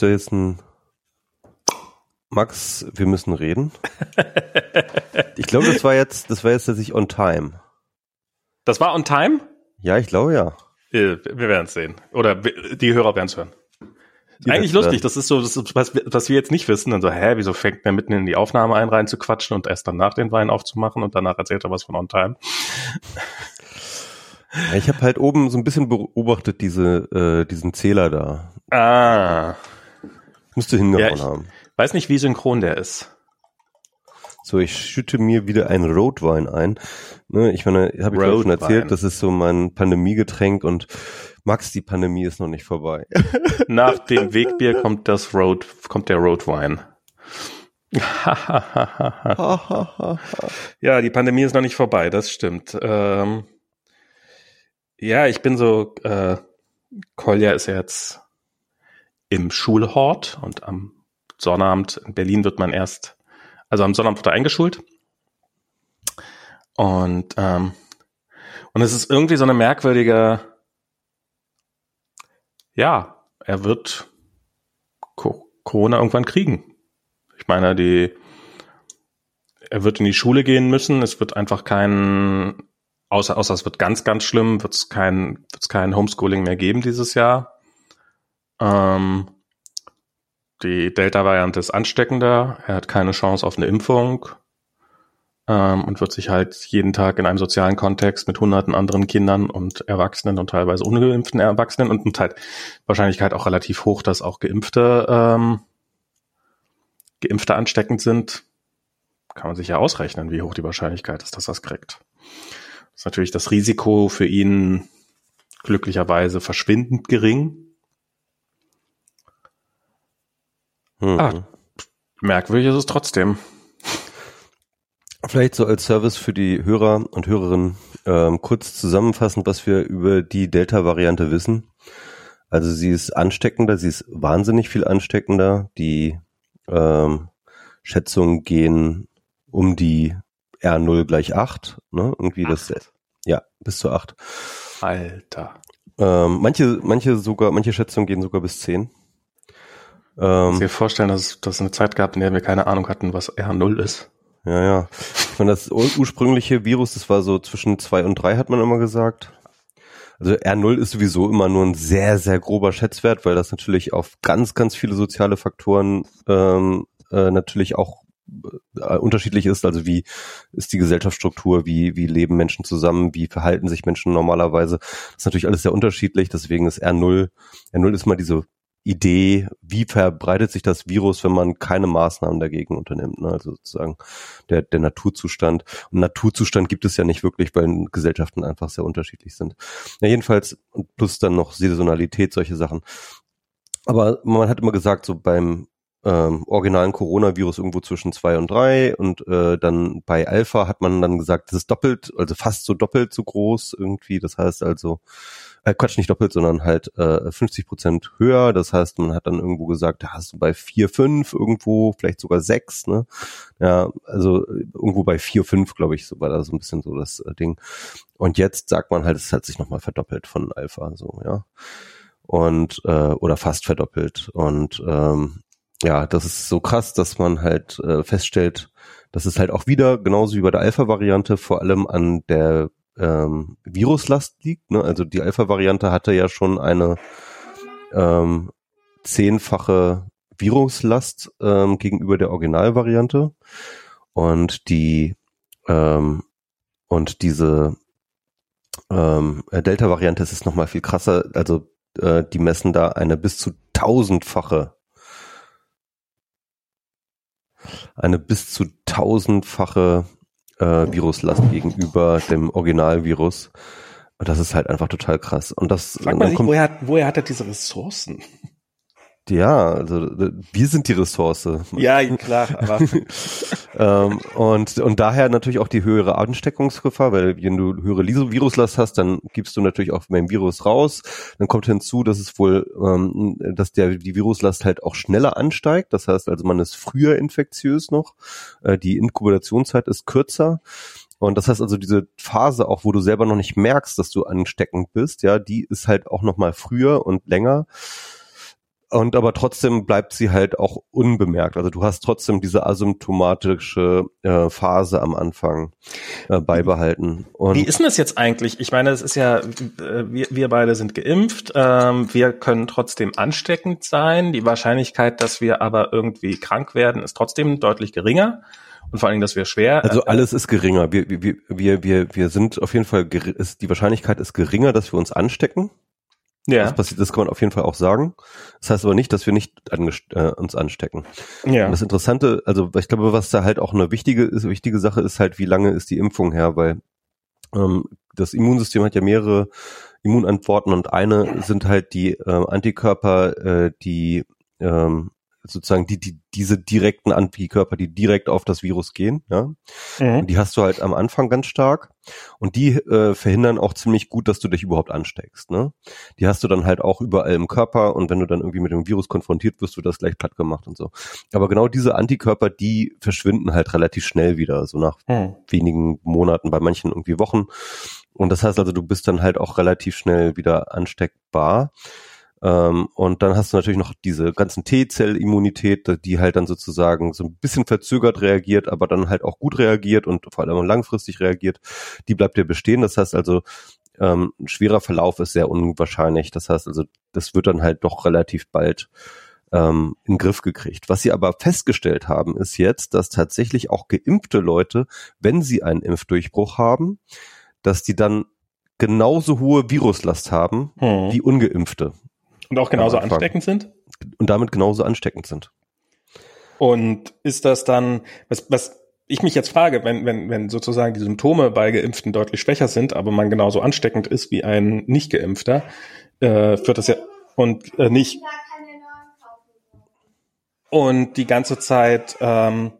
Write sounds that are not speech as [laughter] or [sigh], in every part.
Da jetzt ein Max, wir müssen reden. [laughs] ich glaube, das war jetzt, das war jetzt tatsächlich on time. Das war on time? Ja, ich glaube ja. Äh, wir werden es sehen. Oder die Hörer werden es hören. Die Eigentlich lustig, das ist so, das ist, was, was wir jetzt nicht wissen. Dann so, hä, wieso fängt der mitten in die Aufnahme ein, rein zu quatschen und erst danach den Wein aufzumachen und danach erzählt er was von On Time. Ja, ich habe halt oben so ein bisschen beobachtet, diese, äh, diesen Zähler da. Ah. Müsste hingehauen ja, haben. Weiß nicht, wie synchron der ist. So, ich schütte mir wieder einen Rotwein ein. Ne, ich meine, habe ich schon erzählt, das ist so mein Pandemiegetränk und Max, die Pandemie ist noch nicht vorbei. [laughs] Nach dem Wegbier kommt das Road, kommt der Rotwein. [laughs] ja, die Pandemie ist noch nicht vorbei, das stimmt. Ähm, ja, ich bin so, äh, Kolja ist ja jetzt im Schulhort und am Sonnabend in Berlin wird man erst, also am Sonnabend wird er eingeschult. Und, ähm, und es ist irgendwie so eine merkwürdige, ja, er wird Corona irgendwann kriegen. Ich meine, die, er wird in die Schule gehen müssen. Es wird einfach kein, außer, außer es wird ganz, ganz schlimm, wird es kein, wird es kein Homeschooling mehr geben dieses Jahr. Ähm, die Delta-Variante ist ansteckender. Er hat keine Chance auf eine Impfung ähm, und wird sich halt jeden Tag in einem sozialen Kontext mit hunderten anderen Kindern und Erwachsenen und teilweise ungeimpften Erwachsenen und halt Wahrscheinlichkeit auch relativ hoch, dass auch Geimpfte ähm, Geimpfte ansteckend sind. Kann man sich ja ausrechnen, wie hoch die Wahrscheinlichkeit ist, dass das kriegt. Das ist natürlich das Risiko für ihn glücklicherweise verschwindend gering. Hm. Ah, merkwürdig ist es trotzdem. Vielleicht so als Service für die Hörer und Hörerinnen ähm, kurz zusammenfassend, was wir über die Delta-Variante wissen. Also sie ist ansteckender, sie ist wahnsinnig viel ansteckender. Die ähm, Schätzungen gehen um die R0 gleich 8, ne? Irgendwie acht. das, ja, bis zu 8. Alter. Ähm, manche, manche sogar, manche Schätzungen gehen sogar bis 10. Ähm, mir vorstellen, dass es eine Zeit gab, in der wir keine Ahnung hatten, was R0 ist. Ja, ja. Ich meine, das ursprüngliche Virus, das war so zwischen zwei und drei, hat man immer gesagt. Also R0 ist sowieso immer nur ein sehr, sehr grober Schätzwert, weil das natürlich auf ganz, ganz viele soziale Faktoren ähm, äh, natürlich auch äh, unterschiedlich ist. Also wie ist die Gesellschaftsstruktur, wie, wie leben Menschen zusammen, wie verhalten sich Menschen normalerweise. Das ist natürlich alles sehr unterschiedlich, deswegen ist R0, R0 ist mal diese Idee, wie verbreitet sich das Virus, wenn man keine Maßnahmen dagegen unternimmt. Ne? Also sozusagen der, der Naturzustand. Und Naturzustand gibt es ja nicht wirklich, weil Gesellschaften einfach sehr unterschiedlich sind. Ja, jedenfalls, plus dann noch Saisonalität, solche Sachen. Aber man hat immer gesagt, so beim ähm, originalen Coronavirus irgendwo zwischen zwei und drei und äh, dann bei Alpha hat man dann gesagt, das ist doppelt, also fast so doppelt so groß irgendwie. Das heißt also, äh, Quatsch, nicht doppelt, sondern halt äh, 50 Prozent höher. Das heißt, man hat dann irgendwo gesagt, da hast du bei vier, fünf irgendwo, vielleicht sogar sechs, ne? Ja, also irgendwo bei vier, fünf, glaube ich, so war da so ein bisschen so das äh, Ding. Und jetzt sagt man halt, es hat sich nochmal verdoppelt von Alpha, so, ja. Und, äh, oder fast verdoppelt. Und ähm, ja, das ist so krass, dass man halt äh, feststellt, dass es halt auch wieder, genauso wie bei der Alpha-Variante, vor allem an der ähm, Viruslast liegt. Ne? Also die Alpha-Variante hatte ja schon eine ähm, zehnfache Viruslast ähm, gegenüber der Originalvariante. Und die ähm, und diese ähm, Delta-Variante ist es nochmal viel krasser. Also äh, die messen da eine bis zu tausendfache eine bis zu tausendfache äh, Viruslast gegenüber dem Originalvirus. Und das ist halt einfach total krass. Und das Frag man sich, woher, woher hat er diese Ressourcen? Ja, also wir sind die Ressource. Ja, klar. Aber [laughs] ähm, und, und daher natürlich auch die höhere Ansteckungsgefahr, weil wenn du höhere Viruslast hast, dann gibst du natürlich auch mehr Virus raus. Dann kommt hinzu, dass es wohl, ähm, dass der die Viruslast halt auch schneller ansteigt. Das heißt also, man ist früher infektiös noch. Äh, die Inkubationszeit ist kürzer. Und das heißt also, diese Phase auch, wo du selber noch nicht merkst, dass du ansteckend bist, ja, die ist halt auch noch mal früher und länger. Und aber trotzdem bleibt sie halt auch unbemerkt. Also du hast trotzdem diese asymptomatische äh, Phase am Anfang äh, beibehalten. Und Wie ist denn das jetzt eigentlich? Ich meine, es ist ja, äh, wir, wir beide sind geimpft, ähm, wir können trotzdem ansteckend sein. Die Wahrscheinlichkeit, dass wir aber irgendwie krank werden, ist trotzdem deutlich geringer. Und vor allen Dingen, dass wir schwer. Also äh, alles ist geringer. Wir, wir, wir, wir, wir sind auf jeden Fall, ist, die Wahrscheinlichkeit ist geringer, dass wir uns anstecken. Ja. Das passiert, das kann man auf jeden Fall auch sagen. Das heißt aber nicht, dass wir nicht äh, uns anstecken. Ja. Und das Interessante, also ich glaube, was da halt auch eine wichtige, ist, wichtige Sache ist halt, wie lange ist die Impfung her, weil ähm, das Immunsystem hat ja mehrere Immunantworten und eine sind halt die äh, Antikörper, äh, die ähm, sozusagen die, die, diese direkten Antikörper, die direkt auf das Virus gehen, ja. Mhm. die hast du halt am Anfang ganz stark. Und die äh, verhindern auch ziemlich gut, dass du dich überhaupt ansteckst. Ne? Die hast du dann halt auch überall im Körper und wenn du dann irgendwie mit dem Virus konfrontiert wirst, wird das gleich platt gemacht und so. Aber genau diese Antikörper, die verschwinden halt relativ schnell wieder, so nach mhm. wenigen Monaten, bei manchen irgendwie Wochen. Und das heißt also, du bist dann halt auch relativ schnell wieder ansteckbar. Ähm, und dann hast du natürlich noch diese ganzen T-Zell-Immunität, die halt dann sozusagen so ein bisschen verzögert reagiert, aber dann halt auch gut reagiert und vor allem langfristig reagiert. Die bleibt ja bestehen. Das heißt also, ähm, ein schwerer Verlauf ist sehr unwahrscheinlich. Das heißt also, das wird dann halt doch relativ bald ähm, in den Griff gekriegt. Was sie aber festgestellt haben, ist jetzt, dass tatsächlich auch geimpfte Leute, wenn sie einen Impfdurchbruch haben, dass die dann genauso hohe Viruslast haben hm. wie ungeimpfte. Und auch genauso ansteckend sind? Und damit genauso ansteckend sind. Und ist das dann, was, was ich mich jetzt frage, wenn, wenn, wenn sozusagen die Symptome bei Geimpften deutlich schwächer sind, aber man genauso ansteckend ist wie ein Nicht-Geimpfter, äh, führt das ja und äh, nicht und die ganze Zeit ähm,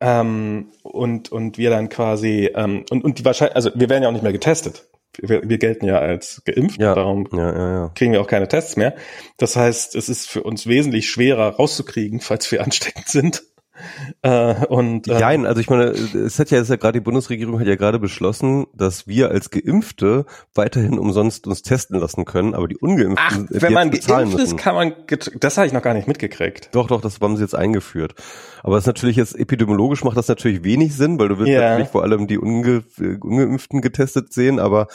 ähm, und und wir dann quasi ähm, und und die wahrscheinlich also wir werden ja auch nicht mehr getestet wir, wir gelten ja als geimpft, ja, darum ja, ja, kriegen wir auch keine Tests mehr. Das heißt, es ist für uns wesentlich schwerer rauszukriegen, [laughs] falls wir ansteckend sind. Äh, und äh, Nein, also ich meine, es hat ja, ist ja gerade die Bundesregierung hat ja gerade beschlossen, dass wir als Geimpfte weiterhin umsonst uns testen lassen können, aber die Ungeimpften Ach, wenn man geimpft ist, kann man, das habe ich noch gar nicht mitgekriegt. Doch, doch, das haben sie jetzt eingeführt. Aber es ist natürlich jetzt epidemiologisch macht das natürlich wenig Sinn, weil du willst ja. natürlich vor allem die Unge Ungeimpften getestet sehen, aber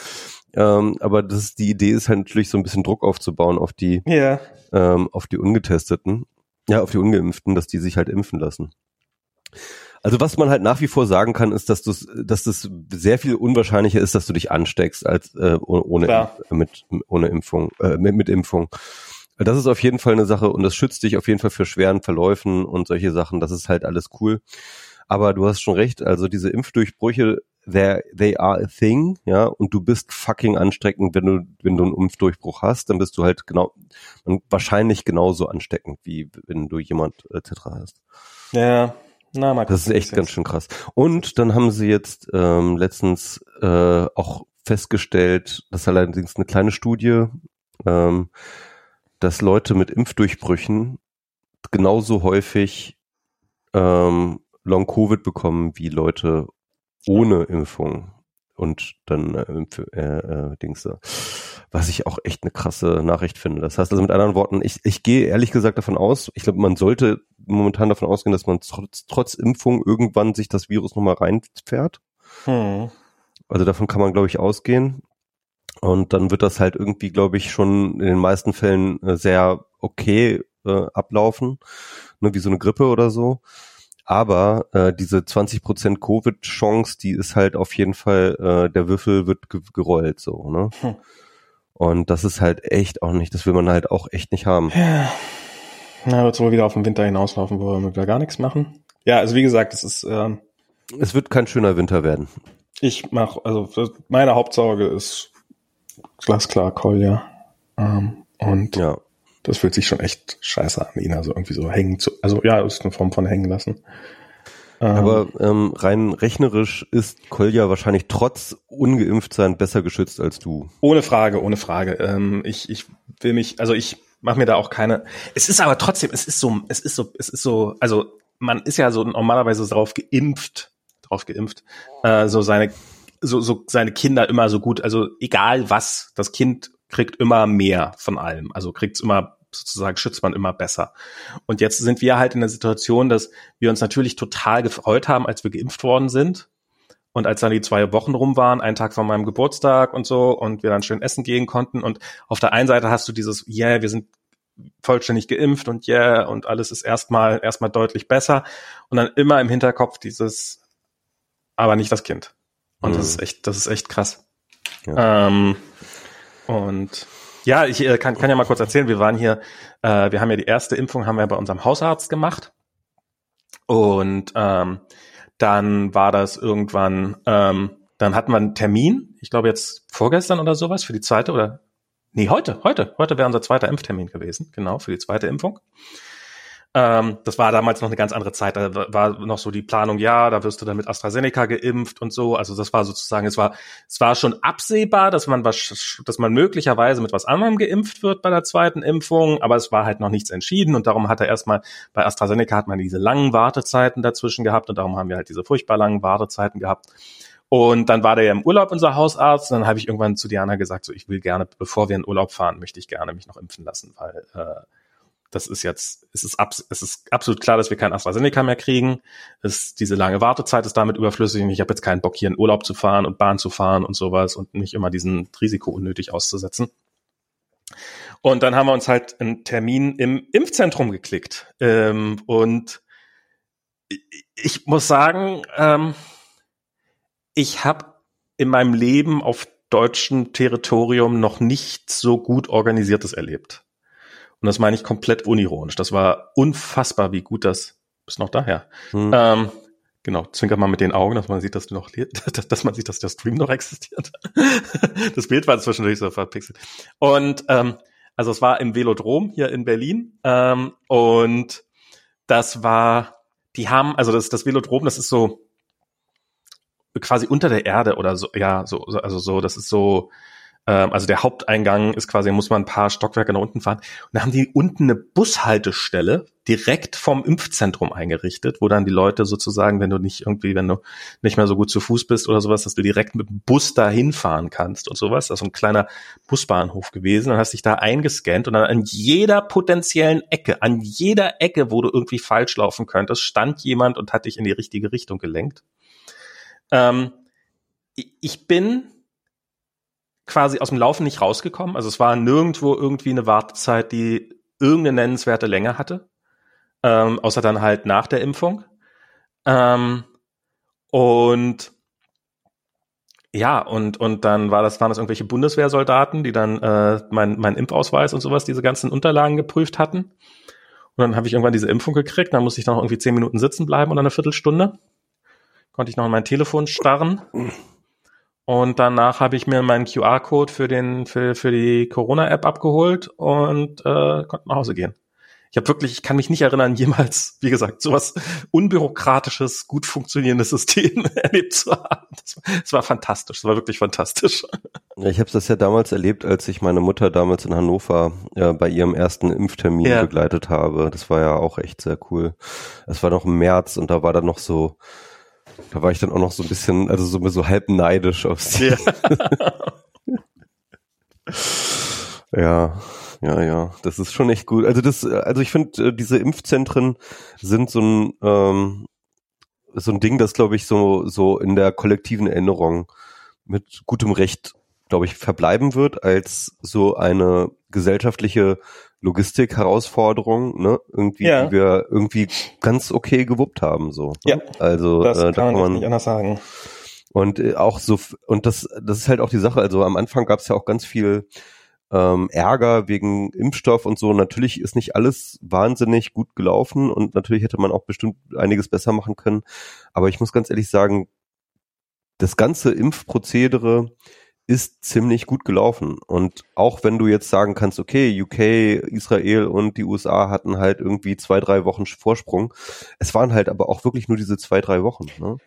ähm, aber das die Idee ist halt natürlich so ein bisschen Druck aufzubauen auf die, ja. ähm, auf die Ungetesteten. Ja, auf die Ungeimpften, dass die sich halt impfen lassen. Also was man halt nach wie vor sagen kann, ist, dass dass das sehr viel unwahrscheinlicher ist, dass du dich ansteckst als äh, ohne Klar. mit ohne Impfung äh, mit, mit Impfung. Das ist auf jeden Fall eine Sache und das schützt dich auf jeden Fall für schweren Verläufen und solche Sachen. Das ist halt alles cool. Aber du hast schon recht. Also diese Impfdurchbrüche they, they are a thing, ja, und du bist fucking ansteckend, wenn du, wenn du einen Impfdurchbruch hast, dann bist du halt genau, wahrscheinlich genauso ansteckend, wie wenn du jemand äh, Tetra hast. Ja, na, mal Das ist echt ganz schön krass. Und dann haben sie jetzt ähm, letztens äh, auch festgestellt, das ist allerdings eine kleine Studie, ähm, dass Leute mit Impfdurchbrüchen genauso häufig ähm, Long Covid bekommen wie Leute ohne Impfung und dann äh, äh, äh, Dings da. Was ich auch echt eine krasse Nachricht finde. Das heißt also mit anderen Worten, ich, ich gehe ehrlich gesagt davon aus, ich glaube, man sollte momentan davon ausgehen, dass man trotz, trotz Impfung irgendwann sich das Virus nochmal reinfährt. Hm. Also davon kann man, glaube ich, ausgehen. Und dann wird das halt irgendwie, glaube ich, schon in den meisten Fällen äh, sehr okay äh, ablaufen, ne, wie so eine Grippe oder so. Aber äh, diese 20% Covid-Chance, die ist halt auf jeden Fall, äh, der Würfel wird ge gerollt so, ne? Hm. Und das ist halt echt auch nicht, das will man halt auch echt nicht haben. Ja. Na, wird wohl wieder auf den Winter hinauslaufen, wo wir gar nichts machen. Ja, also wie gesagt, es ist. Ähm, es wird kein schöner Winter werden. Ich mache, also meine Hauptsorge ist glasklar Kolja. Ähm, und ja. Das fühlt sich schon echt scheiße an, ihn also irgendwie so hängen zu, also ja, ist eine Form von hängen lassen. Ähm, Aber ähm, rein rechnerisch ist Kolja wahrscheinlich trotz ungeimpft sein besser geschützt als du. Ohne Frage, ohne Frage. Ähm, ich, ich will mich, also ich mache mir da auch keine. Es ist aber trotzdem, es ist so, es ist so, es ist so, also man ist ja so normalerweise darauf geimpft, drauf geimpft, äh, so seine, so, so seine Kinder immer so gut, also egal was, das Kind kriegt immer mehr von allem. Also kriegt's immer sozusagen schützt man immer besser. Und jetzt sind wir halt in der Situation, dass wir uns natürlich total gefreut haben, als wir geimpft worden sind. Und als dann die zwei Wochen rum waren, ein Tag vor meinem Geburtstag und so, und wir dann schön essen gehen konnten. Und auf der einen Seite hast du dieses, yeah, wir sind vollständig geimpft und yeah, und alles ist erstmal, erstmal deutlich besser. Und dann immer im Hinterkopf dieses, aber nicht das Kind. Und mhm. das ist echt, das ist echt krass. Ja. Ähm, und ja, ich äh, kann, kann ja mal kurz erzählen, wir waren hier, äh, wir haben ja die erste Impfung, haben wir bei unserem Hausarzt gemacht. Und ähm, dann war das irgendwann, ähm, dann hatten wir einen Termin, ich glaube jetzt vorgestern oder sowas, für die zweite oder nee, heute, heute, heute wäre unser zweiter Impftermin gewesen, genau, für die zweite Impfung. Ähm, das war damals noch eine ganz andere Zeit. Da war noch so die Planung, ja, da wirst du dann mit AstraZeneca geimpft und so. Also das war sozusagen, es war, es war schon absehbar, dass man was, dass man möglicherweise mit was anderem geimpft wird bei der zweiten Impfung, aber es war halt noch nichts entschieden und darum hat er erstmal bei AstraZeneca hat man diese langen Wartezeiten dazwischen gehabt und darum haben wir halt diese furchtbar langen Wartezeiten gehabt. Und dann war der ja im Urlaub, unser Hausarzt. Und dann habe ich irgendwann zu Diana gesagt, so ich will gerne, bevor wir in Urlaub fahren, möchte ich gerne mich noch impfen lassen, weil äh, das ist jetzt, es ist, abs es ist absolut klar, dass wir kein AstraZeneca mehr kriegen. Es, diese lange Wartezeit ist damit überflüssig und ich habe jetzt keinen Bock, hier in Urlaub zu fahren und Bahn zu fahren und sowas und nicht immer diesen Risiko unnötig auszusetzen. Und dann haben wir uns halt einen Termin im Impfzentrum geklickt. Ähm, und ich muss sagen, ähm, ich habe in meinem Leben auf deutschem Territorium noch nicht so gut organisiertes erlebt. Und das meine ich komplett unironisch. Das war unfassbar, wie gut das, bist noch daher. Hm. Ähm, genau, zwinker mal mit den Augen, dass man sieht, dass du noch, [laughs] dass man sieht, dass der Stream noch existiert. [laughs] das Bild war zwischendurch so verpixelt. Und, ähm, also es war im Velodrom hier in Berlin, ähm, und das war, die haben, also das, das Velodrom, das ist so, quasi unter der Erde oder so, ja, so, also so, das ist so, ähm, also der Haupteingang ist quasi, muss man ein paar Stockwerke nach unten fahren. Und da haben die unten eine Bushaltestelle direkt vom Impfzentrum eingerichtet, wo dann die Leute sozusagen, wenn du nicht irgendwie, wenn du nicht mehr so gut zu Fuß bist oder sowas, dass du direkt mit dem Bus dahin fahren kannst und sowas. Das ist ein kleiner Busbahnhof gewesen. Dann hast dich da eingescannt und dann an jeder potenziellen Ecke, an jeder Ecke, wo du irgendwie falsch laufen könntest, stand jemand und hat dich in die richtige Richtung gelenkt. Ähm, ich bin quasi aus dem Laufen nicht rausgekommen. Also es war nirgendwo irgendwie eine Wartezeit, die irgendeine nennenswerte Länge hatte. Ähm, außer dann halt nach der Impfung. Ähm, und ja, und, und dann war das, waren das irgendwelche Bundeswehrsoldaten, die dann äh, mein, mein Impfausweis und sowas, diese ganzen Unterlagen geprüft hatten. Und dann habe ich irgendwann diese Impfung gekriegt, dann musste ich noch irgendwie zehn Minuten sitzen bleiben oder eine Viertelstunde. Konnte ich noch in mein Telefon starren. Und danach habe ich mir meinen QR-Code für den für, für die Corona-App abgeholt und äh, konnte nach Hause gehen. Ich habe wirklich, ich kann mich nicht erinnern, [laughs] jemals, wie gesagt, sowas unbürokratisches, gut funktionierendes System [laughs] erlebt zu haben. Das, das war fantastisch, das war wirklich fantastisch. Ja, ich habe das ja damals erlebt, als ich meine Mutter damals in Hannover äh, bei ihrem ersten Impftermin ja. begleitet habe. Das war ja auch echt sehr cool. Es war noch im März und da war dann noch so da war ich dann auch noch so ein bisschen, also so, so halb neidisch auf sie. Ja. [laughs] ja, ja, ja. Das ist schon echt gut. Also das, also ich finde, äh, diese Impfzentren sind so ein, ähm, so ein Ding, das glaube ich so, so in der kollektiven Erinnerung mit gutem Recht, glaube ich, verbleiben wird als so eine gesellschaftliche Logistik-Herausforderung, ne, irgendwie, ja. die wir irgendwie ganz okay gewuppt haben, so. Ne? Ja. Also, das äh, kann man nicht anders sagen. Und äh, auch so, und das, das ist halt auch die Sache. Also am Anfang gab es ja auch ganz viel ähm, Ärger wegen Impfstoff und so. Natürlich ist nicht alles wahnsinnig gut gelaufen und natürlich hätte man auch bestimmt einiges besser machen können. Aber ich muss ganz ehrlich sagen, das ganze Impfprozedere ist ziemlich gut gelaufen. Und auch wenn du jetzt sagen kannst, okay, UK, Israel und die USA hatten halt irgendwie zwei, drei Wochen Vorsprung. Es waren halt aber auch wirklich nur diese zwei, drei Wochen. Ne?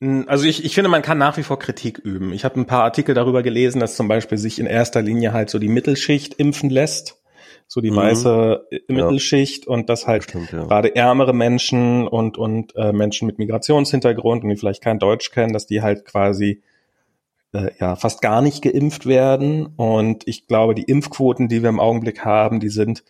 Hm, also ich, ich finde, man kann nach wie vor Kritik üben. Ich habe ein paar Artikel darüber gelesen, dass zum Beispiel sich in erster Linie halt so die Mittelschicht impfen lässt, so die mhm. weiße äh, Mittelschicht ja. und dass halt Stimmt, ja. gerade ärmere Menschen und und äh, Menschen mit Migrationshintergrund und die vielleicht kein Deutsch kennen, dass die halt quasi äh, ja fast gar nicht geimpft werden. Und ich glaube, die Impfquoten, die wir im Augenblick haben, die sind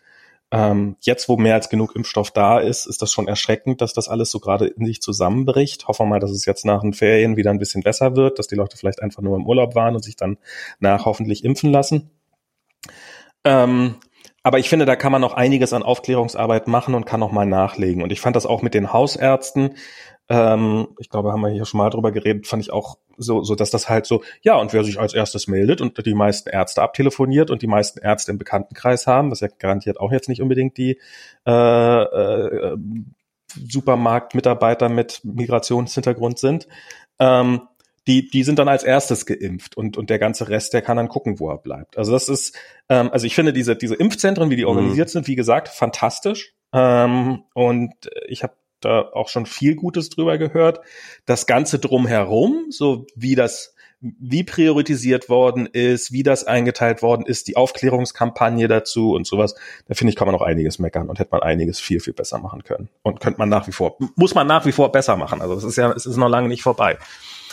Ähm, jetzt, wo mehr als genug Impfstoff da ist, ist das schon erschreckend, dass das alles so gerade in sich zusammenbricht. Hoffen wir mal, dass es jetzt nach den Ferien wieder ein bisschen besser wird, dass die Leute vielleicht einfach nur im Urlaub waren und sich dann nach hoffentlich impfen lassen. Ähm, aber ich finde, da kann man noch einiges an Aufklärungsarbeit machen und kann noch mal nachlegen. Und ich fand das auch mit den Hausärzten, ähm, ich glaube, haben wir hier schon mal drüber geredet, fand ich auch so, so, dass das halt so, ja, und wer sich als erstes meldet und die meisten Ärzte abtelefoniert und die meisten Ärzte im Bekanntenkreis haben, was ja garantiert auch jetzt nicht unbedingt die äh, äh, Supermarktmitarbeiter mit Migrationshintergrund sind, ähm, die, die sind dann als erstes geimpft und, und der ganze Rest, der kann dann gucken, wo er bleibt. Also das ist, ähm, also ich finde diese, diese Impfzentren, wie die mhm. organisiert mhm. sind, wie gesagt, fantastisch. Ähm, und ich habe da auch schon viel Gutes drüber gehört. Das Ganze drumherum, so wie das, wie priorisiert worden ist, wie das eingeteilt worden ist, die Aufklärungskampagne dazu und sowas, da finde ich, kann man noch einiges meckern und hätte man einiges viel, viel besser machen können. Und könnte man nach wie vor, muss man nach wie vor besser machen. Also es ist ja, es ist noch lange nicht vorbei.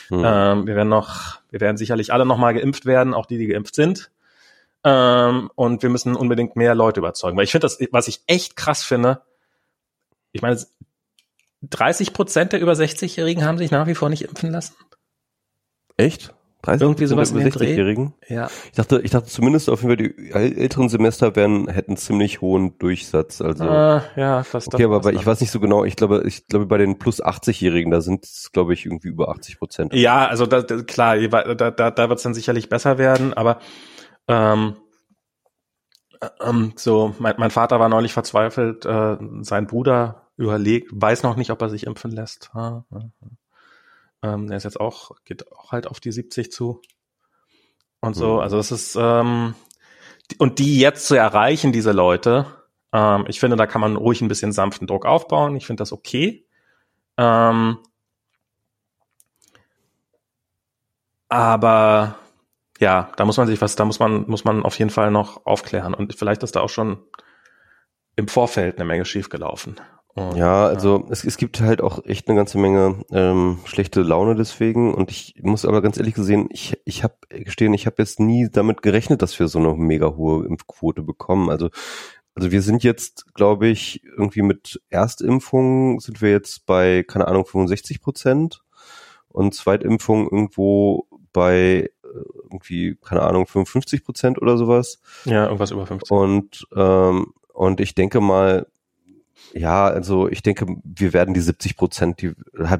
Hm. Ähm, wir werden noch, wir werden sicherlich alle noch mal geimpft werden, auch die, die geimpft sind. Ähm, und wir müssen unbedingt mehr Leute überzeugen. Weil ich finde das, was ich echt krass finde, ich meine, 30 Prozent der über 60-Jährigen haben sich nach wie vor nicht impfen lassen. Echt? 30 Irgendwie sowas über 60-Jährigen? Ja. Ich dachte, ich dachte zumindest auf jeden Fall, die älteren Semester werden, hätten ziemlich hohen Durchsatz. Also. Ah, ja, das Okay, aber bei, ich weiß nicht so genau, ich glaube, ich glaube bei den plus 80-Jährigen, da sind es, glaube ich, irgendwie über 80 Prozent. Ja, also da, da, klar, da, da, da wird es dann sicherlich besser werden, aber ähm, ähm, so, mein, mein Vater war neulich verzweifelt, äh, sein Bruder überlegt, weiß noch nicht, ob er sich impfen lässt. Ähm, er ist jetzt auch, geht auch halt auf die 70 zu. Und so, mhm. also es ist, ähm, und die jetzt zu erreichen, diese Leute, ähm, ich finde, da kann man ruhig ein bisschen sanften Druck aufbauen. Ich finde das okay. Ähm, aber ja, da muss man sich was, da muss man, muss man auf jeden Fall noch aufklären. Und vielleicht ist da auch schon im Vorfeld eine Menge schiefgelaufen. Und, ja, also ja. Es, es gibt halt auch echt eine ganze Menge ähm, schlechte Laune deswegen. Und ich muss aber ganz ehrlich gesehen, ich, ich habe gestehen, ich habe jetzt nie damit gerechnet, dass wir so eine mega hohe Impfquote bekommen. Also also wir sind jetzt, glaube ich, irgendwie mit Erstimpfungen sind wir jetzt bei, keine Ahnung, 65 Prozent und Zweitimpfung irgendwo bei äh, irgendwie, keine Ahnung, 55 Prozent oder sowas. Ja, irgendwas über 50. Und, ähm, und ich denke mal, ja, also ich denke, wir werden die 70 Prozent, die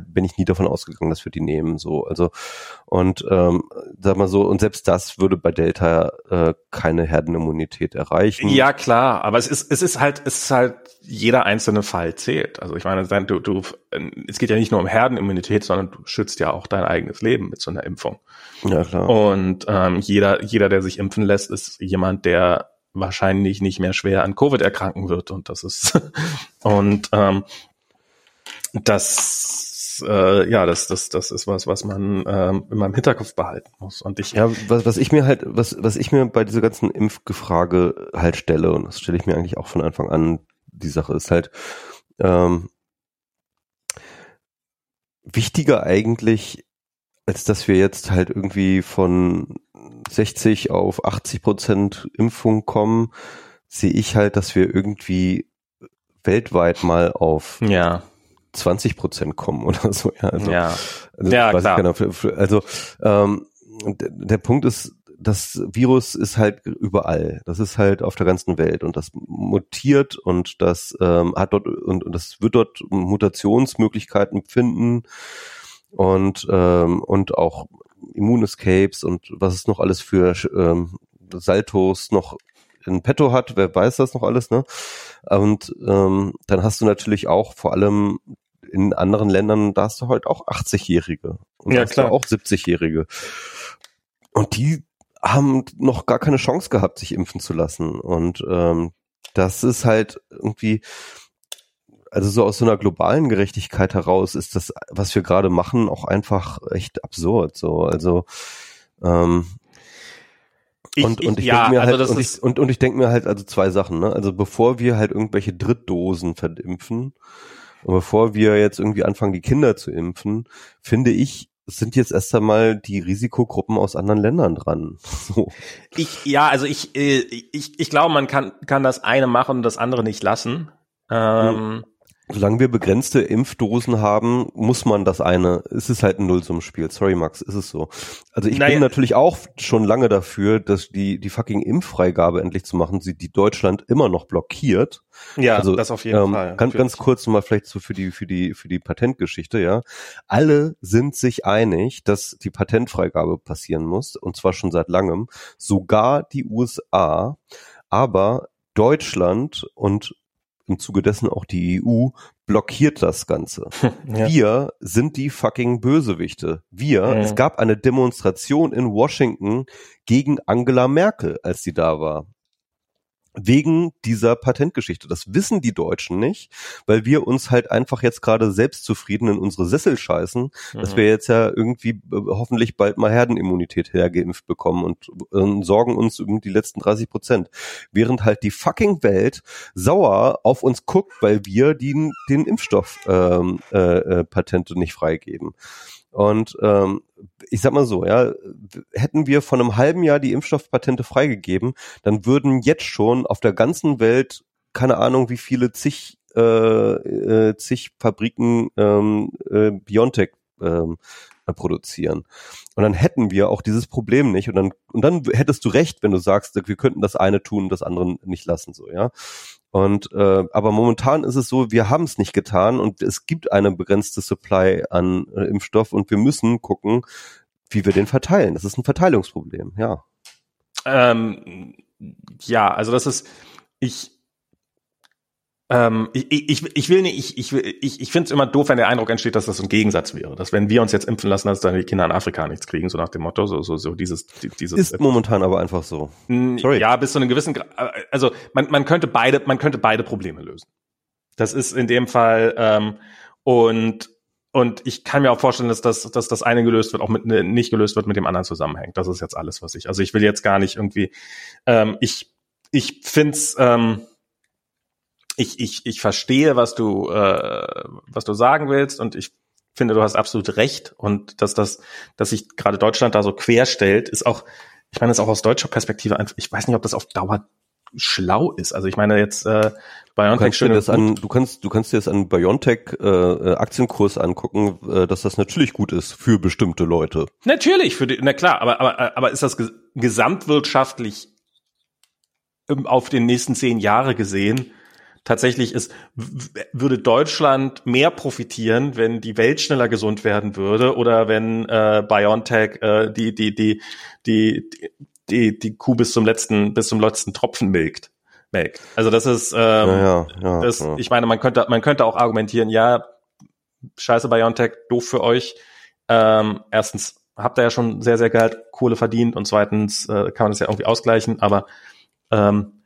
bin ich nie davon ausgegangen, dass wir die nehmen. So, also und ähm, sag mal so, und selbst das würde bei Delta äh, keine Herdenimmunität erreichen. Ja, klar, aber es ist, es ist halt, es ist halt, jeder einzelne Fall zählt. Also ich meine, du, du, es geht ja nicht nur um Herdenimmunität, sondern du schützt ja auch dein eigenes Leben mit so einer Impfung. Ja, klar. Und ähm, jeder, jeder, der sich impfen lässt, ist jemand, der wahrscheinlich nicht mehr schwer an Covid erkranken wird. Und das ist [laughs] und ähm, das äh, ja, das, das, das ist was, was man ähm, in meinem Hinterkopf behalten muss. Und ich ja, was, was ich mir halt, was, was ich mir bei dieser ganzen Impfgefrage halt stelle, und das stelle ich mir eigentlich auch von Anfang an, die Sache ist halt ähm, wichtiger eigentlich, als dass wir jetzt halt irgendwie von 60 auf 80 Prozent Impfung kommen, sehe ich halt, dass wir irgendwie weltweit mal auf ja. 20 Prozent kommen oder so. Ja, also, ja. Also, ja klar. Genau, also ähm, der Punkt ist, das Virus ist halt überall. Das ist halt auf der ganzen Welt und das mutiert und das ähm, hat dort und, und das wird dort Mutationsmöglichkeiten finden und ähm, und auch Immunescapes und was es noch alles für ähm, Saltos noch in petto hat, wer weiß das noch alles, ne? Und ähm, dann hast du natürlich auch vor allem in anderen Ländern, da hast du halt auch 80-Jährige und ja, klar. auch 70-Jährige. Und die haben noch gar keine Chance gehabt, sich impfen zu lassen. Und ähm, das ist halt irgendwie, also so aus so einer globalen Gerechtigkeit heraus ist das, was wir gerade machen, auch einfach echt absurd. So, also ähm, ich, und, und ich, ich ja, denke mir also halt, und ich, und, und ich denke mir halt also zwei Sachen, ne? Also bevor wir halt irgendwelche Drittdosen verimpfen und bevor wir jetzt irgendwie anfangen, die Kinder zu impfen, finde ich, sind jetzt erst einmal die Risikogruppen aus anderen Ländern dran. [laughs] So. Ich, ja, also ich, äh, ich, ich glaube, man kann, kann das eine machen und das andere nicht lassen. Ähm, Solange wir begrenzte Impfdosen haben, muss man das eine. Es ist halt ein Nullsummenspiel. Sorry, Max, ist es so. Also ich naja. bin natürlich auch schon lange dafür, dass die die fucking Impffreigabe endlich zu machen, sie die Deutschland immer noch blockiert. Ja, also, das auf jeden ähm, Fall. Ganz, ganz kurz mal vielleicht so für die für die für die Patentgeschichte. Ja, alle sind sich einig, dass die Patentfreigabe passieren muss und zwar schon seit langem. Sogar die USA, aber Deutschland und im Zuge dessen auch die EU blockiert das Ganze. [laughs] Ja. Wir sind die fucking Bösewichte. Wir, ja. es gab eine Demonstration in Washington gegen Angela Merkel, als sie da war wegen dieser Patentgeschichte. Das wissen die Deutschen nicht, weil wir uns halt einfach jetzt gerade selbstzufrieden in unsere Sessel scheißen, mhm. dass wir jetzt ja irgendwie äh, hoffentlich bald mal Herdenimmunität hergeimpft bekommen und, und sorgen uns um die letzten 30 Prozent. Während halt die fucking Welt sauer auf uns guckt, weil wir die, den Impfstoff ähm, äh, äh, Patente nicht freigeben. Und ähm, ich sag mal so, ja, hätten wir von einem halben Jahr die Impfstoffpatente freigegeben, dann würden jetzt schon auf der ganzen Welt keine Ahnung, wie viele zig äh, äh, zig Fabriken ähm, äh, Biontech ähm, produzieren. Und dann hätten wir auch dieses Problem nicht. Und dann, und dann hättest du recht, wenn du sagst, wir könnten das eine tun, das andere nicht lassen, so, ja. Und äh, aber momentan ist es so, wir haben es nicht getan und es gibt eine begrenzte Supply an äh, Impfstoff und wir müssen gucken, wie wir den verteilen. Das ist ein Verteilungsproblem, ja. Ähm, ja, also das ist, ich, ähm, ich, ich, ich will nicht, ich, ich, ich, ich finde es immer doof, wenn der Eindruck entsteht, dass das ein Gegensatz wäre. Dass wenn wir uns jetzt impfen lassen, dass dann die Kinder in Afrika nichts kriegen, so nach dem Motto, so, so, so dieses, dieses. Ist momentan aber einfach so. Sorry. Ja, bis zu einem gewissen, also man, man könnte beide, man könnte beide Probleme lösen. Das ist in dem Fall, ähm, und, und ich kann mir auch vorstellen, dass das, dass das eine gelöst wird, auch mit, ne, nicht gelöst wird, mit dem anderen zusammenhängt. Das ist jetzt alles, was ich, also ich will jetzt gar nicht irgendwie, ähm, ich, ich find's, ähm, ich, ich, ich verstehe, was du, äh, was du sagen willst und ich finde, du hast absolut recht und dass das, dass sich gerade Deutschland da so quer stellt, ist auch, ich meine, das ist auch aus deutscher Perspektive einfach, ich weiß nicht, ob das auf Dauer schlau ist. Also ich meine jetzt äh, BioNTech du kannst, an, du kannst du kannst dir das an BioNTech äh, äh, Aktienkurs angucken, äh, dass das natürlich gut ist für bestimmte Leute. Natürlich für die, na klar, aber aber aber ist das gesamtwirtschaftlich auf den nächsten zehn Jahre gesehen tatsächlich ist, würde Deutschland mehr profitieren, wenn die Welt schneller gesund werden würde oder wenn äh, BioNTech äh, die, die, die, die, die, die Kuh bis zum letzten, bis zum letzten Tropfen milkt. Melkt. Also das ist, ähm, ja, ja, ja, das, ich meine, man könnte, man könnte auch argumentieren, ja, scheiße BioNTech, doof für euch. Ähm, erstens habt ihr ja schon sehr, sehr Geld, Kohle verdient und zweitens äh, kann man das ja irgendwie ausgleichen, aber ähm,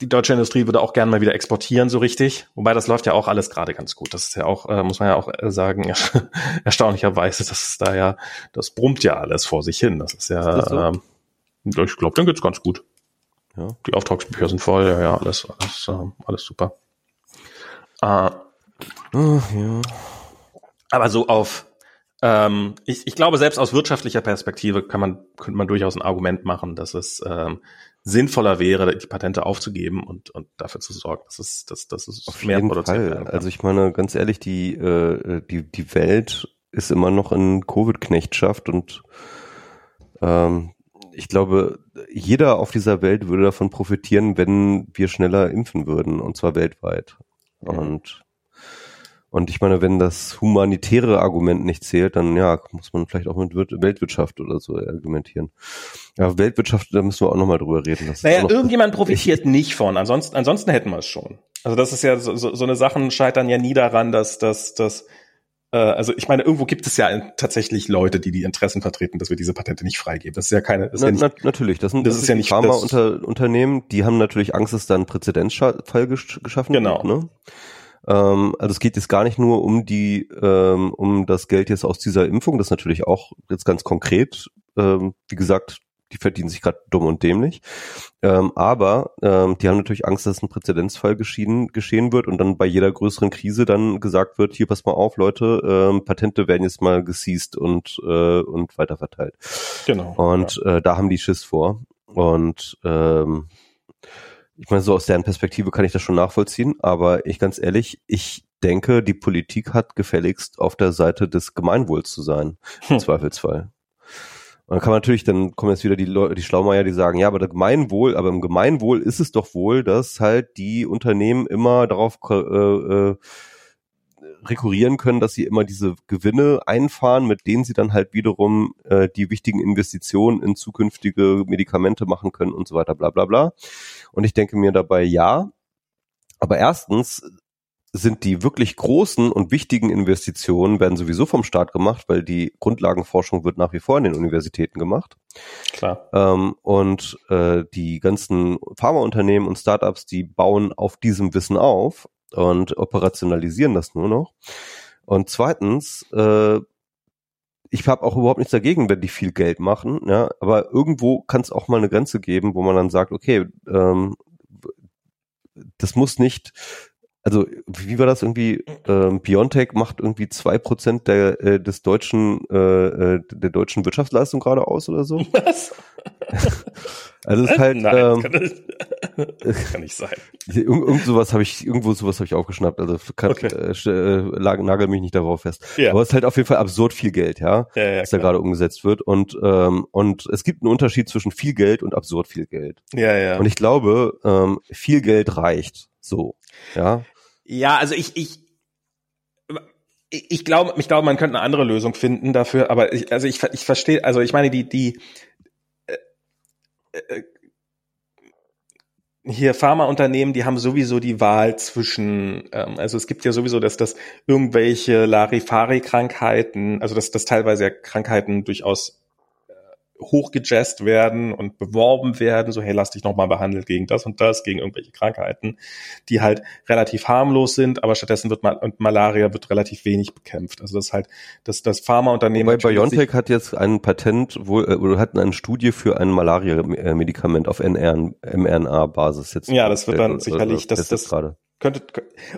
die deutsche Industrie würde auch gerne mal wieder exportieren, so richtig. Wobei das läuft ja auch alles gerade ganz gut. Das ist ja auch, äh, muss man ja auch äh, sagen, [laughs] erstaunlicherweise, dass es da ja, das brummt ja alles vor sich hin. Das ist ja, ist so? ähm, ich glaube, dann geht's ganz gut. Ja. Die Auftragsbücher sind voll, ja, ja, alles, alles, äh, alles super. Äh, oh, ja. Aber so auf, ähm, ich, ich glaube, selbst aus wirtschaftlicher Perspektive kann man, könnte man durchaus ein Argument machen, dass es ähm, sinnvoller wäre, die Patente aufzugeben und, und dafür zu sorgen, dass es, dass, dass es Auf mehr produziert Fall. Also ich meine, ganz ehrlich, die, äh, die, die Welt ist immer noch in Covid-Knechtschaft und ähm, ich glaube, jeder auf dieser Welt würde davon profitieren, wenn wir schneller impfen würden, und zwar weltweit. Mhm. Und und ich meine, wenn das humanitäre Argument nicht zählt, dann ja, muss man vielleicht auch mit Weltwirtschaft oder so argumentieren. Ja, Weltwirtschaft, da müssen wir auch nochmal drüber reden. Naja, irgendjemand profitiert nicht von, ansonsten, ansonsten hätten wir es schon. Also das ist ja so, so, so eine Sachen scheitern ja nie daran, dass, dass, dass äh, also ich meine, irgendwo gibt es ja tatsächlich Leute, die die Interessen vertreten, dass wir diese Patente nicht freigeben. Das ist ja keine. Das na, ja nicht, natürlich, das sind das, das ist ja nicht Pharmaunternehmen, die haben natürlich Angst, dass da ein Präzedenzfall geschaffen genau. wird. Genau. Ne? Ähm, also es geht jetzt gar nicht nur um die, ähm, um das Geld jetzt aus dieser Impfung, das ist natürlich auch jetzt ganz konkret. Ähm, wie gesagt, die verdienen sich gerade dumm und dämlich. Ähm, aber ähm, die haben natürlich Angst, dass ein Präzedenzfall geschehen, geschehen wird und dann bei jeder größeren Krise dann gesagt wird, hier pass mal auf, Leute, ähm, Patente werden jetzt mal geseizt und, äh, und weiterverteilt. Genau. Und ja. äh, da haben die Schiss vor. Und ähm, ich meine, so aus deren Perspektive kann ich das schon nachvollziehen, aber ich ganz ehrlich, ich denke, die Politik hat gefälligst auf der Seite des Gemeinwohls zu sein, im hm. Zweifelsfall. Und dann kann man natürlich, dann kommen jetzt wieder die Leute, die Schlaumeier, die sagen, ja, aber das Gemeinwohl, aber im Gemeinwohl ist es doch wohl, dass halt die Unternehmen immer darauf äh, äh, rekurrieren können, dass sie immer diese Gewinne einfahren, mit denen sie dann halt wiederum äh, die wichtigen Investitionen in zukünftige Medikamente machen können und so weiter, bla bla bla. Und ich denke mir dabei, ja, aber erstens sind die wirklich großen und wichtigen Investitionen werden sowieso vom Staat gemacht, weil die Grundlagenforschung wird nach wie vor in den Universitäten gemacht. Klar. Ähm, und äh, die ganzen Pharmaunternehmen und Startups, die bauen auf diesem Wissen auf und operationalisieren das nur noch. Und zweitens, äh, ich habe auch überhaupt nichts dagegen, wenn die viel Geld machen, ja, aber irgendwo kann es auch mal eine Grenze geben, wo man dann sagt, okay, ähm, das muss nicht also wie war das irgendwie? Ähm, Biontech macht irgendwie zwei Prozent der äh, des deutschen äh, äh der deutschen Wirtschaftsleistung gerade aus oder so. [laughs] Was? also es ist halt Nein, ähm, kann, das, [laughs] kann nicht sein. Irgend, irgend sowas habe ich irgendwo sowas habe ich aufgeschnappt. Also kann, okay. äh, äh, nagel mich nicht darauf fest. Ja. Aber es ist halt auf jeden Fall absurd viel Geld, ja, ja, ja was da gerade umgesetzt wird und ähm, und es gibt einen Unterschied zwischen viel Geld und absurd viel Geld. Ja, ja. Und ich glaube, ähm, viel Geld reicht. So, ja. Ja, also ich, ich, ich glaube, ich glaube, man könnte eine andere Lösung finden dafür, aber ich, also ich, ich verstehe, also ich meine, die, die, äh, äh, hier Pharmaunternehmen, die haben sowieso die Wahl zwischen, ähm, also es gibt ja sowieso, dass das irgendwelche Larifari-Krankheiten, also dass das teilweise ja Krankheiten durchaus hochgejazzt werden und beworben werden, so hey, lass dich nochmal behandelt gegen das und das, gegen irgendwelche Krankheiten, die halt relativ harmlos sind, aber stattdessen wird mal und Malaria wird relativ wenig bekämpft. Also das ist halt, das, das Pharmaunternehmen. Bei BioNTech hat jetzt ein Patent, wo, äh, oder hat eine Studie für ein Malaria-Medikament auf mRNA-Basis jetzt. Ja, das wird dann sicherlich, das, das, das könnte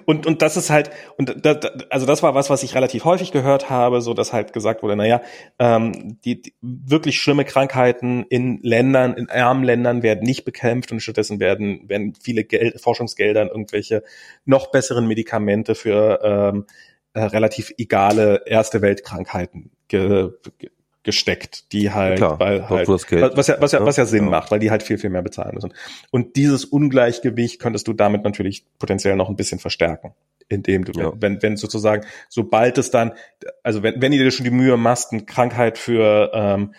und und das ist halt und da, also das war was was ich relativ häufig gehört habe so dass halt gesagt wurde naja ähm, die, die wirklich schlimme Krankheiten in Ländern in armen Ländern werden nicht bekämpft und stattdessen werden werden viele Geld, Forschungsgelder in irgendwelche noch besseren Medikamente für ähm, äh, relativ egale erste Weltkrankheiten ge, ge, gesteckt, die halt, Klar, weil halt, was ja, was ja, was ja Sinn ja. macht, weil die halt viel, viel mehr bezahlen müssen. Und dieses Ungleichgewicht könntest du damit natürlich potenziell noch ein bisschen verstärken, indem du, ja. wenn, wenn sozusagen, sobald es dann, also wenn, wenn ihr dir schon die Mühe machst, eine Krankheit für, ähm,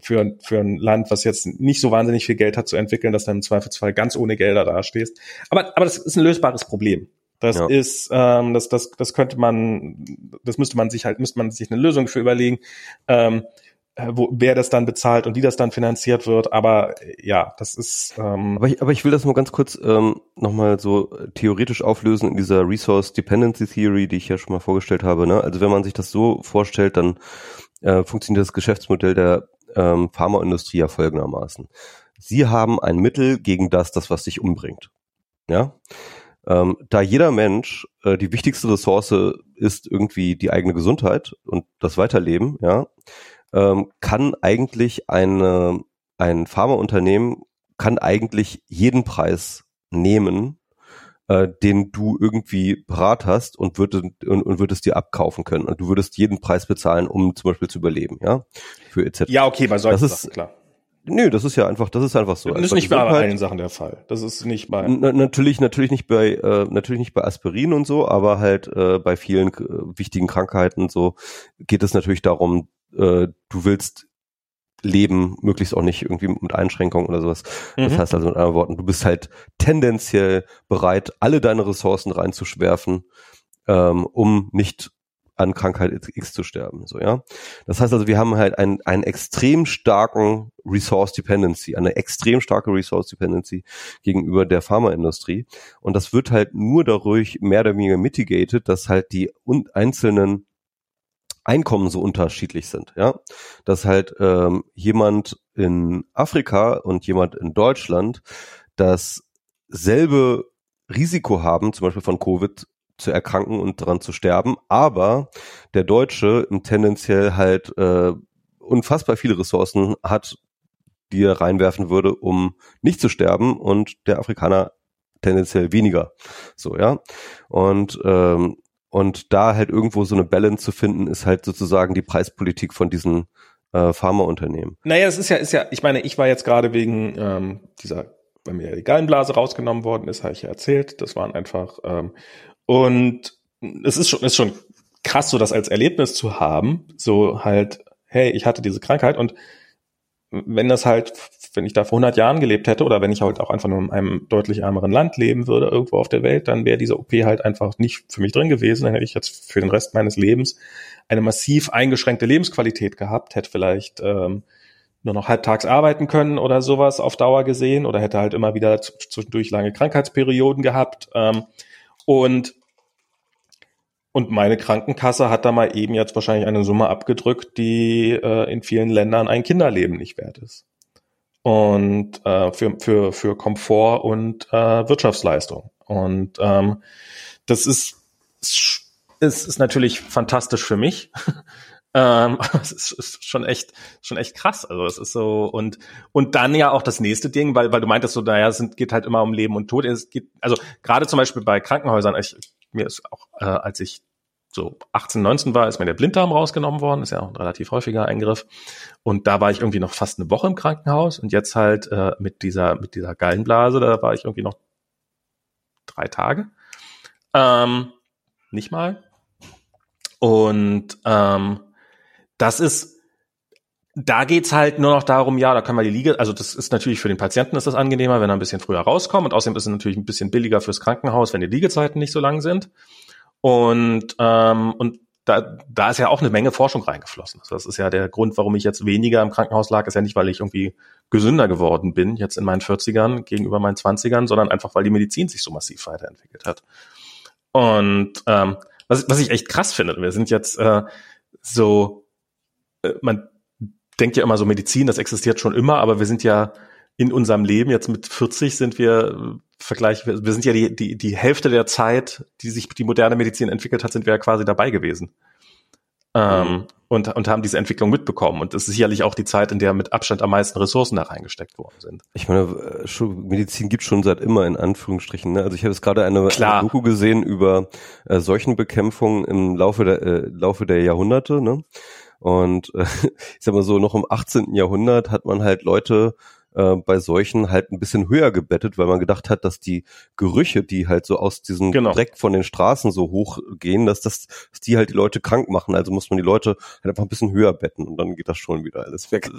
für, für ein Land, was jetzt nicht so wahnsinnig viel Geld hat, zu entwickeln, dass dann im Zweifelsfall ganz ohne Gelder dastehst. Aber, aber das ist ein lösbares Problem. Das ja. ist, ähm, das, das, das könnte man, das müsste man sich halt, müsste man sich eine Lösung für überlegen. Ähm, äh, wo, wer das dann bezahlt und wie das dann finanziert wird. Aber äh, ja, das ist. Ähm aber, ich, aber ich will das mal ganz kurz ähm, nochmal so theoretisch auflösen in dieser Resource Dependency Theory, die ich ja schon mal vorgestellt habe. Ne? Also wenn man sich das so vorstellt, dann äh, funktioniert das Geschäftsmodell der ähm, Pharmaindustrie ja folgendermaßen. Sie haben ein Mittel gegen das, das was sich umbringt. Ja. Ähm, da jeder Mensch äh, die wichtigste Ressource ist irgendwie die eigene Gesundheit und das Weiterleben, ja, ähm, kann eigentlich eine, ein Pharmaunternehmen kann eigentlich jeden Preis nehmen, äh, den du irgendwie parat hast und, würd, und, und würdest dir abkaufen können. Und du würdest jeden Preis bezahlen, um zum Beispiel zu überleben, ja? Für etc. Ja, okay, bei solchen das ist, Sachen, klar. Nö, das ist ja einfach, das ist einfach so. Das ist nicht bei allen Sachen der Fall. Das ist nicht bei. natürlich, natürlich nicht bei, äh, natürlich nicht bei Aspirin und so, aber halt äh, bei vielen äh, wichtigen Krankheiten so geht es natürlich darum, äh, du willst leben, möglichst auch nicht irgendwie mit Einschränkungen oder sowas. Mhm. Das heißt also mit anderen Worten, du bist halt tendenziell bereit, alle deine Ressourcen reinzuschwerfen, ähm, um nicht an Krankheit X zu sterben. So, ja. Das heißt also, wir haben halt einen, einen extrem starken Resource Dependency, eine extrem starke Resource Dependency gegenüber der Pharmaindustrie. Und das wird halt nur dadurch mehr oder weniger mitigated, dass halt die einzelnen Einkommen so unterschiedlich sind, ja, dass halt ähm, jemand in Afrika und jemand in Deutschland dasselbe Risiko haben, zum Beispiel von Covid zu erkranken und daran zu sterben, aber der Deutsche tendenziell halt äh, unfassbar viele Ressourcen hat, die er reinwerfen würde, um nicht zu sterben und der Afrikaner tendenziell weniger. So, ja. Und, ähm, und da halt irgendwo so eine Balance zu finden, ist halt sozusagen die Preispolitik von diesen äh, Pharmaunternehmen. Naja, es ist ja, ist ja, ich meine, ich war jetzt gerade wegen ähm, dieser, bei mir die Gallenblase rausgenommen worden ist, habe ich ja erzählt. Das waren einfach ähm, und es ist schon, ist schon krass, so das als Erlebnis zu haben, so halt, hey, ich hatte diese Krankheit und wenn das halt, wenn ich da vor 100 Jahren gelebt hätte oder wenn ich halt auch einfach nur in einem deutlich ärmeren Land leben würde, irgendwo auf der Welt, dann wäre diese OP halt einfach nicht für mich drin gewesen. Dann hätte ich jetzt für den Rest meines Lebens eine massiv eingeschränkte Lebensqualität gehabt, hätte vielleicht ähm, nur noch halbtags arbeiten können oder sowas auf Dauer gesehen oder hätte halt immer wieder zwischendurch lange Krankheitsperioden gehabt. Ähm, und und meine Krankenkasse hat da mal eben jetzt wahrscheinlich eine Summe abgedrückt, die äh, in vielen Ländern ein Kinderleben nicht wert ist. Und äh, für, für, für Komfort und äh, Wirtschaftsleistung. Und ähm, das ist, ist, ist natürlich fantastisch für mich. [laughs] ähm, [laughs] es ist, ist schon echt, schon echt krass. Also es ist so und und dann ja auch das nächste Ding, weil weil du meintest so, naja, es geht halt immer um Leben und Tod. Es geht also gerade zum Beispiel bei Krankenhäusern. Ich, mir ist auch, äh, als ich so 18, 19 war, ist mir der Blinddarm rausgenommen worden, ist ja auch ein relativ häufiger Eingriff. Und da war ich irgendwie noch fast eine Woche im Krankenhaus und jetzt halt äh, mit dieser mit dieser Gallenblase, da war ich irgendwie noch drei Tage, ähm, nicht mal. Und ähm, das ist, da geht's halt nur noch darum, ja, da können wir die Liege, also das ist natürlich für den Patienten ist das angenehmer, wenn er ein bisschen früher rauskommt und außerdem ist es natürlich ein bisschen billiger fürs Krankenhaus, wenn die Liegezeiten nicht so lang sind. Und, ähm, und da, da ist ja auch eine Menge Forschung reingeflossen. Also das ist ja der Grund, warum ich jetzt weniger im Krankenhaus lag, ist ja nicht, weil ich irgendwie gesünder geworden bin, jetzt in meinen 40ern gegenüber meinen 20ern, sondern einfach, weil die Medizin sich so massiv weiterentwickelt hat. Und ähm, was, was ich echt krass finde, wir sind jetzt äh, so, man denkt ja immer so Medizin, das existiert schon immer, aber wir sind ja in unserem Leben, jetzt mit 40 sind wir Vergleich, wir sind ja die, die, die Hälfte der Zeit, die sich die moderne Medizin entwickelt hat, sind wir ja quasi dabei gewesen. Ähm, mhm. und, und haben diese Entwicklung mitbekommen. Und das ist sicherlich auch die Zeit, in der mit Abstand am meisten Ressourcen da reingesteckt worden sind. Ich meine, äh, Medizin gibt schon seit immer in Anführungsstrichen. Ne? Also ich habe jetzt gerade eine, eine, Doku gesehen über äh, Seuchenbekämpfung im Laufe der, äh, Laufe der Jahrhunderte. Ne? Und äh, [laughs] ich sag mal so, noch im 18. Jahrhundert hat man halt Leute äh, bei solchen halt ein bisschen höher gebettet, weil man gedacht hat, dass die Gerüche, die halt so aus diesem genau. Dreck von den Straßen so hoch gehen, dass das, dass die halt die Leute krank machen. Also muss man die Leute halt einfach ein bisschen höher betten und dann geht das schon wieder alles weg.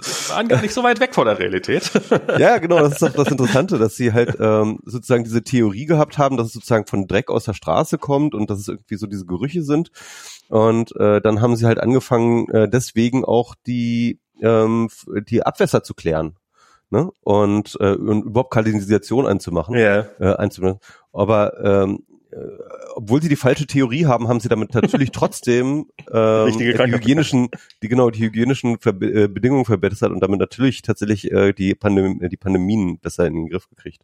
Nicht so weit weg von der Realität. [laughs] ja, genau, das ist auch das Interessante, dass sie halt ähm, sozusagen diese Theorie gehabt haben, dass es sozusagen von Dreck aus der Straße kommt und dass es irgendwie so diese Gerüche sind. Und äh, dann haben sie halt angefangen, äh, deswegen auch die ähm, die Abwässer zu klären ne? und, äh, und überhaupt Kanalisation einzumachen, yeah. äh, einzumachen. Aber ähm, äh, obwohl sie die falsche Theorie haben, haben sie damit natürlich [laughs] trotzdem ähm, die hygienischen, die genau die hygienischen Ver äh, Bedingungen verbessert und damit natürlich tatsächlich äh, die, Pandem die Pandemien besser in den Griff gekriegt.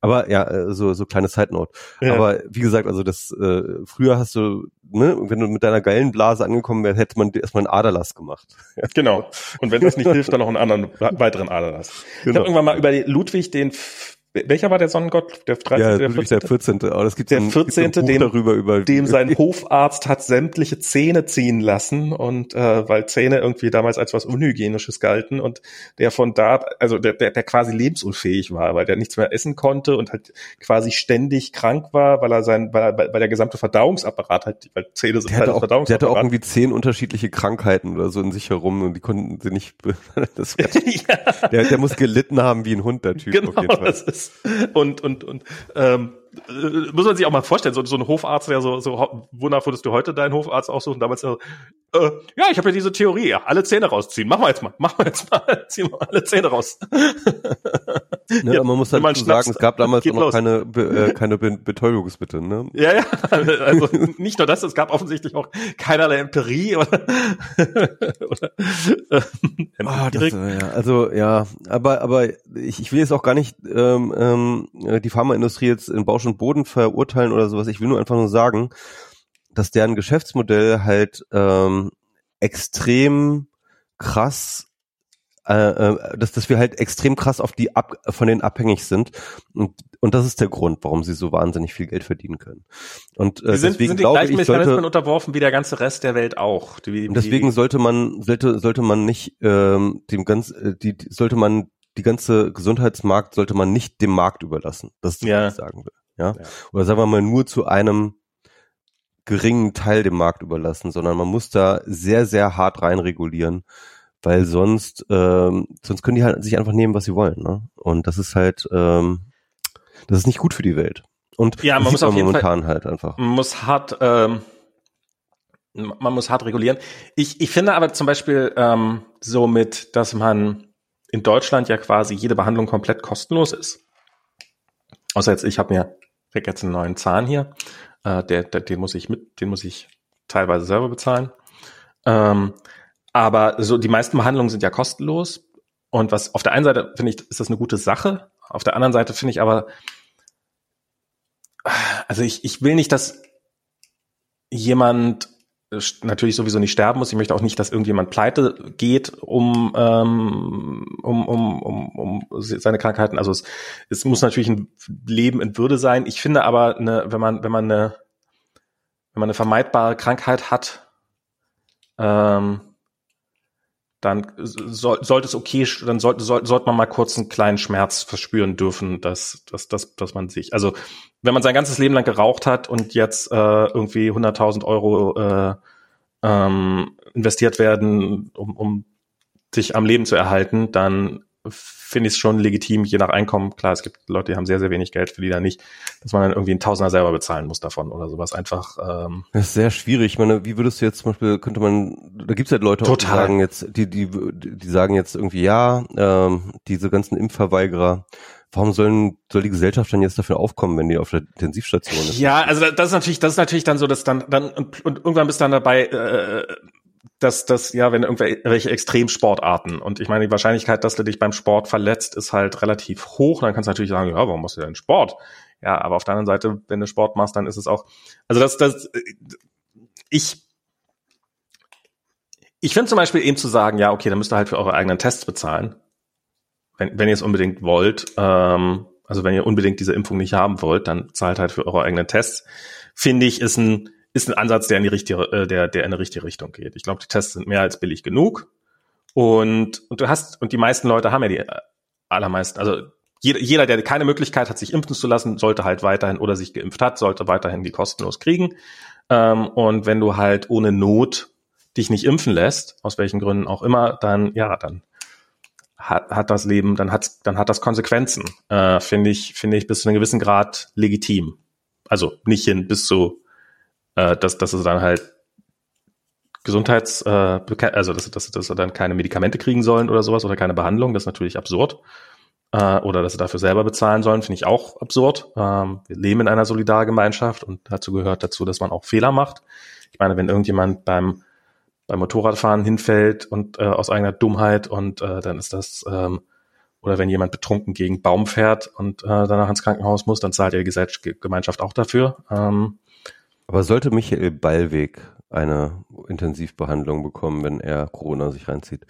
Aber ja, äh, so so kleine Side Note. Ja. Aber wie gesagt, also das äh, früher hast du, ne, wenn du mit deiner geilen Blase angekommen wärst, hätte man erstmal einen Aderlass gemacht. [laughs] genau. Und wenn das nicht hilft, dann noch einen anderen weiteren Aderlass. Genau. Ich habe irgendwann mal über Ludwig den welcher war der Sonnengott? Der 13. Ja, der 14. Der 14. Aber das gibt der ein, 14. Ein dem, darüber, über, dem [laughs] sein Hofarzt hat sämtliche Zähne ziehen lassen und äh, weil Zähne irgendwie damals als was Unhygienisches galten und der von da, also der, der, der quasi lebensunfähig war, weil der nichts mehr essen konnte und halt quasi ständig krank war, weil er sein, weil, weil, weil der gesamte Verdauungsapparat halt, weil Zähne sind der halt auch, Verdauungsapparat. Der hatte auch irgendwie zehn unterschiedliche Krankheiten oder so in sich herum und die konnten sie nicht, [laughs] das [laughs] ja. der, der muss gelitten haben wie ein Hund, der Typ. Genau, das ist und, und, und ähm, äh, muss man sich auch mal vorstellen, so, so ein Hofarzt, der so, so, wonach würdest du heute deinen Hofarzt aussuchen? Damals, äh, ja, ich habe ja diese Theorie, ja, alle Zähne rausziehen. Machen wir jetzt mal, machen wir jetzt mal, [laughs] ziehen wir alle Zähne raus. [laughs] Ne, ja, man muss halt sagen, es gab damals auch noch los. keine, äh, [laughs] keine Be Betäubungsmittel. Ne? Ja, ja, also nicht nur das, es gab offensichtlich auch keinerlei Empirie oder, oder äh, oh, das, ja, Also ja, aber aber ich, ich will jetzt auch gar nicht ähm, ähm, die Pharmaindustrie jetzt in Bausch und Boden verurteilen oder sowas. Ich will nur einfach nur sagen, dass deren Geschäftsmodell halt ähm, extrem krass äh, äh, dass, dass wir halt extrem krass auf die ab, von denen abhängig sind. Und, und das ist der Grund, warum sie so wahnsinnig viel Geld verdienen können. Und äh, sind, deswegen sind die glaube ich, sollte, unterworfen wie der ganze Rest der Welt auch. Die, und deswegen sollte man sollte sollte man nicht ähm, dem ganz äh, die, die sollte man die ganze Gesundheitsmarkt sollte man nicht dem Markt überlassen. Das ist, ja. was ich sagen will. Ja? ja. Oder sagen wir mal nur zu einem geringen Teil dem Markt überlassen, sondern man muss da sehr, sehr hart reinregulieren weil sonst, ähm, sonst können die halt sich einfach nehmen, was sie wollen. Ne? Und das ist halt, ähm, das ist nicht gut für die Welt. Und ja, man muss auf jeden momentan Fall, halt einfach. Man muss hart, ähm, man muss hart regulieren. Ich, ich finde aber zum Beispiel ähm, so mit, dass man in Deutschland ja quasi jede Behandlung komplett kostenlos ist. Außer jetzt, ich habe mir krieg jetzt einen neuen Zahn hier, äh, der, der, den muss ich mit, den muss ich teilweise selber bezahlen. Ähm, aber so die meisten Behandlungen sind ja kostenlos. Und was auf der einen Seite finde ich, ist das eine gute Sache. Auf der anderen Seite finde ich aber, also ich, ich will nicht, dass jemand natürlich sowieso nicht sterben muss. Ich möchte auch nicht, dass irgendjemand pleite geht, um, ähm, um, um, um, um seine Krankheiten. Also es, es muss natürlich ein Leben in Würde sein. Ich finde aber, eine, wenn man, wenn man eine, wenn man eine vermeidbare Krankheit hat, ähm, dann soll, sollte es okay, dann sollte, sollte, sollte man mal kurz einen kleinen Schmerz verspüren dürfen, dass, dass, dass, dass man sich, also wenn man sein ganzes Leben lang geraucht hat und jetzt äh, irgendwie 100.000 Euro äh, ähm, investiert werden, um, um sich am Leben zu erhalten, dann finde ich es schon legitim, je nach Einkommen. Klar, es gibt Leute, die haben sehr, sehr wenig Geld, für die da nicht, dass man dann irgendwie einen Tausender selber bezahlen muss davon oder sowas. Einfach. Ähm, das ist sehr schwierig. Ich meine, wie würdest du jetzt zum Beispiel, könnte man, da gibt es halt Leute, die sagen jetzt, die, die, die sagen jetzt irgendwie, ja, ähm, diese ganzen Impfverweigerer, warum sollen, soll die Gesellschaft dann jetzt dafür aufkommen, wenn die auf der Intensivstation ist? Ja, also das ist natürlich, das ist natürlich dann so, dass dann, dann und, und irgendwann bist du dann dabei, äh, dass das, ja, wenn irgendwelche Extremsportarten und ich meine, die Wahrscheinlichkeit, dass du dich beim Sport verletzt, ist halt relativ hoch. Dann kannst du natürlich sagen, ja, warum machst du denn Sport? Ja, aber auf der anderen Seite, wenn du Sport machst, dann ist es auch, also das, das, ich, ich finde zum Beispiel eben zu sagen, ja, okay, dann müsst ihr halt für eure eigenen Tests bezahlen. Wenn, wenn ihr es unbedingt wollt, ähm, also wenn ihr unbedingt diese Impfung nicht haben wollt, dann zahlt halt für eure eigenen Tests. Finde ich, ist ein, ist ein Ansatz, der in die richtige, äh, der, der in eine richtige Richtung geht. Ich glaube, die Tests sind mehr als billig genug. Und, und du hast, und die meisten Leute haben ja die äh, allermeisten, also jeder, jeder, der keine Möglichkeit hat, sich impfen zu lassen, sollte halt weiterhin oder sich geimpft hat, sollte weiterhin die kostenlos kriegen. Ähm, und wenn du halt ohne Not dich nicht impfen lässt, aus welchen Gründen auch immer, dann ja, dann hat, hat das Leben, dann hat dann hat das Konsequenzen. Äh, finde ich, finde ich bis zu einem gewissen Grad legitim. Also nicht hin bis zu äh, dass, dass sie dann halt Gesundheits, äh, also dass, dass, dass sie dann keine Medikamente kriegen sollen oder sowas oder keine Behandlung, das ist natürlich absurd. Äh, oder dass sie dafür selber bezahlen sollen, finde ich auch absurd. Ähm, wir leben in einer Solidargemeinschaft und dazu gehört dazu, dass man auch Fehler macht. Ich meine, wenn irgendjemand beim beim Motorradfahren hinfällt und äh, aus eigener Dummheit und äh, dann ist das ähm, oder wenn jemand betrunken gegen Baum fährt und äh, danach ins Krankenhaus muss, dann zahlt ja die Gemeinschaft auch dafür. Ähm, aber sollte Michael Ballweg eine Intensivbehandlung bekommen, wenn er Corona sich reinzieht?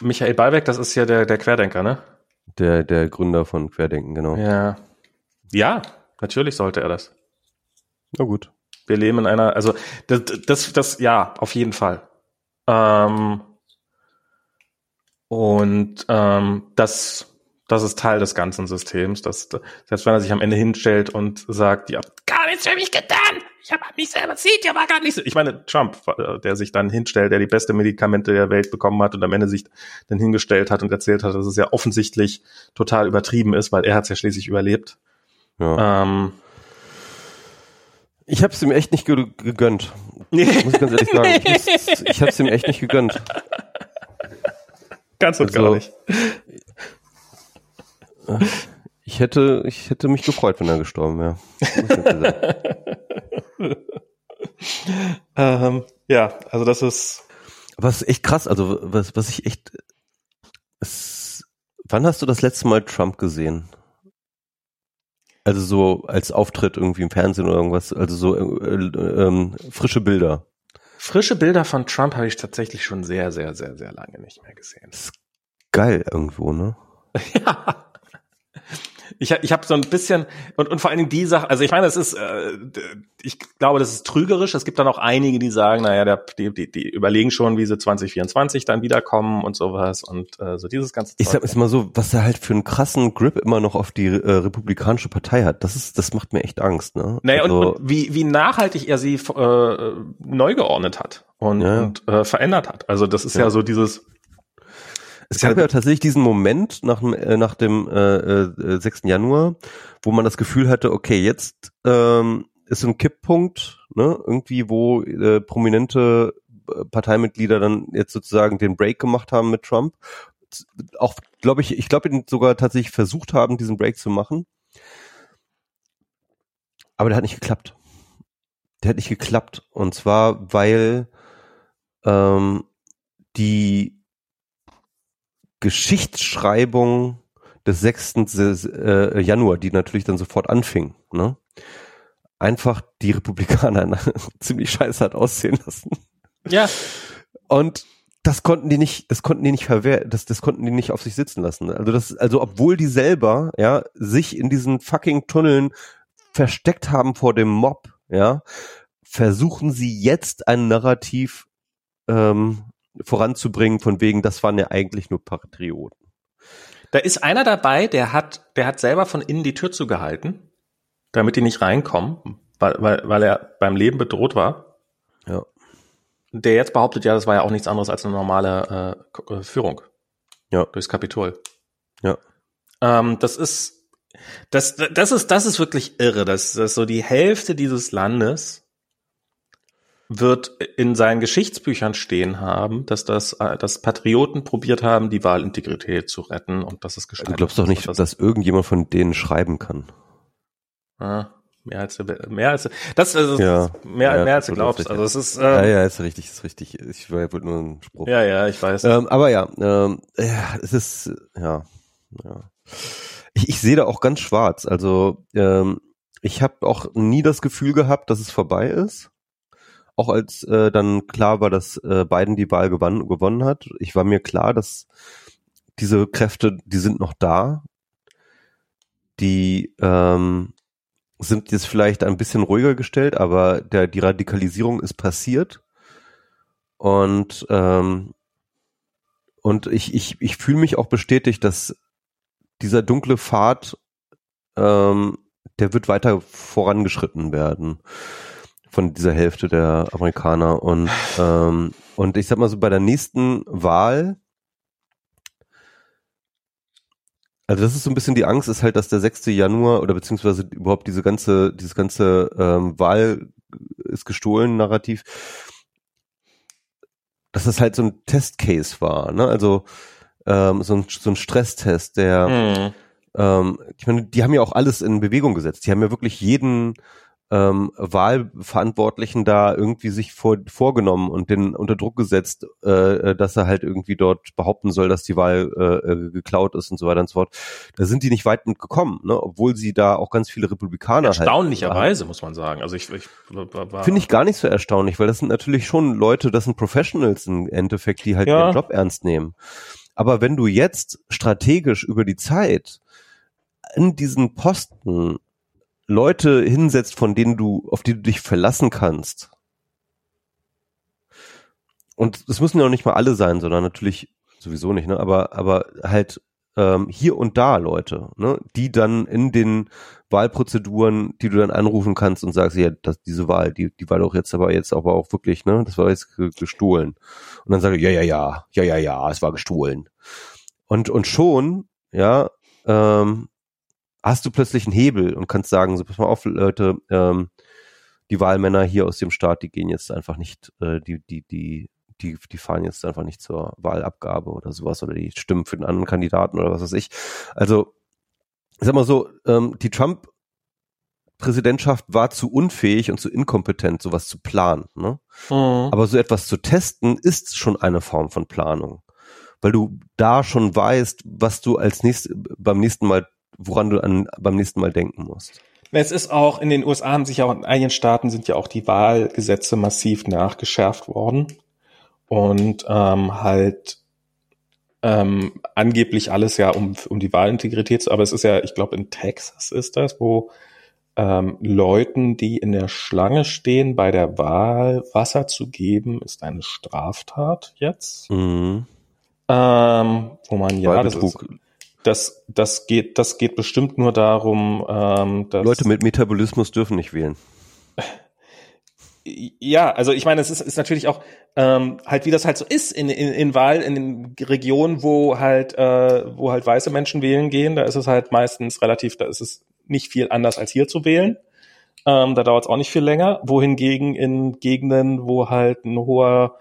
Michael Ballweg, das ist ja der, der Querdenker, ne? Der, der Gründer von Querdenken, genau. Ja. Ja, natürlich sollte er das. Na gut. Wir leben in einer, also das, das, das ja, auf jeden Fall. Ähm, und ähm, das das ist Teil des ganzen Systems. Dass, selbst wenn er sich am Ende hinstellt und sagt, ja, gar nichts für mich getan, ich habe mich selber sieht, ja war gar nichts. Ich meine, Trump, der sich dann hinstellt, der die beste Medikamente der Welt bekommen hat und am Ende sich dann hingestellt hat und erzählt hat, dass es ja offensichtlich total übertrieben ist, weil er hat es ja schließlich überlebt. Ja. Ähm, ich habe es ihm echt nicht gegönnt. Nee. Muss ich ganz ehrlich sagen. [laughs] Ich, ich habe es ihm echt nicht gegönnt. Ganz und also, gar nicht [laughs] Ich hätte, ich hätte mich gefreut, wenn er gestorben wäre. [laughs] ähm, ja, also das ist. Was echt krass, also was, was ich echt. Es, wann hast du das letzte Mal Trump gesehen? Also so als Auftritt irgendwie im Fernsehen oder irgendwas, also so äh, äh, ähm, frische Bilder. Frische Bilder von Trump habe ich tatsächlich schon sehr, sehr, sehr, sehr lange nicht mehr gesehen. Geil irgendwo, ne? [laughs] ja. Ich, ich habe so ein bisschen und, und vor allen Dingen die Sache, also ich meine, es ist, äh, ich glaube, das ist trügerisch. Es gibt dann auch einige, die sagen, naja, der, die, die, die überlegen schon, wie sie 2024 dann wiederkommen und sowas und äh, so dieses ganze. Ich sag es mal so, was er halt für einen krassen Grip immer noch auf die äh, republikanische Partei hat, das ist, das macht mir echt Angst. Ne? Naja, also, und, und wie, wie nachhaltig er sie äh, neu geordnet hat und, ja. und äh, verändert hat. Also das ist ja, ja so dieses es gab ja tatsächlich diesen Moment nach, äh, nach dem äh, äh, 6. Januar, wo man das Gefühl hatte, okay, jetzt ähm, ist ein Kipppunkt, ne, irgendwie, wo äh, prominente äh, Parteimitglieder dann jetzt sozusagen den Break gemacht haben mit Trump. Auch, glaube ich, ich glaube, sogar tatsächlich versucht haben, diesen Break zu machen. Aber der hat nicht geklappt. Der hat nicht geklappt. Und zwar, weil ähm, die Geschichtsschreibung des 6. Äh, Januar, die natürlich dann sofort anfing, ne? einfach die Republikaner [laughs] ziemlich scheiße hat aussehen lassen. Ja. Und das konnten die nicht, das konnten die nicht verwehren, das, das konnten die nicht auf sich sitzen lassen. Also das, also obwohl die selber, ja, sich in diesen fucking Tunneln versteckt haben vor dem Mob, ja, versuchen sie jetzt ein Narrativ ähm, voranzubringen, von wegen, das waren ja eigentlich nur Patrioten. Da ist einer dabei, der hat, der hat selber von innen die Tür zugehalten, damit die nicht reinkommen, weil, weil, weil er beim Leben bedroht war. Ja. Der jetzt behauptet, ja, das war ja auch nichts anderes als eine normale äh, Führung. Ja. Durchs Kapitol. Ja. Ähm, das ist, das, das ist, das ist wirklich irre, dass, dass so die Hälfte dieses Landes wird in seinen Geschichtsbüchern stehen haben, dass das, äh, dass Patrioten probiert haben, die Wahlintegrität zu retten und dass es gescheitert Du glaubst doch nicht, dass, dass irgendjemand von denen schreiben kann. Ah, mehr als mehr als das ist ja, mehr, ja, mehr als du glaubst. Also es ist ähm, ja ja ist richtig, ist richtig. Ich wollte nur ein Spruch. Ja ja, ich weiß. Ähm, aber ja, ähm, ja, es ist ja ja. Ich, ich sehe da auch ganz schwarz. Also ähm, ich habe auch nie das Gefühl gehabt, dass es vorbei ist auch als äh, dann klar war, dass äh, Biden die Wahl gewann, gewonnen hat. Ich war mir klar, dass diese Kräfte, die sind noch da. Die ähm, sind jetzt vielleicht ein bisschen ruhiger gestellt, aber der, die Radikalisierung ist passiert. Und, ähm, und ich, ich, ich fühle mich auch bestätigt, dass dieser dunkle Pfad, ähm, der wird weiter vorangeschritten werden von dieser Hälfte der Amerikaner. Und, [sighs] ähm, und ich sag mal so, bei der nächsten Wahl, also das ist so ein bisschen die Angst, ist halt, dass der 6. Januar oder beziehungsweise überhaupt diese ganze, dieses ganze ähm, Wahl ist gestohlen Narrativ, dass das halt so ein Testcase war, ne? Also ähm, so, ein, so ein Stresstest, der mhm. ähm, ich meine, die haben ja auch alles in Bewegung gesetzt. Die haben ja wirklich jeden ähm, Wahlverantwortlichen da irgendwie sich vor, vorgenommen und den unter Druck gesetzt, äh, dass er halt irgendwie dort behaupten soll, dass die Wahl äh, äh geklaut ist und so weiter und so fort. Da sind die nicht weit mitgekommen, ne? obwohl sie da auch ganz viele Republikaner halt Erstaunlicherweise, halt, muss man sagen. Also ich, ich finde ich gar nicht so erstaunlich, weil das sind natürlich schon Leute, das sind Professionals im Endeffekt, die halt ja. ihren Job ernst nehmen. Aber wenn du jetzt strategisch über die Zeit in diesen Posten Leute hinsetzt, von denen du, auf die du dich verlassen kannst. Und es müssen ja auch nicht mal alle sein, sondern natürlich sowieso nicht, ne? Aber, aber halt ähm, hier und da Leute, ne, die dann in den Wahlprozeduren, die du dann anrufen kannst und sagst, ja, das, diese Wahl, die, die war doch jetzt aber jetzt aber auch wirklich, ne, das war jetzt gestohlen. Und dann sage ich, ja, ja, ja, ja, ja, ja, es war gestohlen. Und, und schon, ja, ähm, hast du plötzlich einen Hebel und kannst sagen, so pass mal auf, Leute, ähm, die Wahlmänner hier aus dem Staat, die gehen jetzt einfach nicht, äh, die, die, die, die, die fahren jetzt einfach nicht zur Wahlabgabe oder sowas oder die stimmen für den anderen Kandidaten oder was weiß ich. Also ich sag mal so, ähm, die Trump Präsidentschaft war zu unfähig und zu inkompetent, sowas zu planen. Ne? Mhm. Aber so etwas zu testen, ist schon eine Form von Planung. Weil du da schon weißt, was du als nächstes beim nächsten Mal, woran du an, beim nächsten Mal denken musst. Es ist auch, in den USA haben sich auch in einigen Staaten sind ja auch die Wahlgesetze massiv nachgeschärft worden. Und ähm, halt ähm, angeblich alles ja um, um die Wahlintegrität zu, aber es ist ja, ich glaube in Texas ist das, wo ähm, Leuten, die in der Schlange stehen, bei der Wahl Wasser zu geben, ist eine Straftat jetzt. Mhm. Ähm, wo man ja, das, ist, das, das geht, das geht bestimmt nur darum, ähm, dass Leute mit Metabolismus dürfen nicht wählen. Ja, also ich meine, es ist, ist natürlich auch ähm, halt, wie das halt so ist in, in, in Wahl, in den Regionen, wo halt, äh, wo halt weiße Menschen wählen gehen, da ist es halt meistens relativ, da ist es nicht viel anders als hier zu wählen. Ähm, da dauert es auch nicht viel länger. Wohingegen in Gegenden, wo halt ein hoher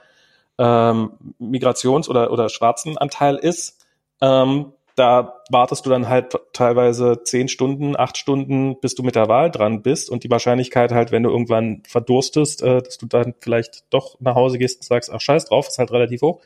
ähm, Migrations- oder, oder Schwarzenanteil ist, ähm, da wartest du dann halt teilweise zehn Stunden, acht Stunden, bis du mit der Wahl dran bist und die Wahrscheinlichkeit halt, wenn du irgendwann verdurstest, äh, dass du dann vielleicht doch nach Hause gehst und sagst, ach scheiß drauf, ist halt relativ hoch.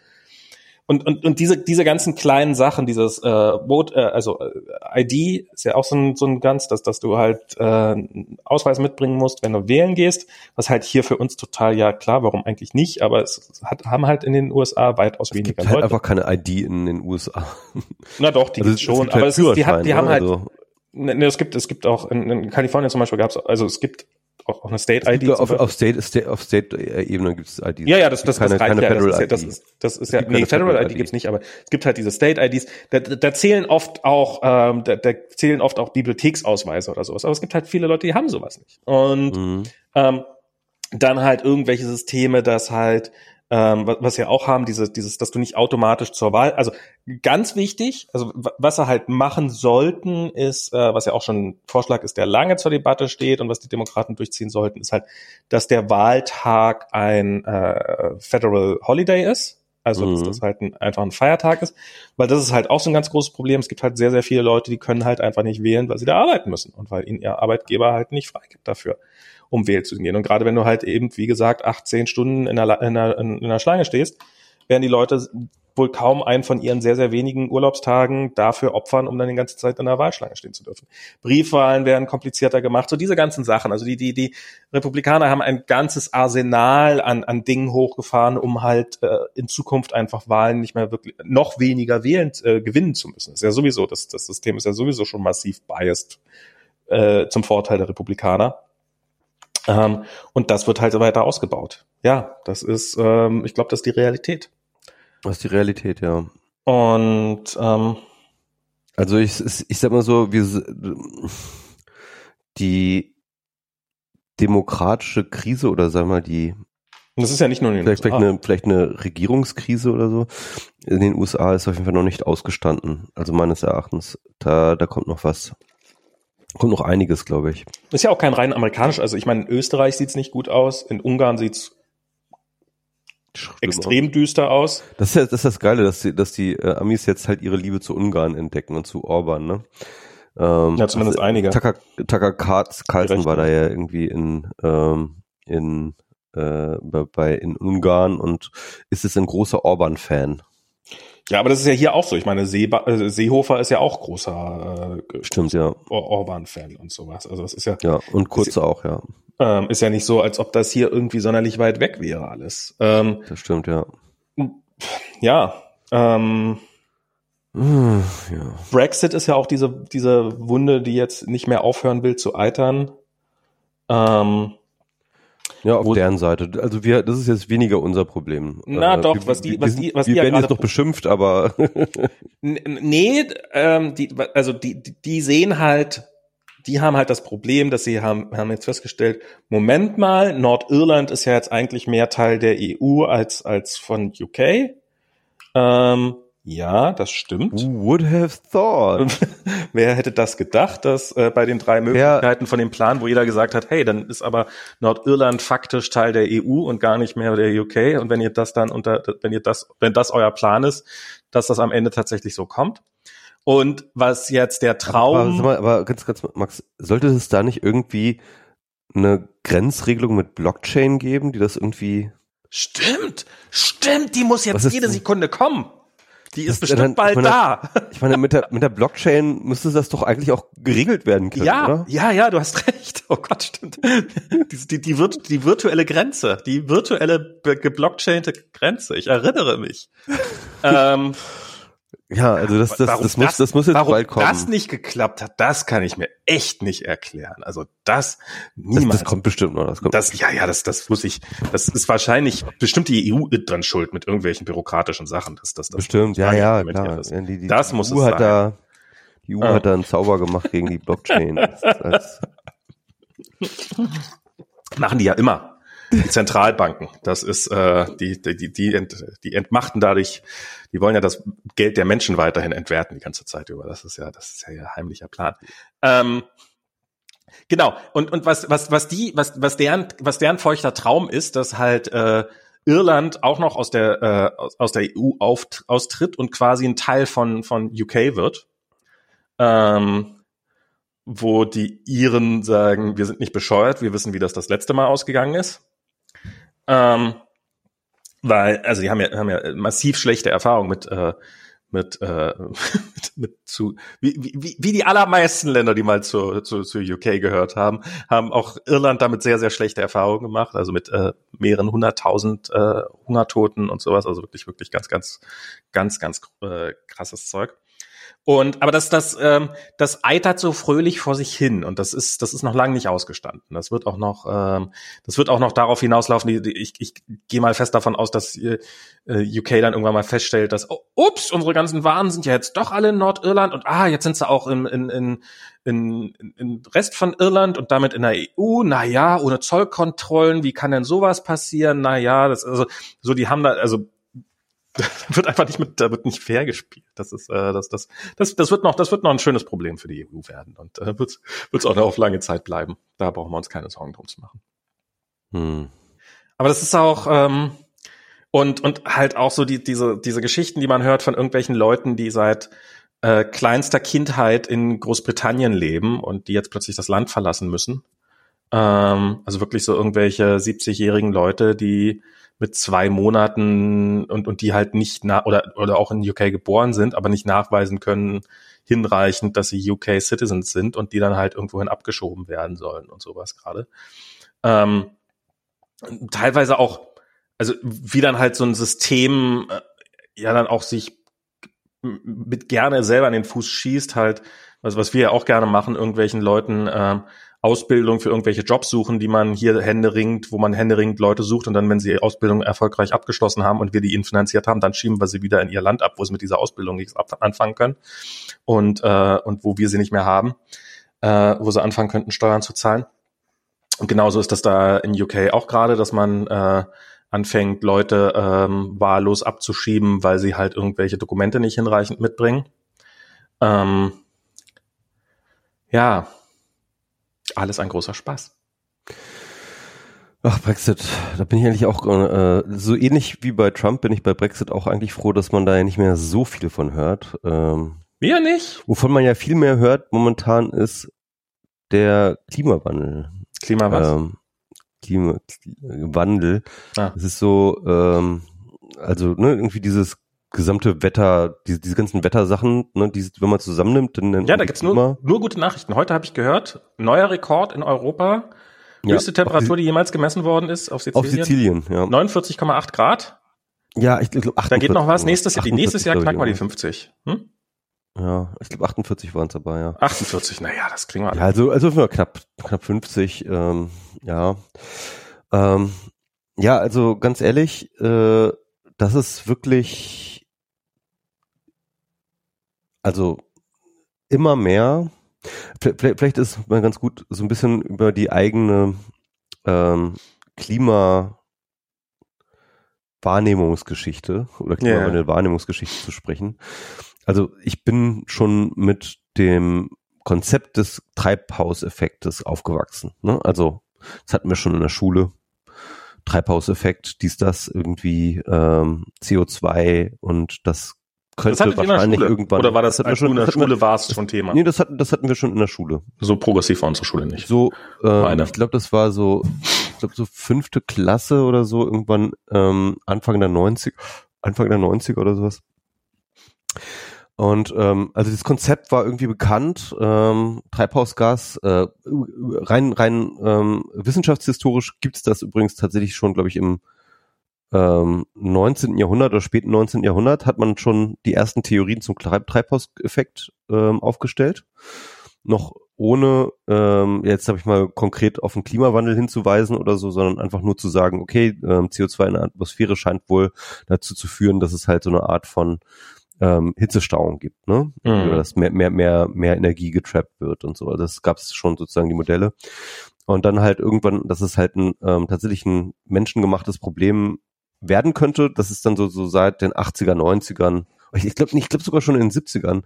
Und, und, und diese, diese ganzen kleinen Sachen, dieses äh, Vote, äh, also äh, ID ist ja auch so ein, so ein ganz, dass, dass du halt äh, einen Ausweis mitbringen musst, wenn du wählen gehst, was halt hier für uns total ja klar, warum eigentlich nicht, aber es hat, haben halt in den USA weitaus es weniger gibt halt einfach keine ID in den USA. [laughs] Na doch, die also gibt's schon, aber halt es, die, hat, die haben halt, also. ne, ne, es gibt, es gibt auch in, in Kalifornien zum Beispiel gab es, also es gibt auch, auch eine State-ID. Auf, auf State, State, auf State-Ebene gibt es IDs. Ja, ja, das, das, keine, das reicht keine ja. Federal das ist ja, das ist, das ist ja, nee, Federal, Federal ID, ID gibt's nicht, aber es gibt halt diese State-IDs. Da, da zählen oft auch, ähm, da, da zählen oft auch Bibliotheksausweise oder sowas. Aber es gibt halt viele Leute, die haben sowas nicht. Und mhm. ähm, dann halt irgendwelche Systeme, dass halt ähm, was wir auch haben, dieses, dieses, dass du nicht automatisch zur Wahl, also ganz wichtig, also was sie halt machen sollten, ist, äh, was ja auch schon ein Vorschlag ist, der lange zur Debatte steht und was die Demokraten durchziehen sollten, ist halt, dass der Wahltag ein äh, Federal Holiday ist. Also, mhm. dass das halt ein, einfach ein Feiertag ist. Weil das ist halt auch so ein ganz großes Problem. Es gibt halt sehr, sehr viele Leute, die können halt einfach nicht wählen, weil sie da arbeiten müssen und weil ihnen ihr Arbeitgeber halt nicht freigibt dafür um wählen zu gehen. Und gerade wenn du halt eben, wie gesagt, acht, zehn Stunden in einer, in einer, in einer Schlange stehst, werden die Leute wohl kaum einen von ihren sehr, sehr wenigen Urlaubstagen dafür opfern, um dann die ganze Zeit in der Wahlschlange stehen zu dürfen. Briefwahlen werden komplizierter gemacht, so diese ganzen Sachen. Also die, die, die Republikaner haben ein ganzes Arsenal an, an Dingen hochgefahren, um halt äh, in Zukunft einfach Wahlen nicht mehr wirklich, noch weniger wählen, äh, gewinnen zu müssen. Das ist ja sowieso, das, das System ist ja sowieso schon massiv biased äh, zum Vorteil der Republikaner. Ähm, und das wird halt weiter ausgebaut. Ja, das ist, ähm, ich glaube, das ist die Realität. Das ist die Realität, ja. Und ähm, also ich, ich sag mal so, wir die demokratische Krise oder sag mal die das ist ja nicht nur in den vielleicht, USA. Vielleicht eine, vielleicht eine Regierungskrise oder so. In den USA ist auf jeden Fall noch nicht ausgestanden. Also meines Erachtens. Da, da kommt noch was. Kommt noch einiges, glaube ich. Ist ja auch kein rein amerikanisch. Also ich meine, in Österreich sieht's nicht gut aus, in Ungarn sieht's extrem düster aus. Das ist, ja, das ist das Geile, dass die, dass die äh, Amis jetzt halt ihre Liebe zu Ungarn entdecken und zu Orban, ne? Ähm, ja, zumindest also, einige. Tucker, Tucker Carlson war da ja irgendwie in, ähm, in, äh, bei, in Ungarn und ist es ein großer Orban-Fan. Ja, aber das ist ja hier auch so. Ich meine, Seeba äh, Seehofer ist ja auch großer äh, Stimmt, ja. Orban-Fan und sowas. Also das ist ja. Ja, und Kurz ist, auch, ja. Ähm, ist ja nicht so, als ob das hier irgendwie sonderlich weit weg wäre alles. Ähm, das stimmt, ja. Ja. Ähm, hm, ja. Brexit ist ja auch diese, diese Wunde, die jetzt nicht mehr aufhören will zu eitern. Ähm, ja, auf deren Seite. Also wir, das ist jetzt weniger unser Problem. Na äh, doch, wir, was die, was die, was wir die werden ja jetzt noch beschimpft, aber [laughs] nee, ähm, die, also die, die sehen halt, die haben halt das Problem, dass sie haben, haben jetzt festgestellt, Moment mal, Nordirland ist ja jetzt eigentlich mehr Teil der EU als als von UK. Ähm, ja, das stimmt. Who would have thought? [laughs] Wer hätte das gedacht, dass äh, bei den drei Möglichkeiten ja. von dem Plan, wo jeder gesagt hat, hey, dann ist aber Nordirland faktisch Teil der EU und gar nicht mehr der UK. Und wenn ihr das dann unter, wenn ihr das, wenn das euer Plan ist, dass das am Ende tatsächlich so kommt. Und was jetzt der Traum. Aber, aber ganz, ganz, Max, sollte es da nicht irgendwie eine Grenzregelung mit Blockchain geben, die das irgendwie. Stimmt, stimmt, die muss jetzt jede Sekunde kommen. Die ist bestimmt dann, bald meine, da. Ich meine, mit der, mit der Blockchain müsste das doch eigentlich auch geregelt werden können, ja, oder? Ja, ja, du hast recht. Oh Gott, stimmt. Die, die, die, virt, die virtuelle Grenze, die virtuelle geblockchainte Grenze. Ich erinnere mich. [laughs] ähm, ja, also das, das, das, muss, das muss jetzt warum bald kommen. das nicht geklappt hat, das kann ich mir echt nicht erklären. Also das niemals. Das, das kommt bestimmt noch. Das kommt das, ja, ja, das, das muss ich. Das ist wahrscheinlich bestimmt die EU dran schuld mit irgendwelchen bürokratischen Sachen. Das, das, das bestimmt, ja, ja, klar. Ja, die, die, das muss EU es hat sein. da, die EU ah. hat da einen Zauber gemacht gegen die Blockchain. [laughs] Machen die ja immer. Die Zentralbanken, das ist äh, die, die, die, ent, die entmachten dadurch, die wollen ja das Geld der Menschen weiterhin entwerten die ganze Zeit über. Das ist ja, das ist ja ihr heimlicher Plan. Ähm, genau. Und und was was was die was was deren was deren feuchter Traum ist, dass halt äh, Irland auch noch aus der äh, aus, aus der EU auf, austritt und quasi ein Teil von von UK wird. Ähm, wo die Iren sagen, wir sind nicht bescheuert, wir wissen, wie das das letzte Mal ausgegangen ist. Ähm, weil, also die haben ja, haben ja massiv schlechte Erfahrungen mit, äh, mit, äh, [laughs] mit, mit zu, wie, wie, wie die allermeisten Länder, die mal zu, zu, zu UK gehört haben, haben auch Irland damit sehr, sehr schlechte Erfahrungen gemacht, also mit äh, mehreren hunderttausend äh, Hungertoten und sowas, also wirklich, wirklich ganz, ganz, ganz, ganz äh, krasses Zeug. Und aber das, das, ähm, das eitert so fröhlich vor sich hin und das ist, das ist noch lange nicht ausgestanden. Das wird auch noch, ähm, das wird auch noch darauf hinauslaufen. Die, ich, ich gehe mal fest davon aus, dass äh, UK dann irgendwann mal feststellt, dass oh, ups, unsere ganzen Waren sind ja jetzt doch alle in Nordirland und ah, jetzt sind sie auch in, in, in, in, in Rest von Irland und damit in der EU. Na ja, ohne Zollkontrollen, wie kann denn sowas passieren? Na ja, das also so die haben da also [laughs] wird einfach nicht mit, da wird nicht fair gespielt. Das ist, äh, das, das, das, das wird noch, das wird noch ein schönes Problem für die EU werden und äh, wird es auch noch auf lange Zeit bleiben. Da brauchen wir uns keine Sorgen drum zu machen. Hm. Aber das ist auch ähm, und und halt auch so die diese diese Geschichten, die man hört von irgendwelchen Leuten, die seit äh, kleinster Kindheit in Großbritannien leben und die jetzt plötzlich das Land verlassen müssen. Ähm, also wirklich so irgendwelche 70-jährigen Leute, die mit zwei Monaten und, und die halt nicht nach oder, oder auch in UK geboren sind, aber nicht nachweisen können, hinreichend, dass sie UK Citizens sind und die dann halt irgendwohin abgeschoben werden sollen und sowas gerade. Ähm, teilweise auch, also wie dann halt so ein System äh, ja dann auch sich mit gerne selber an den Fuß schießt, halt, also was wir ja auch gerne machen, irgendwelchen Leuten äh, Ausbildung für irgendwelche Jobs suchen, die man hier händeringend, wo man händeringend Leute sucht und dann, wenn sie Ausbildung erfolgreich abgeschlossen haben und wir die ihnen finanziert haben, dann schieben wir sie wieder in ihr Land ab, wo sie mit dieser Ausbildung nichts anfangen können und, äh, und wo wir sie nicht mehr haben, äh, wo sie anfangen könnten, Steuern zu zahlen. Und genauso ist das da in UK auch gerade, dass man äh, anfängt, Leute ähm, wahllos abzuschieben, weil sie halt irgendwelche Dokumente nicht hinreichend mitbringen. Ähm, ja, alles ein großer Spaß. Ach, Brexit, da bin ich eigentlich auch äh, so ähnlich wie bei Trump bin ich bei Brexit auch eigentlich froh, dass man da ja nicht mehr so viel von hört. Ähm, Wir nicht. Wovon man ja viel mehr hört momentan ist der Klimawandel. Klima was? Ähm, Klimawandel. Ah. Es ist so, ähm, also ne, irgendwie dieses gesamte Wetter, diese, diese ganzen Wettersachen, ne, die, wenn man zusammennimmt, dann Ja, da gibt's nur, nur gute Nachrichten. Heute habe ich gehört, neuer Rekord in Europa. Höchste ja, Temperatur, die jemals gemessen worden ist auf Sizilien. Auf Sizilien, ja. 49,8 Grad. Ja, ich glaube, Da geht noch was. Nächstes, 48, nächstes Jahr knacken wir die 50. Hm? Ja, ich glaube 48 waren es dabei, ja. 48, naja, das kriegen wir alle. Ja, also, also knapp, knapp 50, ähm, ja. Ähm, ja, also ganz ehrlich, äh, das ist wirklich also immer mehr, vielleicht ist man ganz gut so ein bisschen über die eigene ähm, Klima Wahrnehmungsgeschichte oder Klimawandel-Wahrnehmungsgeschichte zu sprechen. Also ich bin schon mit dem Konzept des Treibhauseffektes aufgewachsen. Ne? Also das hatten wir schon in der Schule. Treibhauseffekt, dies, das, irgendwie ähm, CO2 und das könnte das wahrscheinlich irgendwann. Oder war das, das schon in der Schule war es schon Thema? Nee, das hatten, das hatten wir schon in der Schule. So progressiv war unsere Schule nicht. So, äh, ich glaube, das war so, ich glaube so fünfte Klasse oder so, irgendwann ähm, Anfang der 90 Anfang der 90 oder sowas. Und ähm, also das Konzept war irgendwie bekannt, ähm, Treibhausgas, äh, rein rein ähm, wissenschaftshistorisch gibt's das übrigens tatsächlich schon, glaube ich, im ähm, 19. Jahrhundert oder späten 19. Jahrhundert hat man schon die ersten Theorien zum Treibhauseffekt ähm, aufgestellt. Noch ohne ähm, jetzt habe ich mal konkret auf den Klimawandel hinzuweisen oder so, sondern einfach nur zu sagen, okay, ähm, CO2 in der Atmosphäre scheint wohl dazu zu führen, dass es halt so eine Art von ähm, Hitzestauung gibt, ne? Mhm. Dass mehr, mehr, mehr, mehr Energie getrappt wird und so. Also das gab es schon sozusagen die Modelle. Und dann halt irgendwann, dass es halt ein ähm, tatsächlich ein menschengemachtes Problem werden könnte. Das ist dann so, so seit den 80er, 90ern, ich glaube ich glaube sogar schon in den 70ern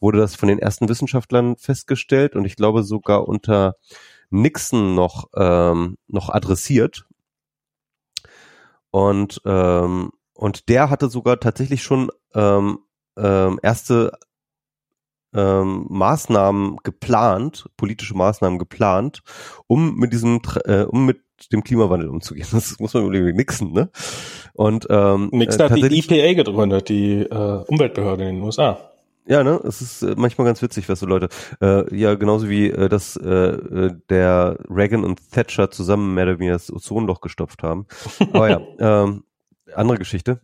wurde das von den ersten Wissenschaftlern festgestellt und ich glaube sogar unter Nixon noch, ähm, noch adressiert. Und, ähm, und der hatte sogar tatsächlich schon ähm, ähm, erste ähm, Maßnahmen geplant, politische Maßnahmen geplant, um mit diesem, äh, um mit dem Klimawandel umzugehen. Das muss man überlegen, Nixon, ne? Und ähm, Nixon äh, hat die EPA gegründet, die äh, Umweltbehörde in den USA. Ja, ne, es ist äh, manchmal ganz witzig, was so Leute, äh, ja, genauso wie äh, dass äh, äh, der Reagan und Thatcher zusammen mehr oder weniger das Ozonloch gestopft haben. Aber ja, [laughs] ähm, andere Geschichte.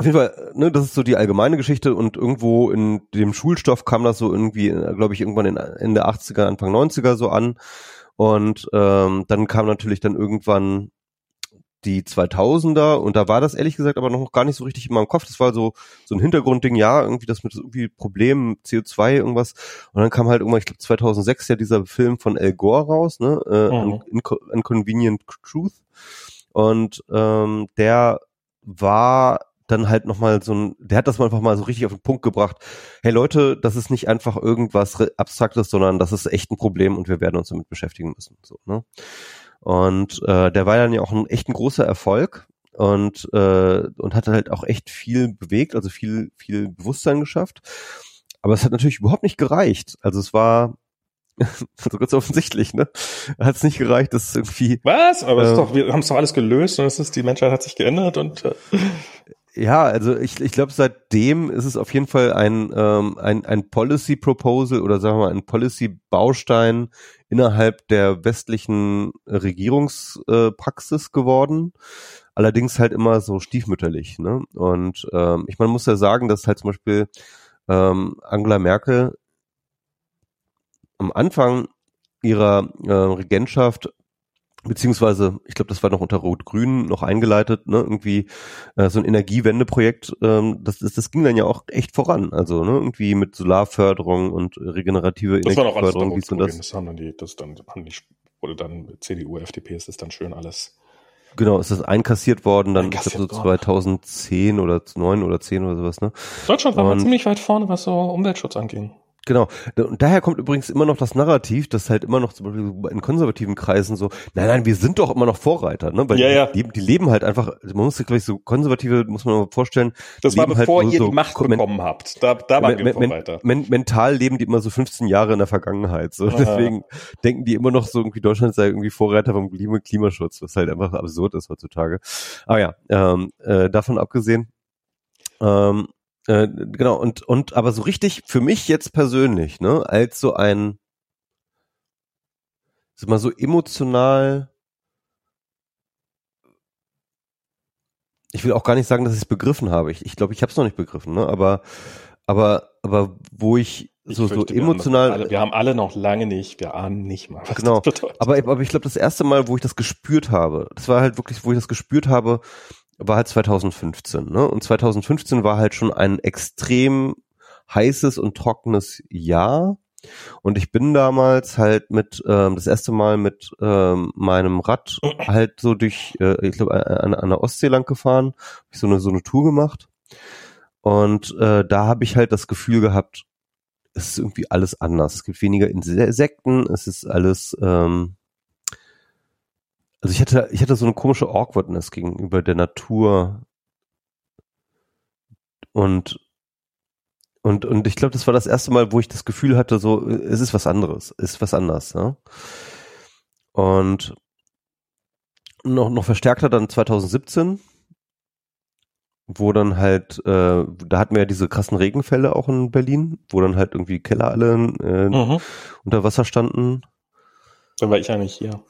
Auf jeden Fall, ne, das ist so die allgemeine Geschichte und irgendwo in dem Schulstoff kam das so irgendwie, äh, glaube ich, irgendwann in Ende 80er, Anfang 90er so an. Und ähm, dann kam natürlich dann irgendwann die 2000er und da war das ehrlich gesagt aber noch gar nicht so richtig in meinem Kopf. Das war so so ein Hintergrundding, ja, irgendwie das mit irgendwie Problemen CO2 irgendwas und dann kam halt irgendwann, ich glaube 2006 ja dieser Film von El Gore raus, ne, äh, mhm. Inconvenient Truth und ähm, der war dann halt nochmal so ein, der hat das mal einfach mal so richtig auf den Punkt gebracht. Hey Leute, das ist nicht einfach irgendwas Abstraktes, sondern das ist echt ein Problem und wir werden uns damit beschäftigen müssen. So, ne? Und äh, der war dann ja auch ein echt ein großer Erfolg und äh, und hat halt auch echt viel bewegt, also viel viel Bewusstsein geschafft. Aber es hat natürlich überhaupt nicht gereicht. Also es war [laughs] so ganz offensichtlich, ne? Hat es nicht gereicht, dass irgendwie. Was? Aber äh, ist doch, wir haben es doch alles gelöst und es ist, die Menschheit hat sich geändert und äh, ja, also ich, ich glaube, seitdem ist es auf jeden Fall ein, ähm, ein, ein Policy Proposal oder sagen wir mal ein Policy Baustein innerhalb der westlichen Regierungspraxis äh, geworden. Allerdings halt immer so stiefmütterlich. Ne? Und ähm, ich meine, muss ja sagen, dass halt zum Beispiel ähm, Angela Merkel am Anfang ihrer äh, Regentschaft beziehungsweise ich glaube, das war noch unter Rot-Grün noch eingeleitet, ne, irgendwie äh, so ein Energiewendeprojekt, ähm, das, das, das ging dann ja auch echt voran, also ne, irgendwie mit Solarförderung und regenerative das Energieförderung, wie so das. Das haben dann die, das dann haben die, wurde dann CDU, FDP ist das dann schön alles. Genau, ist das einkassiert worden, dann einkassiert ich glaub, so 2010 oder 9 oder 10 oder sowas, ne? Deutschland war und, ziemlich weit vorne, was so Umweltschutz anging. Genau. Und daher kommt übrigens immer noch das Narrativ, dass halt immer noch zum Beispiel in konservativen Kreisen so, nein, nein, wir sind doch immer noch Vorreiter, ne? Weil ja, ja. Die, die leben halt einfach, man muss sich gleich so konservative, muss man mal vorstellen. Das war halt bevor halt ihr so die Macht bekommen habt. Da, da waren wir Vorreiter. Men, mental leben die immer so 15 Jahre in der Vergangenheit. So. Deswegen denken die immer noch so irgendwie Deutschland sei irgendwie Vorreiter vom Klima Klimaschutz, was halt einfach absurd ist heutzutage. Aber ja, ähm, äh, davon abgesehen, ähm, äh, genau, und, und aber so richtig für mich jetzt persönlich, ne, als so ein, sag mal so emotional, ich will auch gar nicht sagen, dass ich es begriffen habe. Ich, ich glaube, ich habe es noch nicht begriffen, ne? Aber, aber, aber wo ich so, ich fürchte, so emotional. Wir haben, alle, wir haben, alle, noch lange nicht, wir ahnen nicht mal, was genau. das bedeutet. Aber, aber ich glaube, das erste Mal, wo ich das gespürt habe, das war halt wirklich, wo ich das gespürt habe, war halt 2015. Ne? Und 2015 war halt schon ein extrem heißes und trockenes Jahr. Und ich bin damals halt mit, ähm, das erste Mal mit ähm, meinem Rad halt so durch, äh, ich glaube, an, an der Ostsee lang gefahren, hab ich so eine, so eine Tour gemacht. Und äh, da habe ich halt das Gefühl gehabt, es ist irgendwie alles anders. Es gibt weniger Insekten, es ist alles, ähm, also ich hatte, ich hatte so eine komische Awkwardness gegenüber der Natur und und, und ich glaube, das war das erste Mal, wo ich das Gefühl hatte, so, es ist was anderes, es ist was anders. Ja? Und noch, noch verstärkter dann 2017, wo dann halt, äh, da hatten wir ja diese krassen Regenfälle auch in Berlin, wo dann halt irgendwie Keller alle äh, mhm. unter Wasser standen. Dann war ich eigentlich hier.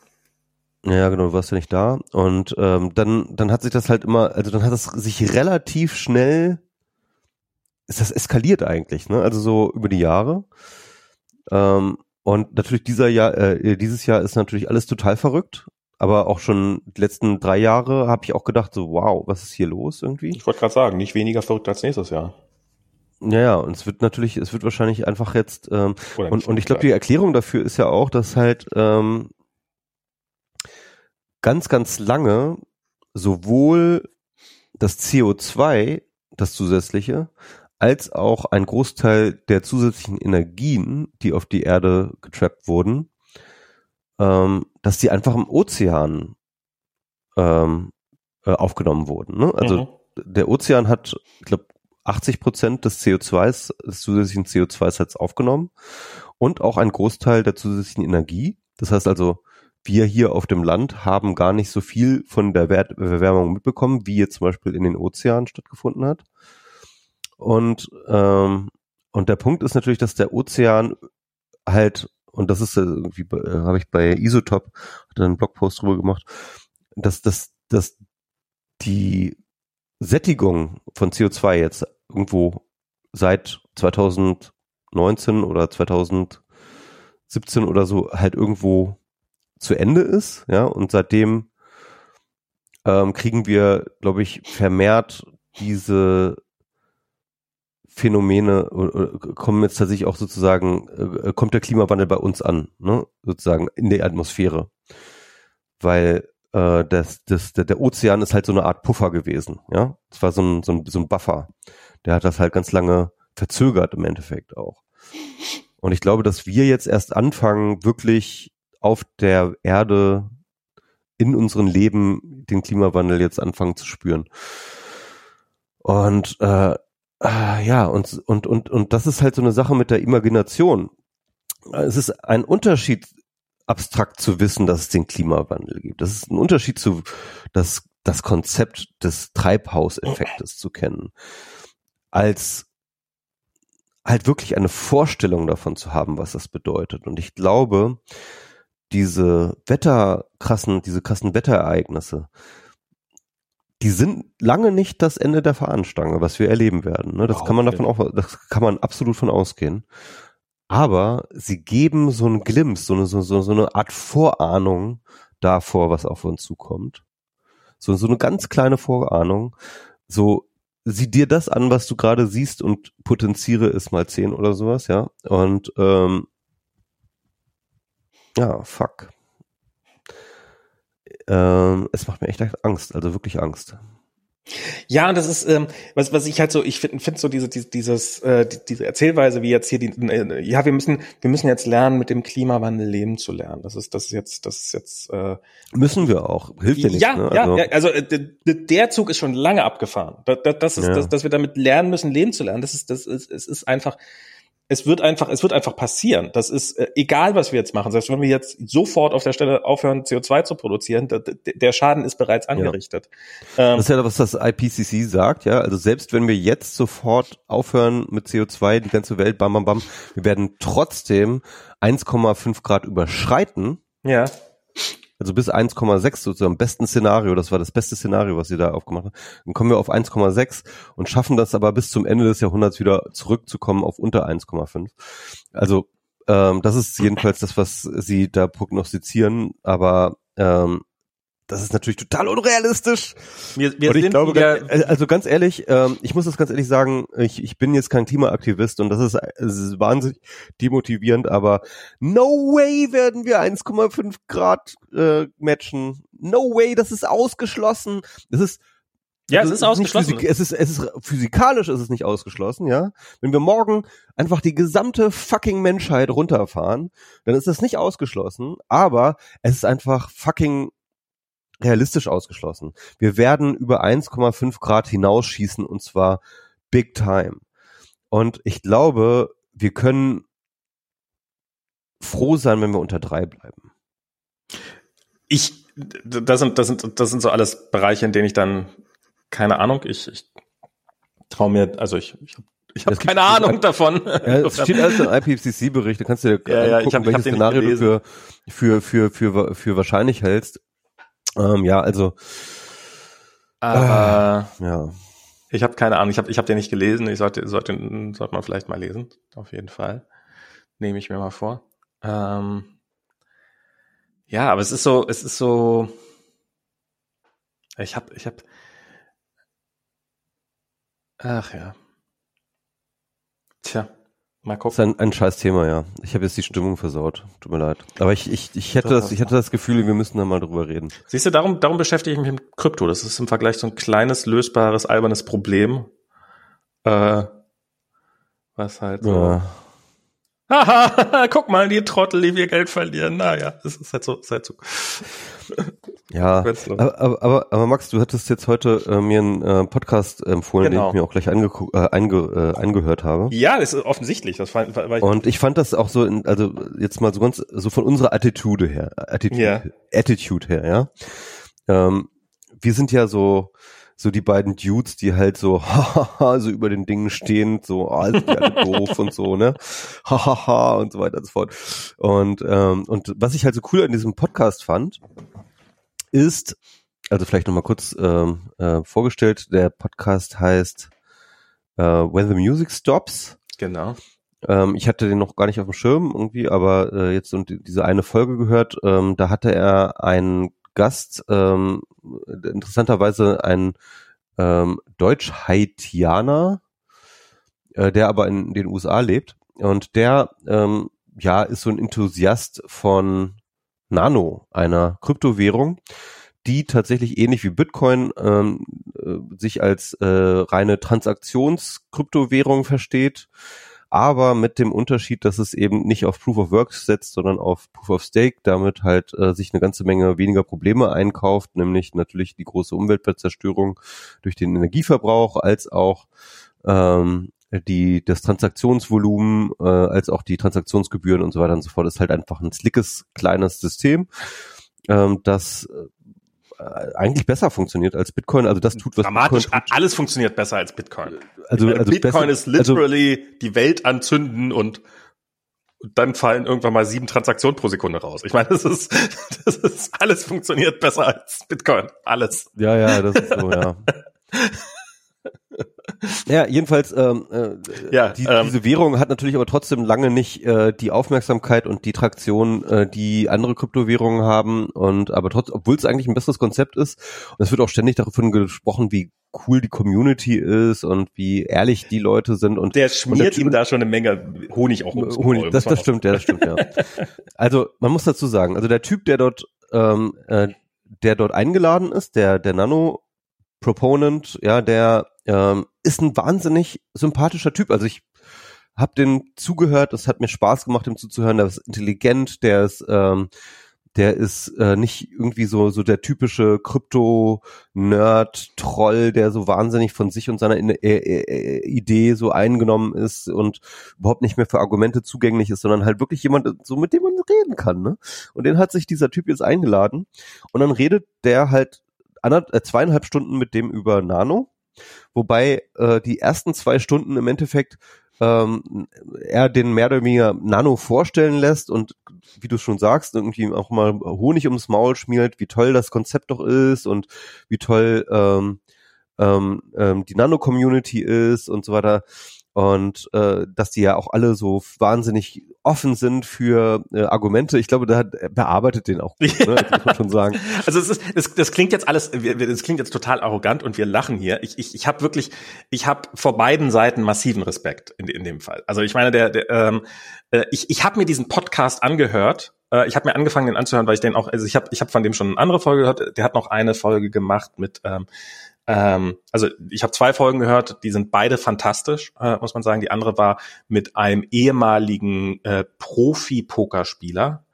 Ja, genau, du warst ja nicht da. Und ähm, dann, dann hat sich das halt immer, also dann hat es sich relativ schnell, ist das eskaliert eigentlich, ne? Also so über die Jahre. Ähm, und natürlich dieser Jahr, äh, dieses Jahr ist natürlich alles total verrückt. Aber auch schon die letzten drei Jahre habe ich auch gedacht, so, wow, was ist hier los irgendwie? Ich wollte gerade sagen, nicht weniger verrückt als nächstes Jahr. Ja, ja, und es wird natürlich, es wird wahrscheinlich einfach jetzt, ähm, und, und ich glaube, die Erklärung dafür ist ja auch, dass halt ähm, ganz, ganz lange sowohl das CO2, das zusätzliche, als auch ein Großteil der zusätzlichen Energien, die auf die Erde getrappt wurden, ähm, dass die einfach im Ozean ähm, äh, aufgenommen wurden. Ne? Also mhm. der Ozean hat, ich glaube, 80 Prozent des CO2s, des zusätzlichen CO2s hat aufgenommen und auch ein Großteil der zusätzlichen Energie. Das heißt also, wir hier auf dem Land haben gar nicht so viel von der Erwärmung mitbekommen, wie jetzt zum Beispiel in den Ozeanen stattgefunden hat. Und, ähm, und der Punkt ist natürlich, dass der Ozean halt, und das ist irgendwie, äh, habe ich bei Isotop, einen Blogpost drüber gemacht, dass, dass, dass die Sättigung von CO2 jetzt irgendwo seit 2019 oder 2017 oder so halt irgendwo zu Ende ist, ja, und seitdem ähm, kriegen wir, glaube ich, vermehrt diese Phänomene kommen jetzt tatsächlich auch sozusagen, äh, kommt der Klimawandel bei uns an, ne? sozusagen in der Atmosphäre. Weil äh, das, das, der, der Ozean ist halt so eine Art Puffer gewesen, ja. Es war so ein, so, ein, so ein Buffer. Der hat das halt ganz lange verzögert im Endeffekt auch. Und ich glaube, dass wir jetzt erst anfangen, wirklich auf der Erde in unserem Leben den Klimawandel jetzt anfangen zu spüren. Und äh, äh, ja, und, und, und, und das ist halt so eine Sache mit der Imagination. Es ist ein Unterschied, abstrakt zu wissen, dass es den Klimawandel gibt. Das ist ein Unterschied zu das, das Konzept des Treibhauseffektes zu kennen. Als halt wirklich eine Vorstellung davon zu haben, was das bedeutet. Und ich glaube, diese Wetterkrassen, diese krassen Wetterereignisse, die sind lange nicht das Ende der Fahnenstange, was wir erleben werden. Ne? Das oh, kann man davon auch, das kann man absolut von ausgehen. Aber sie geben so einen Glimpse, so eine, so, so, so eine Art Vorahnung davor, was auf uns zukommt. So, so eine ganz kleine Vorahnung. So, sieh dir das an, was du gerade siehst und potenziere es mal zehn oder sowas, ja. Und ähm, ja, fuck. Ähm, es macht mir echt Angst, also wirklich Angst. Ja, und das ist, ähm, was, was ich halt so, ich finde find so diese, diese, dieses, äh, diese Erzählweise, wie jetzt hier die, äh, ja, wir müssen, wir müssen jetzt lernen, mit dem Klimawandel leben zu lernen. Das ist, das ist jetzt, das ist jetzt. Äh, müssen wir auch. Hilft ja nicht. Ja, ne? also, ja, also äh, der Zug ist schon lange abgefahren. Das, das ist, ja. das, dass wir damit lernen müssen, leben zu lernen. Das ist, das ist, es ist einfach es wird einfach, es wird einfach passieren. Das ist äh, egal, was wir jetzt machen. Selbst wenn wir jetzt sofort auf der Stelle aufhören, CO2 zu produzieren, da, der Schaden ist bereits angerichtet. Ja. Ähm, das ist ja was das IPCC sagt, ja. Also selbst wenn wir jetzt sofort aufhören mit CO2, die ganze Welt, bam, bam, bam, wir werden trotzdem 1,5 Grad überschreiten. Ja also bis 1,6 sozusagen, besten Szenario, das war das beste Szenario, was sie da aufgemacht haben, dann kommen wir auf 1,6 und schaffen das aber bis zum Ende des Jahrhunderts wieder zurückzukommen auf unter 1,5. Also ähm, das ist jedenfalls das, was sie da prognostizieren, aber ähm, das ist natürlich total unrealistisch. Wir, wir und ich glaube, ganz, äh, also ganz ehrlich, ähm, ich muss das ganz ehrlich sagen, ich, ich bin jetzt kein Klimaaktivist und das ist, das ist wahnsinnig demotivierend, aber no way werden wir 1,5 Grad äh, matchen. No way, das ist ausgeschlossen. Das ist ja, es ist ausgeschlossen. Es ist, es ist physikalisch ist es nicht ausgeschlossen, ja. Wenn wir morgen einfach die gesamte fucking Menschheit runterfahren, dann ist das nicht ausgeschlossen, aber es ist einfach fucking realistisch ausgeschlossen. Wir werden über 1,5 Grad hinausschießen und zwar big time. Und ich glaube, wir können froh sein, wenn wir unter drei bleiben. Ich, das sind, das sind, das sind so alles Bereiche, in denen ich dann, keine Ahnung, ich, ich traue mir, also ich, ich habe ich hab keine Ahnung ein, davon. [laughs] Ja, es steht alles im IPCC-Bericht, da kannst du dir ja, gucken, ja, hab, welches Szenario du für, für, für, für, für wahrscheinlich hältst. Ähm, ja, also. Aber, äh, ja. Ich habe keine Ahnung, ich habe ich hab den nicht gelesen, ich sollte, sollte, sollte man vielleicht mal lesen, auf jeden Fall. Nehme ich mir mal vor. Ähm, ja, aber es ist so, es ist so, ich habe, ich habe, ach ja. Tja, mal gucken. Das ist ein, ein scheiß Thema, ja. Ich habe jetzt die Stimmung versaut. Tut mir leid. Aber ich, ich, ich hätte das, ich hatte das Gefühl, wir müssen da mal drüber reden. Siehst du, darum, darum beschäftige ich mich mit Krypto. Das ist im Vergleich so ein kleines, lösbares, albernes Problem. Äh, was halt so. Ja Haha, [laughs] guck mal, die Trottel, die wir Geld verlieren. Naja, es ist halt so, ist halt so. Ja, aber, aber, aber, Max, du hattest jetzt heute äh, mir einen äh, Podcast empfohlen, genau. den ich mir auch gleich ange äh, einge äh, angehört habe. Ja, das ist offensichtlich. Das war, war ich Und ich fand das auch so, in, also jetzt mal so ganz, so von unserer Attitude her, Attitude, ja. Attitude her, ja. Ähm, wir sind ja so, so die beiden Dudes, die halt so, [laughs] hahaha, so über den Dingen stehen, so, ah, sind die alle [laughs] doof und so, ne? Hahaha und so weiter und so fort. Und, ähm, und was ich halt so cool an diesem Podcast fand, ist, also vielleicht nochmal kurz ähm, äh, vorgestellt, der Podcast heißt äh, When the Music Stops. Genau. Ähm, ich hatte den noch gar nicht auf dem Schirm irgendwie, aber äh, jetzt und diese eine Folge gehört, ähm, da hatte er einen Gast, ähm, interessanterweise ein ähm, Deutsch-Haitianer, äh, der aber in den USA lebt. Und der, ähm, ja, ist so ein Enthusiast von Nano, einer Kryptowährung, die tatsächlich ähnlich wie Bitcoin ähm, äh, sich als äh, reine Transaktionskryptowährung versteht aber mit dem Unterschied, dass es eben nicht auf Proof of Work setzt, sondern auf Proof of Stake, damit halt äh, sich eine ganze Menge weniger Probleme einkauft, nämlich natürlich die große Umweltzerstörung durch den Energieverbrauch, als auch ähm, die das Transaktionsvolumen äh, als auch die Transaktionsgebühren und so weiter und so fort ist halt einfach ein slickes kleines System, ähm, das äh, eigentlich besser funktioniert als Bitcoin. Also das tut was Dramatisch, Bitcoin tut. alles funktioniert besser als Bitcoin. Also, meine, also Bitcoin besser, ist literally also, die Welt anzünden und dann fallen irgendwann mal sieben Transaktionen pro Sekunde raus. Ich meine, das ist, [laughs] das ist alles funktioniert besser als Bitcoin. Alles. Ja, ja, das ist so, ja. [laughs] Ja, jedenfalls, ähm, äh, ja, die, ähm, diese Währung hat natürlich aber trotzdem lange nicht äh, die Aufmerksamkeit und die Traktion, äh, die andere Kryptowährungen haben. Und aber trotzdem, obwohl es eigentlich ein besseres Konzept ist, und es wird auch ständig davon gesprochen, wie cool die Community ist und wie ehrlich die Leute sind und der schmiert und der ihm da schon eine Menge Honig auch ums Honig, das, das stimmt, ja, das stimmt, ja. [laughs] Also man muss dazu sagen, also der Typ, der dort, ähm, äh, der dort eingeladen ist, der der Nano Proponent, ja, der ähm, ist ein wahnsinnig sympathischer Typ. Also ich habe den zugehört, es hat mir Spaß gemacht, ihm zuzuhören. Der ist intelligent, der ist, ähm, der ist äh, nicht irgendwie so so der typische Krypto-Nerd-Troll, der so wahnsinnig von sich und seiner äh, äh, Idee so eingenommen ist und überhaupt nicht mehr für Argumente zugänglich ist, sondern halt wirklich jemand, so mit dem man reden kann. Ne? Und den hat sich dieser Typ jetzt eingeladen und dann redet der halt äh, zweieinhalb Stunden mit dem über Nano, wobei äh, die ersten zwei Stunden im Endeffekt ähm, er den mehr oder weniger Nano vorstellen lässt und wie du schon sagst, irgendwie auch mal Honig ums Maul schmiert, wie toll das Konzept doch ist und wie toll ähm, ähm, ähm die Nano-Community ist und so weiter und äh, dass die ja auch alle so wahnsinnig offen sind für äh, Argumente. Ich glaube, da hat, bearbeitet den auch gut, ne? das muss man schon [laughs] sagen. Also es ist, es, das klingt jetzt alles, das klingt jetzt total arrogant und wir lachen hier. Ich, ich, ich habe wirklich, ich habe vor beiden Seiten massiven Respekt in, in dem Fall. Also ich meine, der, der ähm, äh, ich, ich habe mir diesen Podcast angehört. Äh, ich habe mir angefangen, den anzuhören, weil ich den auch, also ich habe, ich habe von dem schon eine andere Folge gehört. Der hat noch eine Folge gemacht mit ähm, ähm, also ich habe zwei Folgen gehört, die sind beide fantastisch, äh, muss man sagen. Die andere war mit einem ehemaligen äh, Profi-Pokerspieler,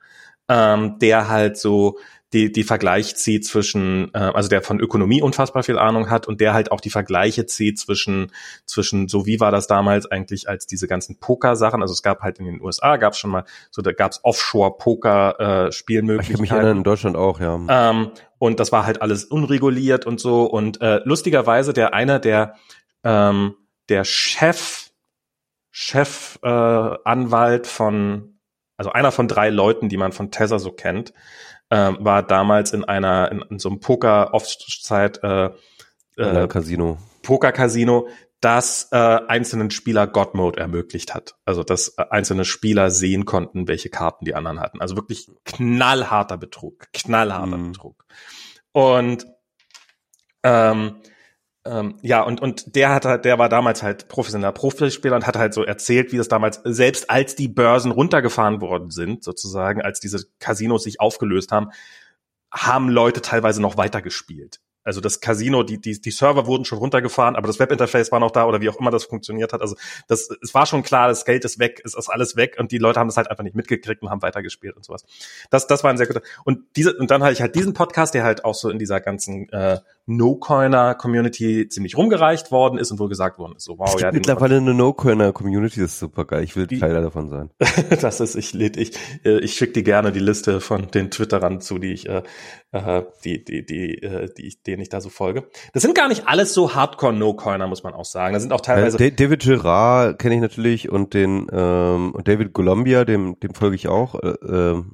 ähm, der halt so die, die Vergleich zieht zwischen, äh, also der von Ökonomie unfassbar viel Ahnung hat und der halt auch die Vergleiche zieht zwischen, zwischen, so wie war das damals eigentlich als diese ganzen Poker-Sachen, also es gab halt in den USA, gab es schon mal, so da gab es Offshore-Poker-Spielmöglichkeiten. Äh, ich mich erinnern, in Deutschland auch, ja. Ähm, und das war halt alles unreguliert und so und äh, lustigerweise der einer der, ähm, der Chef, Chef äh, Anwalt von, also einer von drei Leuten, die man von Tether so kennt, ähm, war damals in einer, in, in so einem Poker-Offzeit äh, äh, Casino. Poker-Casino, das äh, einzelnen Spieler God Mode ermöglicht hat. Also dass äh, einzelne Spieler sehen konnten, welche Karten die anderen hatten. Also wirklich knallharter Betrug, knallharter mhm. Betrug. Und ähm, ähm, ja, und, und der hat halt, der war damals halt professioneller Profispieler und hat halt so erzählt, wie das damals, selbst als die Börsen runtergefahren worden sind, sozusagen, als diese Casinos sich aufgelöst haben, haben Leute teilweise noch weitergespielt. Also das Casino, die, die, die Server wurden schon runtergefahren, aber das Webinterface war noch da oder wie auch immer das funktioniert hat. Also das, es war schon klar, das Geld ist weg, es ist alles weg und die Leute haben das halt einfach nicht mitgekriegt und haben weitergespielt und sowas. Das, das war ein sehr guter. Und diese, und dann hatte ich halt diesen Podcast, der halt auch so in dieser ganzen äh, No-Coiner-Community ziemlich rumgereicht worden ist und wohl gesagt worden ist, so wow, es ja. Mittlerweile eine No-Coiner-Community ist super geil. Ich will die, Teil davon sein. [laughs] das ist, ich lädt, ich, äh, ich schicke dir gerne die Liste von den Twitterern zu, die ich, äh, äh die, die, die, äh, die ich, denen ich da so folge. Das sind gar nicht alles so Hardcore-No-Coiner, muss man auch sagen. Da sind auch teilweise. Äh, David Gerard kenne ich natürlich und den ähm, und David Columbia, dem, dem folge ich auch. Äh, ähm,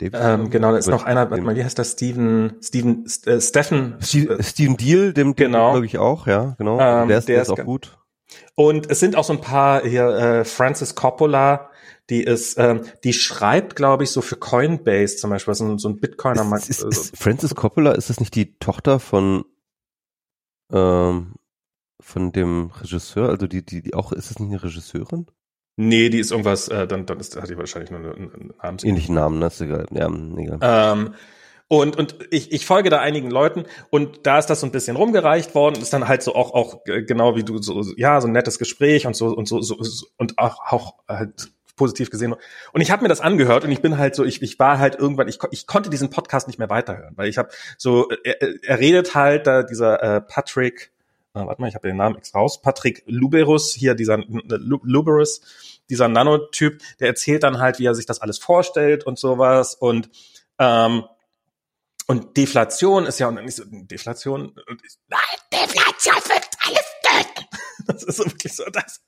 ähm, genau, da ist noch einer, warte mal, wie heißt das? Steven, Steven, äh, Steffen. Steve, Steven Deal, dem, genau. folge ich auch, ja, genau. Ähm, der ist, der ist auch gut. Und es sind auch so ein paar hier, äh, Francis Coppola, die ist, ähm, die schreibt, glaube ich, so für Coinbase zum Beispiel, so ein, so ein Bitcoiner. Ist, ist, ist Francis Coppola, ist das nicht die Tochter von ähm, von dem Regisseur? Also die, die, die auch, ist das nicht eine Regisseurin? Nee, die ist irgendwas, äh, dann, dann ist, hat die wahrscheinlich nur einen, einen Namen. Ähnlichen Namen, das ist egal. Ja, egal. Ähm, und, und ich, ich folge da einigen Leuten und da ist das so ein bisschen rumgereicht worden, ist dann halt so auch, auch genau wie du so, ja, so ein nettes Gespräch und so und so, so und auch, auch halt positiv gesehen. Und ich habe mir das angehört und ich bin halt so, ich, ich war halt irgendwann, ich, ich konnte diesen Podcast nicht mehr weiterhören, weil ich habe so, er, er redet halt da dieser äh, Patrick, äh, warte mal, ich habe den Namen extra raus, Patrick Luberus, hier dieser Luberus, dieser Nanotyp, der erzählt dann halt, wie er sich das alles vorstellt und sowas und ähm, und Deflation ist ja und nicht so Deflation. Nein, Deflation wird alles töten. [laughs] Das ist wirklich so, dass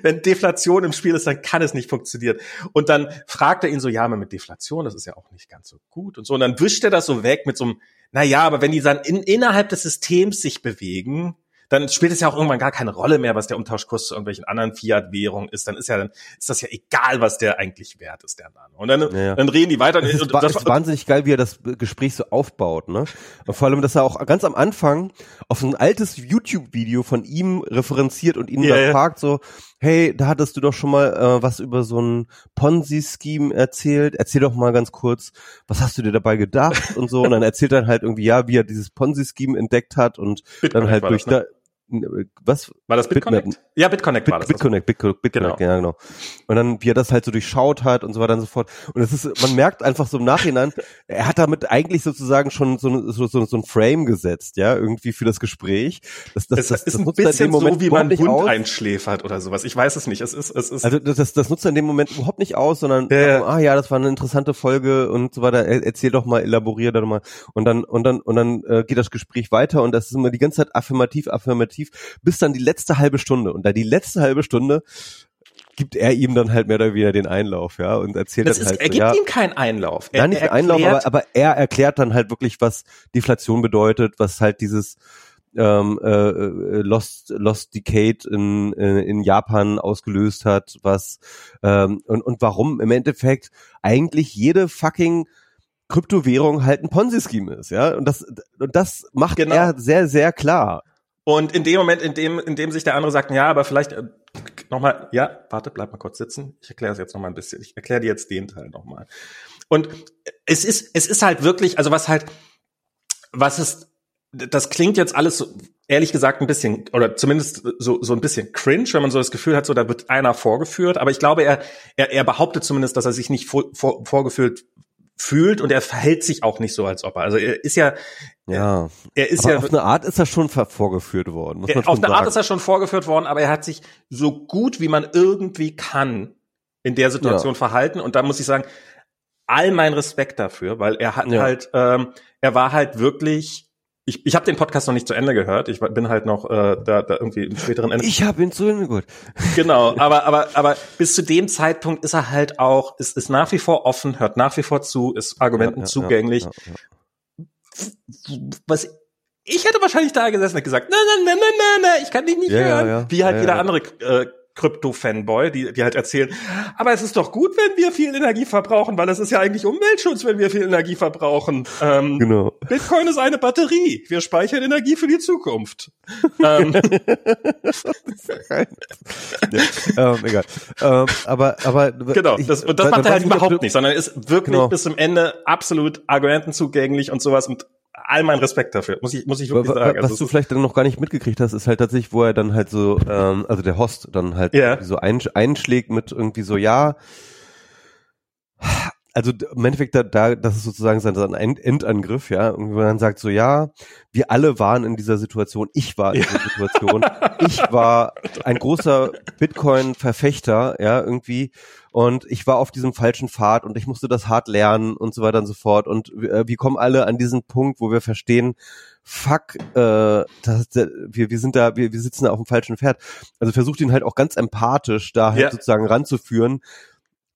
wenn Deflation im Spiel ist, dann kann es nicht funktionieren. Und dann fragt er ihn so, ja, aber mit Deflation, das ist ja auch nicht ganz so gut und so. Und dann wischt er das so weg mit so einem, na ja, aber wenn die dann in, innerhalb des Systems sich bewegen, dann spielt es ja auch irgendwann gar keine Rolle mehr, was der Umtauschkurs zu irgendwelchen anderen Fiat-Währungen ist. Dann ist ja dann ist das ja egal, was der eigentlich wert ist, der Nano. Und dann, ja. dann reden die weiter. Es ist, das ist wahnsinnig geil, wie er das Gespräch so aufbaut, ne? Und vor allem, dass er auch ganz am Anfang auf so ein altes YouTube-Video von ihm referenziert und ihn ja, dann fragt so, hey, da hattest du doch schon mal äh, was über so ein Ponzi-Scheme erzählt. Erzähl doch mal ganz kurz, was hast du dir dabei gedacht und so. Und dann erzählt er halt irgendwie, ja, wie er dieses Ponzi-Scheme entdeckt hat und Bitcoin dann halt durch das, ne? da, was? War das BitConnect? Bit ja, BitConnect war das. BitConnect, BitConnect, BitConnect, genau. ja, genau. Und dann, wie er das halt so durchschaut hat und so weiter und so fort. Und es ist, man merkt einfach so im Nachhinein, [laughs] er hat damit eigentlich sozusagen schon so, so, so, so ein Frame gesetzt, ja, irgendwie für das Gespräch. Das, das, es das, ist das ein bisschen so, wie man einen Hund aus. einschläfert oder sowas. Ich weiß es nicht. Es ist, es ist. Also, das, das nutzt er in dem Moment überhaupt nicht aus, sondern, ja. ah ja, das war eine interessante Folge und so weiter. Erzähl doch mal, elaborier doch mal. Und dann, und dann, und dann äh, geht das Gespräch weiter und das ist immer die ganze Zeit affirmativ, affirmativ, bis dann die letzte halbe Stunde. Und da die letzte halbe Stunde gibt er ihm dann halt mehr oder weniger den Einlauf, ja, und erzählt das dann ist, halt. Er gibt ja, ihm keinen Einlauf. Er, Nein, nicht er Einlauf, aber, aber er erklärt dann halt wirklich, was Deflation bedeutet, was halt dieses ähm, äh, äh Lost Lost Decade in, in, äh, in Japan ausgelöst hat, was ähm, und, und warum im Endeffekt eigentlich jede fucking Kryptowährung halt ein Ponzi-Scheme ist, ja. Und das, und das macht genau. er sehr, sehr klar. Und in dem Moment, in dem, in dem sich der andere sagt, ja, aber vielleicht äh, nochmal, ja, warte, bleib mal kurz sitzen. Ich erkläre es jetzt nochmal ein bisschen. Ich erkläre dir jetzt den Teil nochmal. Und es ist, es ist halt wirklich, also was halt, was ist, das klingt jetzt alles so, ehrlich gesagt ein bisschen, oder zumindest so, so ein bisschen cringe, wenn man so das Gefühl hat, so da wird einer vorgeführt. Aber ich glaube, er, er, er behauptet zumindest, dass er sich nicht vor, vor, vorgeführt fühlt und er verhält sich auch nicht so, als ob er. Also er ist ja, ja, er ist aber ja auf eine Art ist er schon vorgeführt worden. Muss man auf eine sagen. Art ist er schon vorgeführt worden, aber er hat sich so gut wie man irgendwie kann in der Situation ja. verhalten und da muss ich sagen, all mein Respekt dafür, weil er hat ja. halt, ähm, er war halt wirklich ich, ich habe den Podcast noch nicht zu Ende gehört. Ich bin halt noch äh, da, da irgendwie im späteren Ende. Ich habe ihn zu Ende gehört. [laughs] Genau, [laughs] aber aber aber bis zu dem Zeitpunkt ist er halt auch, ist, ist nach wie vor offen, hört nach wie vor zu, ist Argumenten ja, ja, zugänglich. Ja, Was ich hätte wahrscheinlich da gesessen und gesagt, nein, nein, nein, nein, nein, ich kann dich nicht hören. Wie halt jeder andere äh, Krypto-Fanboy, die, die halt erzählen, aber es ist doch gut, wenn wir viel Energie verbrauchen, weil es ist ja eigentlich Umweltschutz, wenn wir viel Energie verbrauchen. Ähm, genau. Bitcoin ist eine Batterie. Wir speichern Energie für die Zukunft. ähm. [laughs] ja, ähm, egal. Ähm, aber, aber genau, das, und das macht er halt überhaupt nicht, sondern ist wirklich genau. bis zum Ende absolut argumentenzugänglich und sowas und all mein Respekt dafür, muss ich, muss ich wirklich sagen. Was also, du vielleicht dann noch gar nicht mitgekriegt hast, ist halt tatsächlich, wo er dann halt so, ähm, also der Host dann halt yeah. so einschlägt mit irgendwie so, ja, also im Endeffekt da, da das ist sozusagen sein, sein Endangriff, ja, und man sagt so, ja, wir alle waren in dieser Situation, ich war in ja. dieser Situation, ich war ein großer Bitcoin-Verfechter, ja, irgendwie, und ich war auf diesem falschen Pfad und ich musste das hart lernen und so weiter und so fort und äh, wir kommen alle an diesen Punkt, wo wir verstehen, fuck, äh, das, wir, wir sind da, wir, wir sitzen da auf dem falschen Pferd. Also versucht ihn halt auch ganz empathisch da halt ja. sozusagen ranzuführen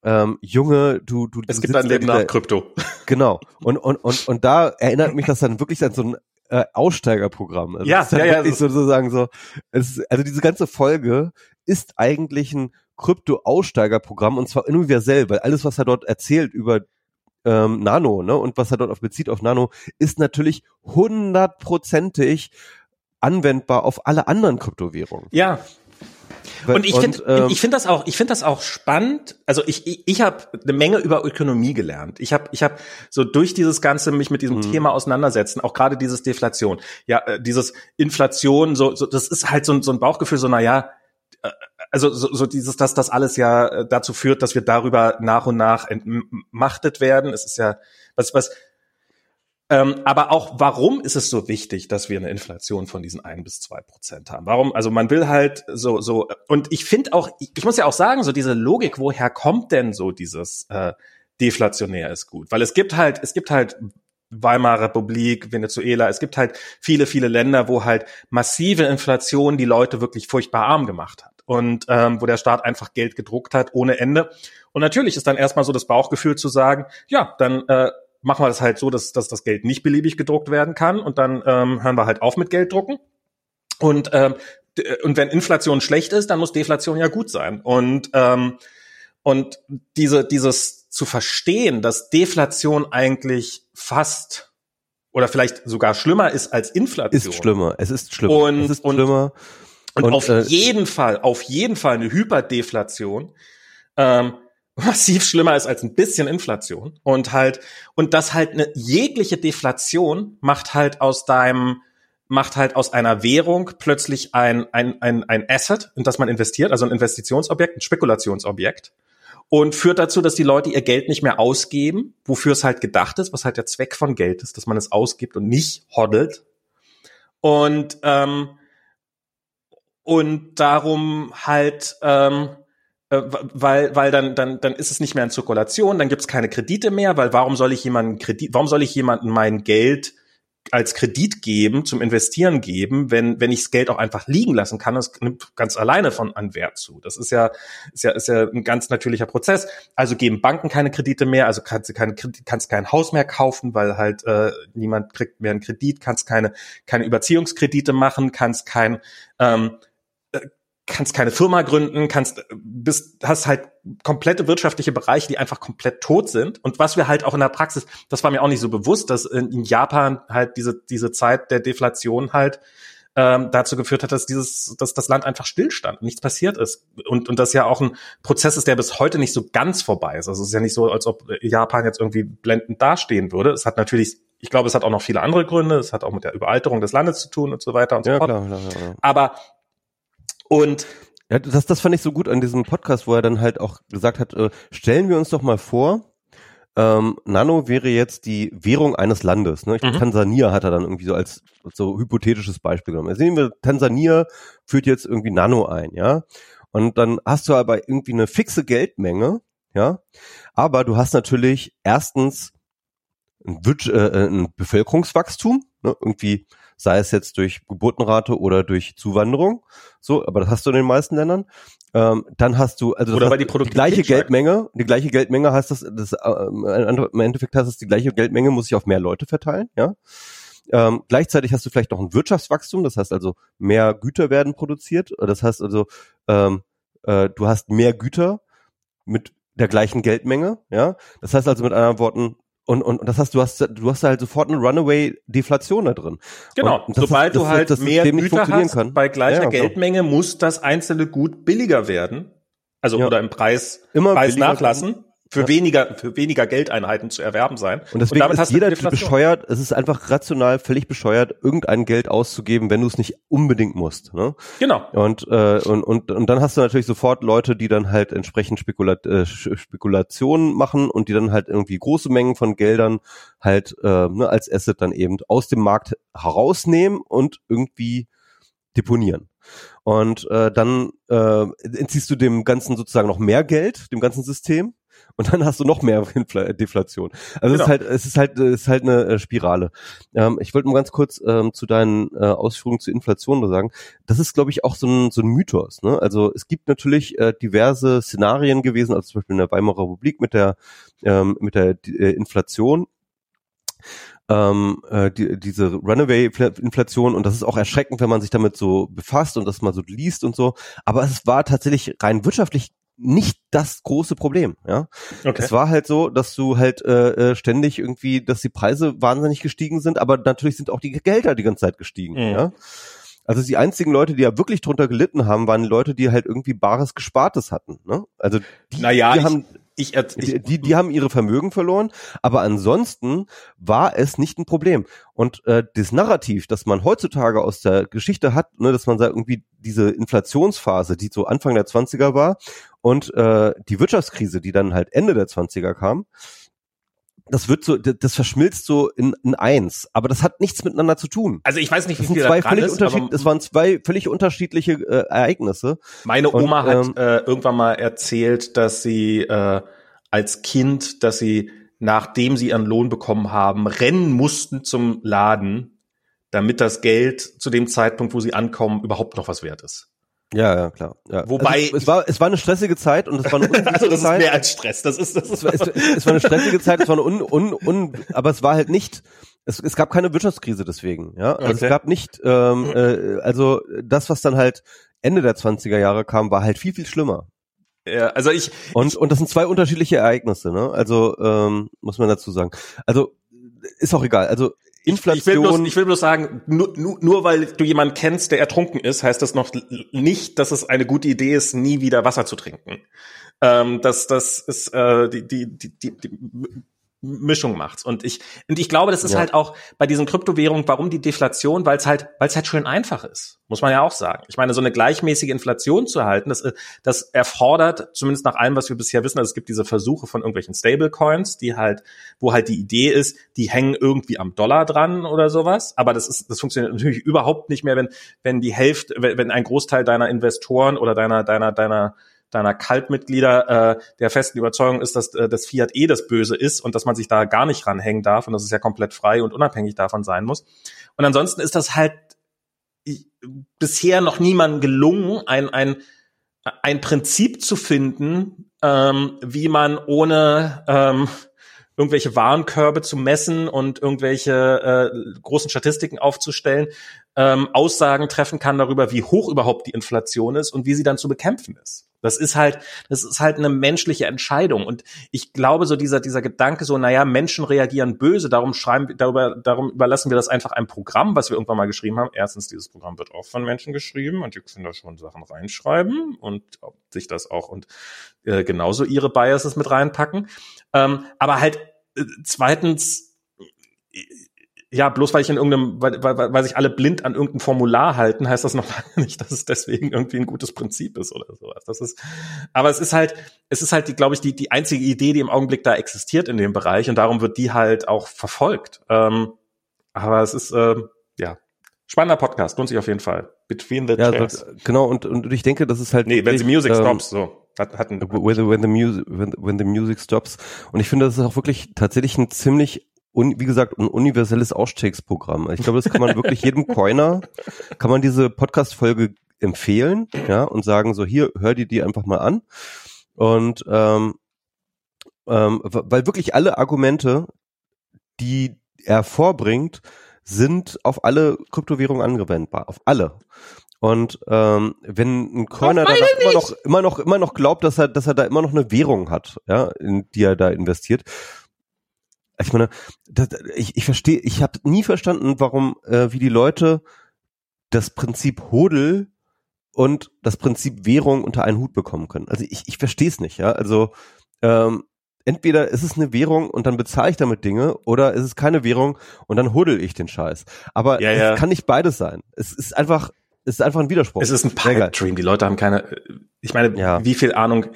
ähm, Junge, du, du. Es gibt ein Leben nach Krypto. Genau. [laughs] Und, und, und, und da erinnert mich das dann wirklich an so ein äh, Aussteigerprogramm. Also ja, ja, ja. Wirklich sozusagen so, es, also diese ganze Folge ist eigentlich ein Krypto-Aussteigerprogramm und zwar universell, weil alles, was er dort erzählt über ähm, Nano, ne, und was er dort auf bezieht auf Nano, ist natürlich hundertprozentig anwendbar auf alle anderen Kryptowährungen. Ja, und ich finde ähm, ich finde das auch ich finde das auch spannend. Also ich ich, ich habe eine Menge über Ökonomie gelernt. Ich habe ich habe so durch dieses ganze mich mit diesem mhm. Thema auseinandersetzen, auch gerade dieses Deflation. Ja, äh, dieses Inflation so, so das ist halt so, so ein Bauchgefühl so na ja, äh, also so, so dieses, dass das alles ja äh, dazu führt, dass wir darüber nach und nach entmachtet werden. Es ist ja was was ähm, aber auch, warum ist es so wichtig, dass wir eine Inflation von diesen ein bis zwei Prozent haben? Warum? Also man will halt so, so, und ich finde auch, ich muss ja auch sagen, so diese Logik, woher kommt denn so dieses äh, deflationär ist gut? Weil es gibt halt, es gibt halt Weimarer Republik, Venezuela, es gibt halt viele, viele Länder, wo halt massive Inflation die Leute wirklich furchtbar arm gemacht hat und ähm, wo der Staat einfach Geld gedruckt hat ohne Ende. Und natürlich ist dann erstmal so das Bauchgefühl zu sagen, ja, dann äh, machen wir das halt so, dass, dass das Geld nicht beliebig gedruckt werden kann und dann ähm, hören wir halt auf mit Geld drucken. Und, ähm, und wenn Inflation schlecht ist, dann muss Deflation ja gut sein. Und, ähm, und diese, dieses zu verstehen, dass Deflation eigentlich fast oder vielleicht sogar schlimmer ist als Inflation. Ist schlimmer, es ist schlimmer. Und, es ist und, schlimmer. Und, und auf äh, jeden Fall, auf jeden Fall eine Hyperdeflation. Ähm, [laughs] massiv schlimmer ist als ein bisschen Inflation und halt und das halt eine jegliche Deflation macht halt aus deinem macht halt aus einer Währung plötzlich ein ein ein ein Asset, in das man investiert, also ein Investitionsobjekt, ein Spekulationsobjekt und führt dazu, dass die Leute ihr Geld nicht mehr ausgeben, wofür es halt gedacht ist, was halt der Zweck von Geld ist, dass man es ausgibt und nicht hoddelt und ähm, und darum halt ähm, äh, weil, weil dann, dann, dann ist es nicht mehr in Zirkulation, dann gibt es keine Kredite mehr, weil warum soll ich jemanden Kredit, warum soll ich jemanden mein Geld als Kredit geben, zum Investieren geben, wenn, wenn ich das Geld auch einfach liegen lassen kann, das nimmt ganz alleine von an Wert zu. Das ist ja, ist ja, ist ja ein ganz natürlicher Prozess. Also geben Banken keine Kredite mehr, also kannst du keine, kannst kein Haus mehr kaufen, weil halt äh, niemand kriegt mehr einen Kredit, kannst keine, keine Überziehungskredite machen, kannst kein ähm, kannst keine Firma gründen, kannst bist hast halt komplette wirtschaftliche Bereiche, die einfach komplett tot sind. Und was wir halt auch in der Praxis, das war mir auch nicht so bewusst, dass in, Japan halt diese diese Zeit der Deflation halt ähm, dazu geführt hat, dass dieses, dass das Land einfach stillstand, nichts passiert ist und und das ja auch ein Prozess ist, der bis heute nicht so ganz vorbei ist. Also es ist ja nicht so, als ob Japan jetzt irgendwie blendend dastehen würde. Es hat natürlich ich glaube, es hat auch noch viele andere Gründe. Es hat auch mit der Überalterung des Landes zu tun und so weiter und so ja, fort. Klar, klar, klar. Aber und ja, das, das fand ich so gut an diesem Podcast, wo er dann halt auch gesagt hat, äh, stellen wir uns doch mal vor, ähm, Nano wäre jetzt die Währung eines Landes. Ne? Ich, mhm. Tansania hat er dann irgendwie so als so hypothetisches Beispiel genommen. Jetzt sehen wir, Tansania führt jetzt irgendwie Nano ein, ja. Und dann hast du aber irgendwie eine fixe Geldmenge, ja. Aber du hast natürlich erstens ein, äh, ein Bevölkerungswachstum, ne? irgendwie sei es jetzt durch Geburtenrate oder durch Zuwanderung, so, aber das hast du in den meisten Ländern. Ähm, dann hast du also oder weil die, die gleiche Geldmenge, die gleiche Geldmenge heißt das, das äh, im Endeffekt heißt es, die gleiche Geldmenge muss sich auf mehr Leute verteilen, ja. Ähm, gleichzeitig hast du vielleicht noch ein Wirtschaftswachstum, das heißt also mehr Güter werden produziert. Das heißt also, ähm, äh, du hast mehr Güter mit der gleichen Geldmenge, ja. Das heißt also mit anderen Worten, und, und, und das heißt, du hast, du hast halt sofort eine Runaway-Deflation da drin. Genau. Sobald ist, du halt das, das mehr Güter hast, kann. bei gleicher ja, Geldmenge muss das einzelne Gut billiger werden. Also ja. oder im Preis, Immer Preis nachlassen für ja. weniger für weniger Geldeinheiten zu erwerben sein. Und deswegen und ist jeder bescheuert, es ist einfach rational völlig bescheuert, irgendein Geld auszugeben, wenn du es nicht unbedingt musst. Ne? Genau. Und, äh, und, und, und dann hast du natürlich sofort Leute, die dann halt entsprechend Spekulat äh, Spekulationen machen und die dann halt irgendwie große Mengen von Geldern halt äh, ne, als Asset dann eben aus dem Markt herausnehmen und irgendwie deponieren. Und äh, dann äh, entziehst du dem Ganzen sozusagen noch mehr Geld, dem ganzen System und dann hast du noch mehr Infl Deflation. Also genau. es ist halt, es ist halt, es ist halt eine äh, Spirale. Ähm, ich wollte mal ganz kurz ähm, zu deinen äh, Ausführungen zur Inflation sagen. Das ist, glaube ich, auch so ein, so ein Mythos. Ne? Also es gibt natürlich äh, diverse Szenarien gewesen, also zum Beispiel in der Weimarer Republik mit der ähm, mit der äh, Inflation ähm, äh, die, diese Runaway-Inflation und das ist auch erschreckend, wenn man sich damit so befasst und das mal so liest und so. Aber es war tatsächlich rein wirtschaftlich nicht das große Problem, ja. Okay. Es war halt so, dass du halt äh, äh, ständig irgendwie, dass die Preise wahnsinnig gestiegen sind, aber natürlich sind auch die Gehälter die ganze Zeit gestiegen, mhm. ja. Also die einzigen Leute, die ja wirklich drunter gelitten haben, waren Leute, die halt irgendwie bares Gespartes hatten. Ne? Also die, naja, die haben ich, ich, die, die haben ihre Vermögen verloren, aber ansonsten war es nicht ein Problem. Und äh, das Narrativ, das man heutzutage aus der Geschichte hat, ne, dass man sagt, irgendwie diese Inflationsphase, die so Anfang der 20er war und äh, die Wirtschaftskrise, die dann halt Ende der 20er kam, das wird so, das verschmilzt so in, in eins, aber das hat nichts miteinander zu tun. Also ich weiß nicht, wie viel zwei völlig ist, unterschied, Es waren zwei völlig unterschiedliche äh, Ereignisse. Meine Oma Und, hat ähm, äh, irgendwann mal erzählt, dass sie äh, als Kind, dass sie nachdem sie ihren Lohn bekommen haben, rennen mussten zum Laden, damit das Geld zu dem Zeitpunkt, wo sie ankommen, überhaupt noch was wert ist. Ja, ja, klar. Ja. Wobei also, es war es war eine stressige Zeit und es war eine [laughs] also das Zeit. ist mehr als Stress. Das ist das ist es, es, es war eine [laughs] stressige Zeit. Es war eine un, un, un aber es war halt nicht. Es, es gab keine Wirtschaftskrise deswegen. Ja, also okay. es gab nicht. Ähm, äh, also das, was dann halt Ende der 20er Jahre kam, war halt viel viel schlimmer. Ja, also ich und und das sind zwei unterschiedliche Ereignisse. Ne? Also ähm, muss man dazu sagen. Also ist auch egal. Also Inflation. Ich will bloß, ich will bloß sagen, nur, nur, nur weil du jemanden kennst, der ertrunken ist, heißt das noch nicht, dass es eine gute Idee ist, nie wieder Wasser zu trinken. Ähm, das, das ist äh, die, die, die, die, Mischung macht's. Und ich, und ich glaube, das ist ja. halt auch bei diesen Kryptowährungen, warum die Deflation, weil es halt, weil es halt schön einfach ist. Muss man ja auch sagen. Ich meine, so eine gleichmäßige Inflation zu halten, das, das erfordert, zumindest nach allem, was wir bisher wissen, also es gibt diese Versuche von irgendwelchen Stablecoins, die halt, wo halt die Idee ist, die hängen irgendwie am Dollar dran oder sowas. Aber das ist, das funktioniert natürlich überhaupt nicht mehr, wenn, wenn die Hälfte, wenn ein Großteil deiner Investoren oder deiner, deiner, deiner deiner Kaltmitglieder äh, der festen Überzeugung ist, dass äh, das Fiat eh das Böse ist und dass man sich da gar nicht ranhängen darf und dass es ja komplett frei und unabhängig davon sein muss. Und ansonsten ist das halt bisher noch niemandem gelungen, ein, ein, ein Prinzip zu finden, ähm, wie man ohne ähm, irgendwelche Warenkörbe zu messen und irgendwelche äh, großen Statistiken aufzustellen, ähm, Aussagen treffen kann darüber, wie hoch überhaupt die Inflation ist und wie sie dann zu bekämpfen ist. Das ist halt, das ist halt eine menschliche Entscheidung. Und ich glaube, so dieser, dieser Gedanke, so, naja, Menschen reagieren böse, darum schreiben, darüber, darum überlassen wir das einfach einem Programm, was wir irgendwann mal geschrieben haben. Erstens, dieses Programm wird auch von Menschen geschrieben und die können da schon Sachen reinschreiben und sich das auch und äh, genauso ihre Biases mit reinpacken. Ähm, aber halt, äh, zweitens, ja, bloß weil ich in irgendeinem, weil, weil, weil sich alle blind an irgendein Formular halten, heißt das noch lange [laughs] nicht, dass es deswegen irgendwie ein gutes Prinzip ist oder sowas. Das ist, aber es ist halt, es ist halt, die, glaube ich, die, die einzige Idee, die im Augenblick da existiert in dem Bereich und darum wird die halt auch verfolgt. Ähm, aber es ist, äh, ja, spannender Podcast, lohnt sich auf jeden Fall. Between the ja, Chairs. Genau, und, und ich denke, das ist halt. Nee, wenn sie Music ähm, stops, so. Hat, hat when, the, when, the music, when, when the music stops. Und ich finde, das ist auch wirklich tatsächlich ein ziemlich un, wie gesagt, ein universelles Ausstiegsprogramm. Ich glaube, das kann man wirklich jedem [laughs] Coiner, kann man diese Podcast-Folge empfehlen, ja, und sagen so, hier, hör dir die einfach mal an. Und ähm, ähm, weil wirklich alle Argumente, die er vorbringt, sind auf alle Kryptowährungen angewendbar, auf alle. Und ähm, wenn ein Coiner da immer noch, immer noch, immer noch glaubt, dass er, dass er da immer noch eine Währung hat, ja, in die er da investiert, ich meine, das, ich, ich verstehe, ich habe nie verstanden, warum, äh, wie die Leute das Prinzip Hodel und das Prinzip Währung unter einen Hut bekommen können. Also ich, ich verstehe es nicht, ja. Also ähm, entweder ist es eine Währung und dann bezahle ich damit Dinge oder ist es keine Währung und dann hodel ich den Scheiß. Aber ja, ja. es kann nicht beides sein. Es ist einfach, es ist einfach ein Widerspruch. Es ist ein Pipe Dream. Die Leute haben keine, ich meine, ja. wie viel Ahnung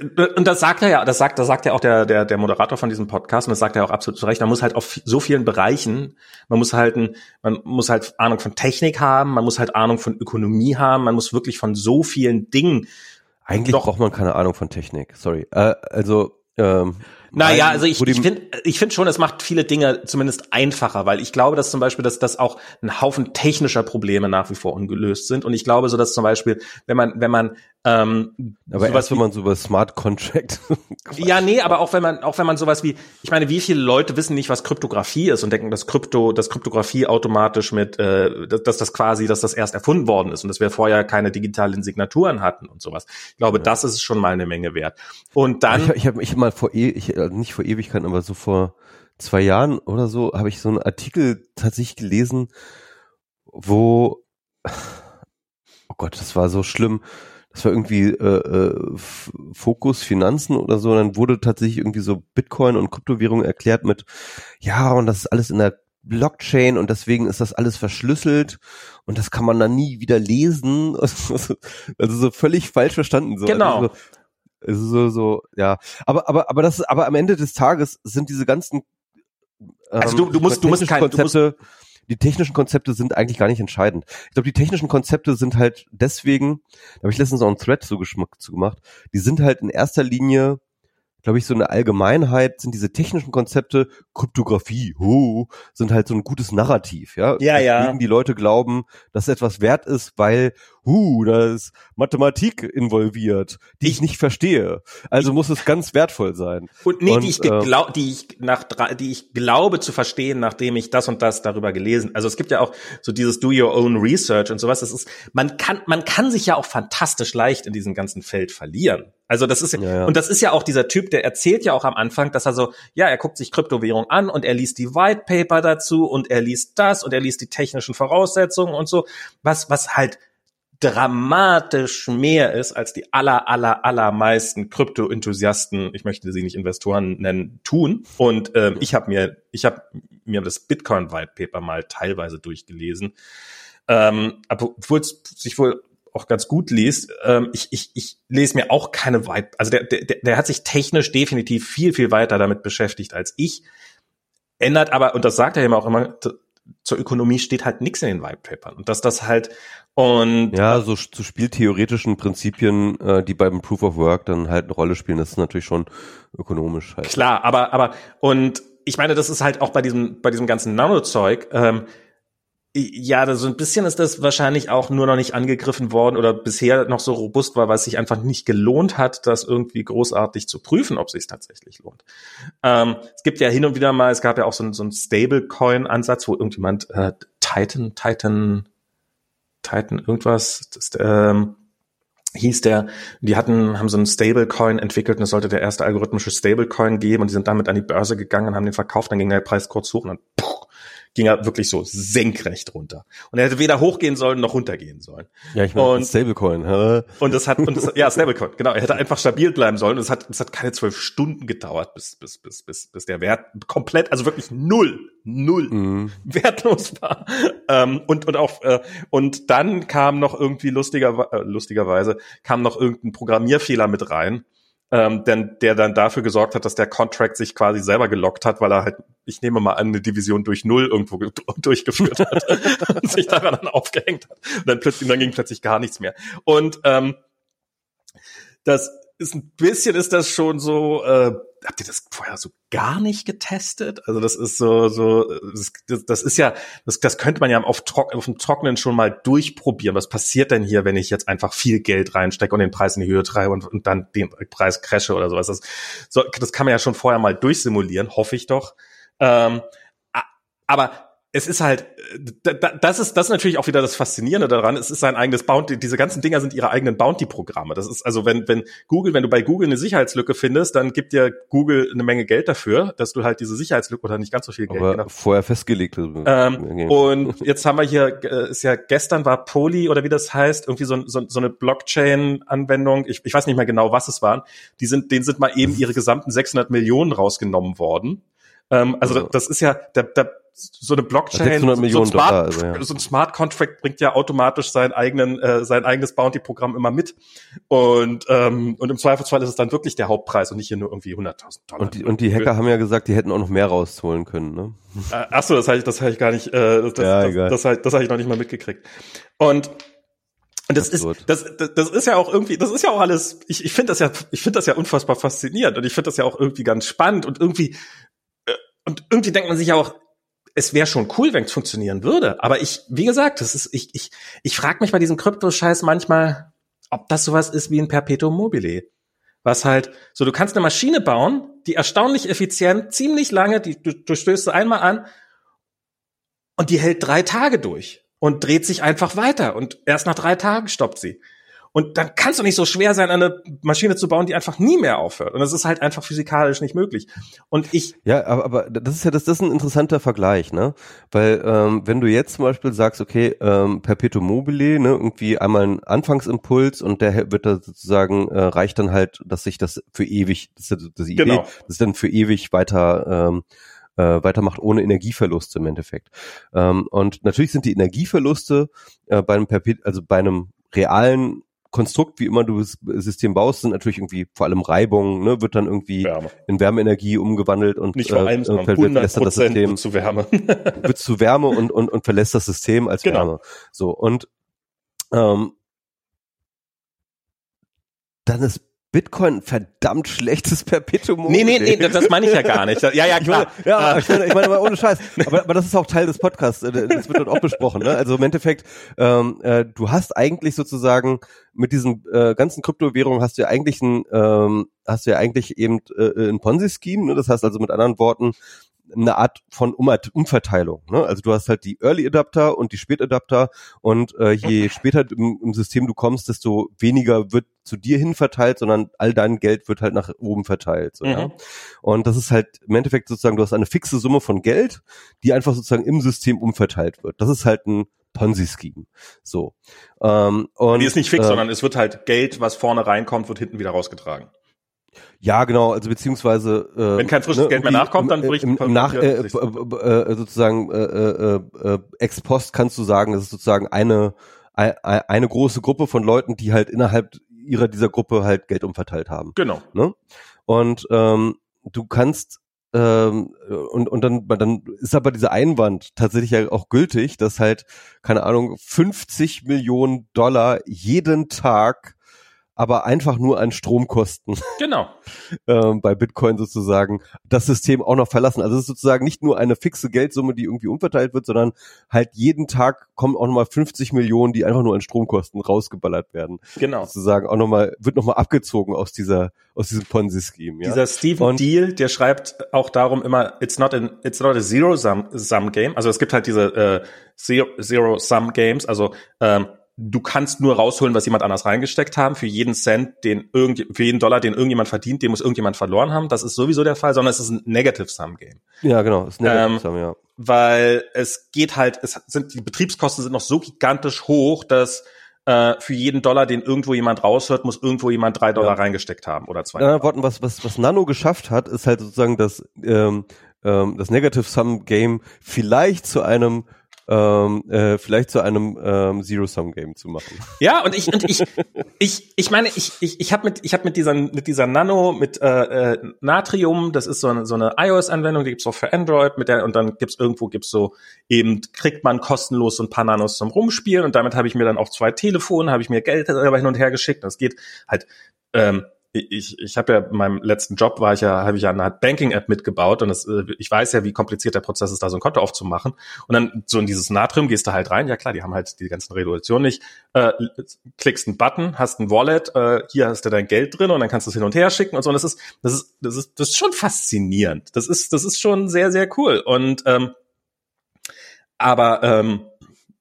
und das sagt er ja, das sagt, das sagt ja auch der, der, der Moderator von diesem Podcast und das sagt er auch absolut zu Recht. Man muss halt auf so vielen Bereichen, man muss halt, ein, man muss halt Ahnung von Technik haben, man muss halt Ahnung von Ökonomie haben, man muss wirklich von so vielen Dingen. Eigentlich doch, braucht man keine Ahnung von Technik. Sorry. Äh, also ähm, naja, also ich, ich finde ich finde schon, es macht viele Dinge zumindest einfacher, weil ich glaube, dass zum Beispiel, dass das auch ein Haufen technischer Probleme nach wie vor ungelöst sind. Und ich glaube so, dass zum Beispiel, wenn man, wenn man ähm, aber sowas erst, wenn man so über Smart Contract. [laughs] ja, nee, aber auch wenn man, auch wenn man sowas wie, ich meine, wie viele Leute wissen nicht, was Kryptographie ist und denken, dass Krypto, dass Kryptographie automatisch mit, äh, dass, dass das quasi, dass das erst erfunden worden ist und dass wir vorher keine digitalen Signaturen hatten und sowas. Ich glaube, ja. das ist schon mal eine Menge wert. Und dann. Ich, ich habe ich hab mal vor, e ich, also nicht vor Ewigkeiten, aber so vor zwei Jahren oder so, habe ich so einen Artikel tatsächlich gelesen, wo, oh Gott, das war so schlimm das war irgendwie äh, äh, Fokus Finanzen oder so, und dann wurde tatsächlich irgendwie so Bitcoin und Kryptowährung erklärt mit, ja, und das ist alles in der Blockchain und deswegen ist das alles verschlüsselt und das kann man dann nie wieder lesen. [laughs] Also so völlig falsch verstanden. So. Genau. Also so, so, so, ja. Aber, aber, aber das aber am Ende des Tages sind diese ganzen ähm, also du, du musst, du musst kein, Konzepte, du musst, die technischen Konzepte sind eigentlich gar nicht entscheidend. Ich glaube, die technischen Konzepte sind halt deswegen, da habe ich letztens auch einen Thread zu, zu gemacht, die sind halt in erster Linie glaube ich, so eine Allgemeinheit sind diese technischen Konzepte, Kryptographie, oh, sind halt so ein gutes Narrativ, ja. Ja, ja. die Leute glauben, dass etwas wert ist, weil, huh, da ist Mathematik involviert, die ich, ich nicht verstehe. Also muss es ganz wertvoll sein. Und nee, und, die ich äh, die ich nach, die ich glaube zu verstehen, nachdem ich das und das darüber gelesen. Also es gibt ja auch so dieses Do Your Own Research und sowas. Das ist, man kann, man kann sich ja auch fantastisch leicht in diesem ganzen Feld verlieren. Also das ist ja, ja, und das ist ja auch dieser Typ, der erzählt ja auch am Anfang, dass er so, ja, er guckt sich Kryptowährung an und er liest die White Paper dazu und er liest das und er liest die technischen Voraussetzungen und so, was was halt dramatisch mehr ist, als die aller, aller, allermeisten Krypto-Enthusiasten, ich möchte sie nicht Investoren nennen, tun. Und ähm, ich habe mir, ich habe mir das Bitcoin White Paper mal teilweise durchgelesen, ähm, obwohl es sich wohl auch ganz gut liest. Ähm, ich, ich, ich lese mir auch keine weit, also der, der, der hat sich technisch definitiv viel, viel weiter damit beschäftigt als ich. Ändert aber, und das sagt er immer auch immer, zur Ökonomie steht halt nichts in den White Papern. Und dass das halt und ja, so zu spieltheoretischen Prinzipien, äh, die beim Proof of Work dann halt eine Rolle spielen, das ist natürlich schon ökonomisch halt. Klar, aber aber und ich meine, das ist halt auch bei diesem bei diesem ganzen Nanozeug. Ähm, ja, so ein bisschen ist das wahrscheinlich auch nur noch nicht angegriffen worden oder bisher noch so robust war, weil es sich einfach nicht gelohnt hat, das irgendwie großartig zu prüfen, ob sich tatsächlich lohnt. Ähm, es gibt ja hin und wieder mal, es gab ja auch so, ein, so einen Stablecoin-Ansatz, wo irgendjemand äh, Titan, Titan, Titan, irgendwas, das, ähm, hieß der, die hatten, haben so einen Stablecoin entwickelt und es sollte der erste algorithmische Stablecoin geben und die sind damit an die Börse gegangen und haben den verkauft, dann ging der Preis kurz hoch und dann puh, ging er wirklich so senkrecht runter. Und er hätte weder hochgehen sollen noch runtergehen sollen. Ja, ich meine, Stablecoin. Hä? Und das hat, und das, ja, [laughs] Stablecoin, genau. Er hätte einfach stabil bleiben sollen. Und es hat, es hat keine zwölf Stunden gedauert, bis, bis, bis, bis, bis der Wert komplett, also wirklich null, null mhm. wertlos war. Ähm, und, und auch, äh, und dann kam noch irgendwie lustiger, äh, lustigerweise kam noch irgendein Programmierfehler mit rein ähm, denn der dann dafür gesorgt hat, dass der Contract sich quasi selber gelockt hat, weil er halt, ich nehme mal an, eine Division durch Null irgendwo [laughs] durchgeführt hat [laughs] und sich daran dann aufgehängt hat. Und dann plötzlich, dann ging plötzlich gar nichts mehr. Und ähm, das ist ein bisschen ist das schon so, äh, habt ihr das vorher so gar nicht getestet? Also das ist so, so, das, das ist ja, das, das könnte man ja auf, Trock, auf dem Trockenen schon mal durchprobieren. Was passiert denn hier, wenn ich jetzt einfach viel Geld reinstecke und den Preis in die Höhe treibe und, und dann den Preis crashe oder sowas? Das, so, das kann man ja schon vorher mal durchsimulieren, hoffe ich doch. Ähm, aber es ist halt, das ist, das ist natürlich auch wieder das Faszinierende daran. Es ist sein eigenes Bounty. Diese ganzen Dinger sind ihre eigenen Bounty-Programme. Das ist also, wenn, wenn Google, wenn du bei Google eine Sicherheitslücke findest, dann gibt dir Google eine Menge Geld dafür, dass du halt diese Sicherheitslücke oder nicht ganz so viel Geld. Aber genau. vorher festgelegt. Ähm, und jetzt haben wir hier, äh, ist ja gestern war Poly oder wie das heißt, irgendwie so, so, so eine Blockchain-Anwendung. Ich, ich weiß nicht mehr genau, was es waren. Die sind, denen sind mal eben ihre gesamten 600 Millionen rausgenommen worden. Ähm, also, also das ist ja, da, da so eine Blockchain, so, ein Smart, Dollar, also, ja. so ein Smart Contract bringt ja automatisch seinen eigenen, äh, sein eigenes Bounty-Programm immer mit. Und, ähm, und im Zweifelsfall ist es dann wirklich der Hauptpreis und nicht hier nur irgendwie 100.000 Dollar. Und die, und die Hacker haben ja gesagt, die hätten auch noch mehr rausholen können, ne? Äh, ach so, das habe ich, das habe ich gar nicht, äh, das, ja, das, das, das, das, das habe ich noch nicht mal mitgekriegt. Und und das ist, das, das, das ist ja auch irgendwie, das ist ja auch alles, ich, ich finde das ja, ich finde das ja unfassbar faszinierend und ich finde das ja auch irgendwie ganz spannend und irgendwie, und irgendwie denkt man sich auch, es wäre schon cool, wenn es funktionieren würde. Aber ich, wie gesagt, das ist, ich, ich, ich frage mich bei diesem Kryptoscheiß manchmal, ob das sowas ist wie ein Perpetuum mobile. Was halt, so du kannst eine Maschine bauen, die erstaunlich effizient, ziemlich lange, die, du, du stößt sie einmal an und die hält drei Tage durch und dreht sich einfach weiter und erst nach drei Tagen stoppt sie. Und dann kann es doch nicht so schwer sein, eine Maschine zu bauen, die einfach nie mehr aufhört. Und das ist halt einfach physikalisch nicht möglich. Und ich. Ja, aber, aber das ist ja das, das ist ein interessanter Vergleich, ne? Weil ähm, wenn du jetzt zum Beispiel sagst, okay, ähm, Perpetuum mobile, ne, irgendwie einmal ein Anfangsimpuls und der wird da sozusagen, äh, reicht dann halt, dass sich das für ewig, das ist das Idee, genau. das ist dann für ewig weiter ähm, äh, weitermacht ohne Energieverluste im Endeffekt. Ähm, und natürlich sind die Energieverluste äh, bei einem Perpet also bei einem realen Konstrukt, wie immer du das System baust, sind natürlich irgendwie vor allem Reibung, ne, wird dann irgendwie Wärme. in Wärmeenergie umgewandelt und nicht vor allem, äh, verlässt das System zu Wärme. [laughs] wird zu Wärme und, und, und verlässt das System als genau. Wärme. So und ähm, dann ist Bitcoin verdammt schlechtes [laughs] Perpetuum Nee, nee, nee, das meine ich ja gar nicht. Ja, ja, klar. Ich [laughs] meine, ja, ich meine, ich meine ohne Scheiß. [laughs] Aber, aber das ist auch Teil des Podcasts. Äh, das wird dort auch besprochen. Ne? Also im Endeffekt, ähm, äh, du hast eigentlich sozusagen mit diesen äh, ganzen Kryptowährungen hast du ja eigentlich ein, ähm, hast du ja eigentlich eben äh, ein Ponzi-Scheme. Ne? Das heißt also mit anderen Worten, eine Art von um Umverteilung. Ne? Also du hast halt die Early Adapter und die Spät Adapter und äh, je [laughs] später im, im, System du kommst, desto weniger wird zu dir hin verteilt, sondern all dein Geld wird halt nach oben verteilt. So, mhm. ja? Und das ist halt im Endeffekt sozusagen, du hast eine fixe Summe von Geld, die einfach sozusagen im System umverteilt wird. Das ist halt ein Ponzi-Scheme. So. Ähm, und, die ist nicht fix, äh, sondern es wird halt Geld, was vorne reinkommt, wird hinten wieder rausgetragen. Ja, genau, also beziehungsweise äh, wenn kein frisches ne, Geld mehr nachkommt, dann bricht im, im nach äh, äh, äh, sozusagen äh, äh, äh, ex post kannst du sagen, das ist sozusagen eine eine große Gruppe von Leuten, die halt innerhalb ihrer dieser Gruppe halt Geld umverteilt haben. Genau. Ne? Und ähm, du kannst ähm, und, und dann, dann ist aber dieser Einwand tatsächlich ja auch gültig, dass halt, keine Ahnung, 50 Millionen Dollar jeden Tag aber einfach nur an Stromkosten. Genau. [laughs] ähm, bei Bitcoin sozusagen das System auch noch verlassen. Also es ist sozusagen nicht nur eine fixe Geldsumme, die irgendwie umverteilt wird, sondern halt jeden Tag kommen auch nochmal 50 Millionen, die einfach nur an Stromkosten rausgeballert werden. Genau. Sozusagen auch nochmal, wird nochmal abgezogen aus dieser, aus diesem Ponzi-Scheme. Ja? Dieser Stephen Und Deal, der schreibt auch darum immer, it's not an, it's not a zero-sum sum game. Also es gibt halt diese äh, Zero-Sum-Games, also ähm, du kannst nur rausholen, was jemand anders reingesteckt haben. Für jeden Cent, den irgend, für jeden Dollar, den irgendjemand verdient, den muss irgendjemand verloren haben. Das ist sowieso der Fall, sondern es ist ein Negative Sum Game. Ja, genau, es ist Negative ähm, ja. Weil es geht halt, es sind die Betriebskosten sind noch so gigantisch hoch, dass äh, für jeden Dollar, den irgendwo jemand raushört, muss irgendwo jemand drei Dollar ja. reingesteckt haben oder zwei. In anderen Worten, was was was Nano geschafft hat, ist halt sozusagen das ähm, ähm, das Negative Sum Game vielleicht zu einem ähm, äh, vielleicht zu einem ähm, Zero-Sum-Game zu machen. Ja, und ich und ich [laughs] ich ich meine, ich ich ich habe mit ich habe mit dieser mit dieser Nano mit äh, äh, Natrium, das ist so eine so eine iOS-Anwendung, die gibt's auch für Android, mit der und dann gibt's irgendwo gibt's so eben kriegt man kostenlos so ein paar Nanos zum Rumspielen und damit habe ich mir dann auch zwei Telefone, habe ich mir Geld selber hin und her geschickt. Das geht halt ähm, ich, ich habe ja in meinem letzten Job war ich ja, habe ich ja eine Banking-App mitgebaut und das, äh, ich weiß ja, wie kompliziert der Prozess ist, da so ein Konto aufzumachen. Und dann so in dieses Natrium gehst du halt rein, ja klar, die haben halt die ganzen Regulationen nicht. Äh, klickst einen Button, hast ein Wallet, äh, hier hast du dein Geld drin und dann kannst du es hin und her schicken und so. Und das ist, das ist, das ist, das ist schon faszinierend. Das ist, das ist schon sehr, sehr cool. Und ähm, aber ähm,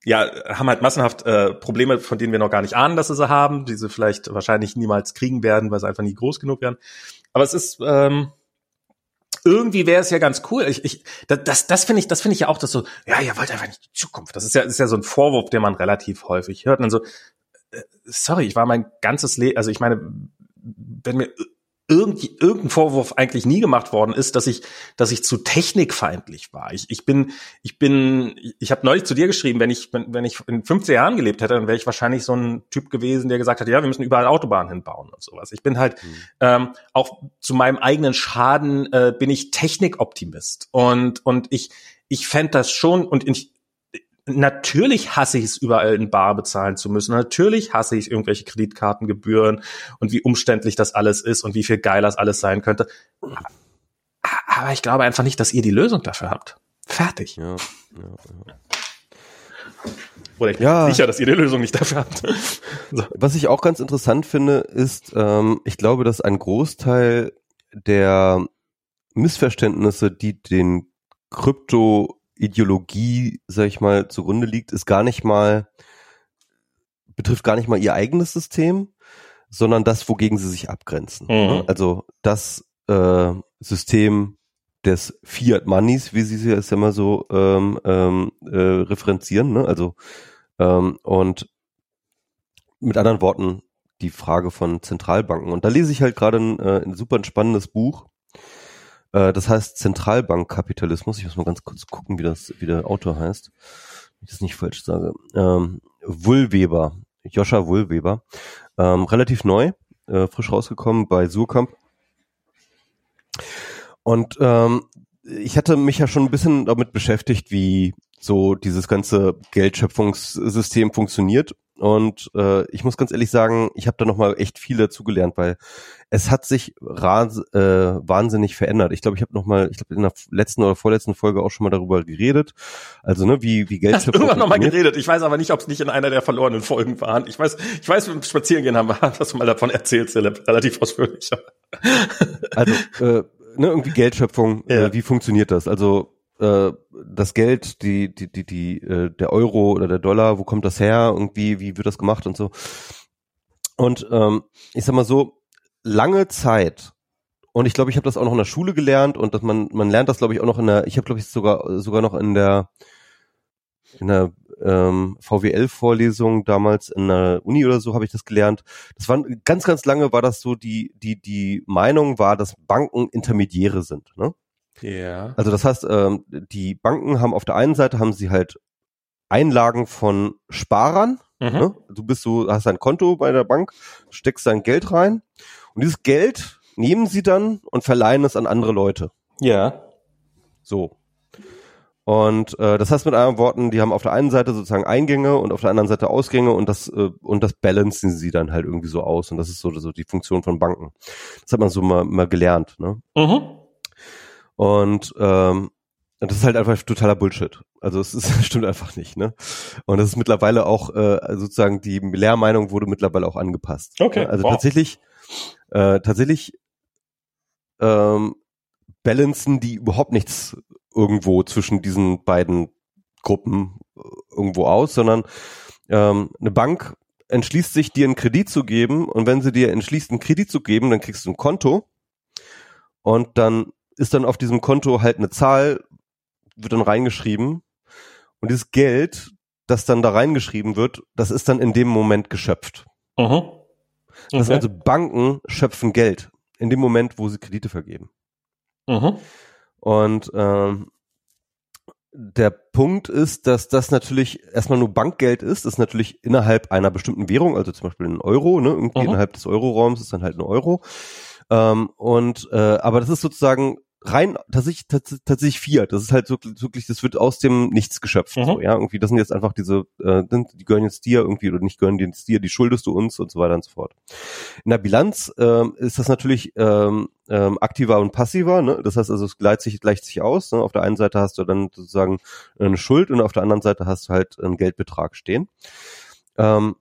ja, haben halt massenhaft äh, Probleme, von denen wir noch gar nicht ahnen, dass sie sie haben, die sie vielleicht wahrscheinlich niemals kriegen werden, weil sie einfach nie groß genug werden. Aber es ist ähm, irgendwie wäre es ja ganz cool. Ich, ich, das, das finde ich, das finde ich ja auch, dass so, ja, ihr wollt einfach nicht die Zukunft. Das ist ja, ist ja so ein Vorwurf, den man relativ häufig hört. Und dann so, äh, sorry, ich war mein ganzes Leben, also ich meine, wenn mir irgend, irgendein Vorwurf eigentlich nie gemacht worden ist, dass ich, dass ich zu technikfeindlich war. Ich, ich bin, ich bin, ich habe neulich zu dir geschrieben, wenn ich, wenn, wenn ich in 15 Jahren gelebt hätte, dann wäre ich wahrscheinlich so ein Typ gewesen, der gesagt hat, ja, wir müssen überall Autobahnen hinbauen und sowas. Ich bin halt mhm. ähm, auch zu meinem eigenen Schaden äh, bin ich Technikoptimist und und ich ich fände das schon und ich, natürlich hasse ich es, überall in Bar bezahlen zu müssen. Natürlich hasse ich irgendwelche Kreditkartengebühren und wie umständlich das alles ist und wie viel geiler das alles sein könnte. Aber ich glaube einfach nicht, dass ihr die Lösung dafür habt. Fertig. Ja, ja, ja. Oder ich bin ja. sicher, dass ihr die Lösung nicht dafür habt. [laughs] so. Was ich auch ganz interessant finde, ist, ähm, ich glaube, dass ein Großteil der Missverständnisse, die den Krypto Ideologie, sag ich mal, zugrunde liegt, ist gar nicht mal, betrifft gar nicht mal ihr eigenes System, sondern das, wogegen sie sich abgrenzen. Mhm. Ne? Also das äh, System des Fiat Moneys, wie sie es ja immer so ähm, ähm, äh, referenzieren, ne? also ähm, und mit anderen Worten die Frage von Zentralbanken. Und da lese ich halt gerade ein, äh, ein super spannendes Buch äh, das heißt Zentralbankkapitalismus. Ich muss mal ganz kurz gucken, wie das, wie der Autor heißt. Wenn ich das nicht falsch sage. Ähm, Wullweber. Joscha Wullweber. Ähm, relativ neu, äh, frisch rausgekommen bei Surkamp. Und ähm, ich hatte mich ja schon ein bisschen damit beschäftigt, wie so dieses ganze Geldschöpfungssystem funktioniert. Und äh, ich muss ganz ehrlich sagen, ich habe da nochmal echt viel dazugelernt, weil es hat sich ras äh, wahnsinnig verändert. Ich glaube, ich habe nochmal, ich glaube in der letzten oder vorletzten Folge auch schon mal darüber geredet. Also ne, wie wie Geld. Hast du irgendwann nochmal geredet? Ich weiß aber nicht, ob es nicht in einer der verlorenen Folgen waren. Ich weiß, ich weiß, beim Spazierengehen haben wir [laughs] hast du mal davon erzählt, Philipp, relativ ausführlich. also äh, ne, irgendwie Geldschöpfung. Ja. Äh, wie funktioniert das? Also äh, das Geld, die, die, die, die, äh, der Euro oder der Dollar, wo kommt das her? Irgendwie, wie wird das gemacht und so. Und ähm, ich sag mal so, lange Zeit, und ich glaube, ich habe das auch noch in der Schule gelernt und dass man, man lernt das, glaube ich, auch noch in der, ich habe, glaube ich, sogar, sogar noch in der in der ähm, VWL-Vorlesung damals in der Uni oder so habe ich das gelernt. Das war ganz, ganz lange war das so, die, die, die Meinung war, dass Banken Intermediäre sind. Ne? Ja. Also das heißt, ähm, die Banken haben auf der einen Seite haben sie halt Einlagen von Sparern. Mhm. Ne? Du bist so, hast ein Konto bei der Bank, steckst dein Geld rein und dieses Geld nehmen sie dann und verleihen es an andere Leute. Ja. So. Und äh, das heißt mit anderen Worten, die haben auf der einen Seite sozusagen Eingänge und auf der anderen Seite Ausgänge und das äh, und das balancen sie dann halt irgendwie so aus und das ist so, so die Funktion von Banken. Das hat man so mal, mal gelernt. Ne? Mhm. Und ähm, das ist halt einfach totaler Bullshit. Also es ist, [laughs] stimmt einfach nicht, ne? Und das ist mittlerweile auch äh, sozusagen die Lehrmeinung wurde mittlerweile auch angepasst. Okay. Also wow. tatsächlich, äh, tatsächlich ähm, balancen die überhaupt nichts irgendwo zwischen diesen beiden Gruppen äh, irgendwo aus, sondern ähm, eine Bank entschließt sich, dir einen Kredit zu geben und wenn sie dir entschließt, einen Kredit zu geben, dann kriegst du ein Konto und dann ist dann auf diesem Konto halt eine Zahl, wird dann reingeschrieben und dieses Geld, das dann da reingeschrieben wird, das ist dann in dem Moment geschöpft. Mhm. Okay. Das heißt also Banken schöpfen Geld in dem Moment, wo sie Kredite vergeben. Mhm. Und ähm, der Punkt ist, dass das natürlich erstmal nur Bankgeld ist, das ist natürlich innerhalb einer bestimmten Währung, also zum Beispiel ein Euro, ne, irgendwie mhm. innerhalb des Euroraums ist dann halt ein Euro. Ähm, und äh, aber das ist sozusagen rein tatsächlich tatsächlich Fiat. Das ist halt so, wirklich, das wird aus dem Nichts geschöpft. Mhm. So, ja, irgendwie, das sind jetzt einfach diese, äh, die gehören jetzt dir irgendwie oder nicht gehören jetzt dir, die schuldest du uns und so weiter und so fort. In der Bilanz ähm, ist das natürlich ähm, ähm, aktiver und passiver. Ne? Das heißt also, es gleicht sich, gleicht sich aus. Ne? Auf der einen Seite hast du dann sozusagen eine Schuld und auf der anderen Seite hast du halt einen Geldbetrag stehen. Ähm,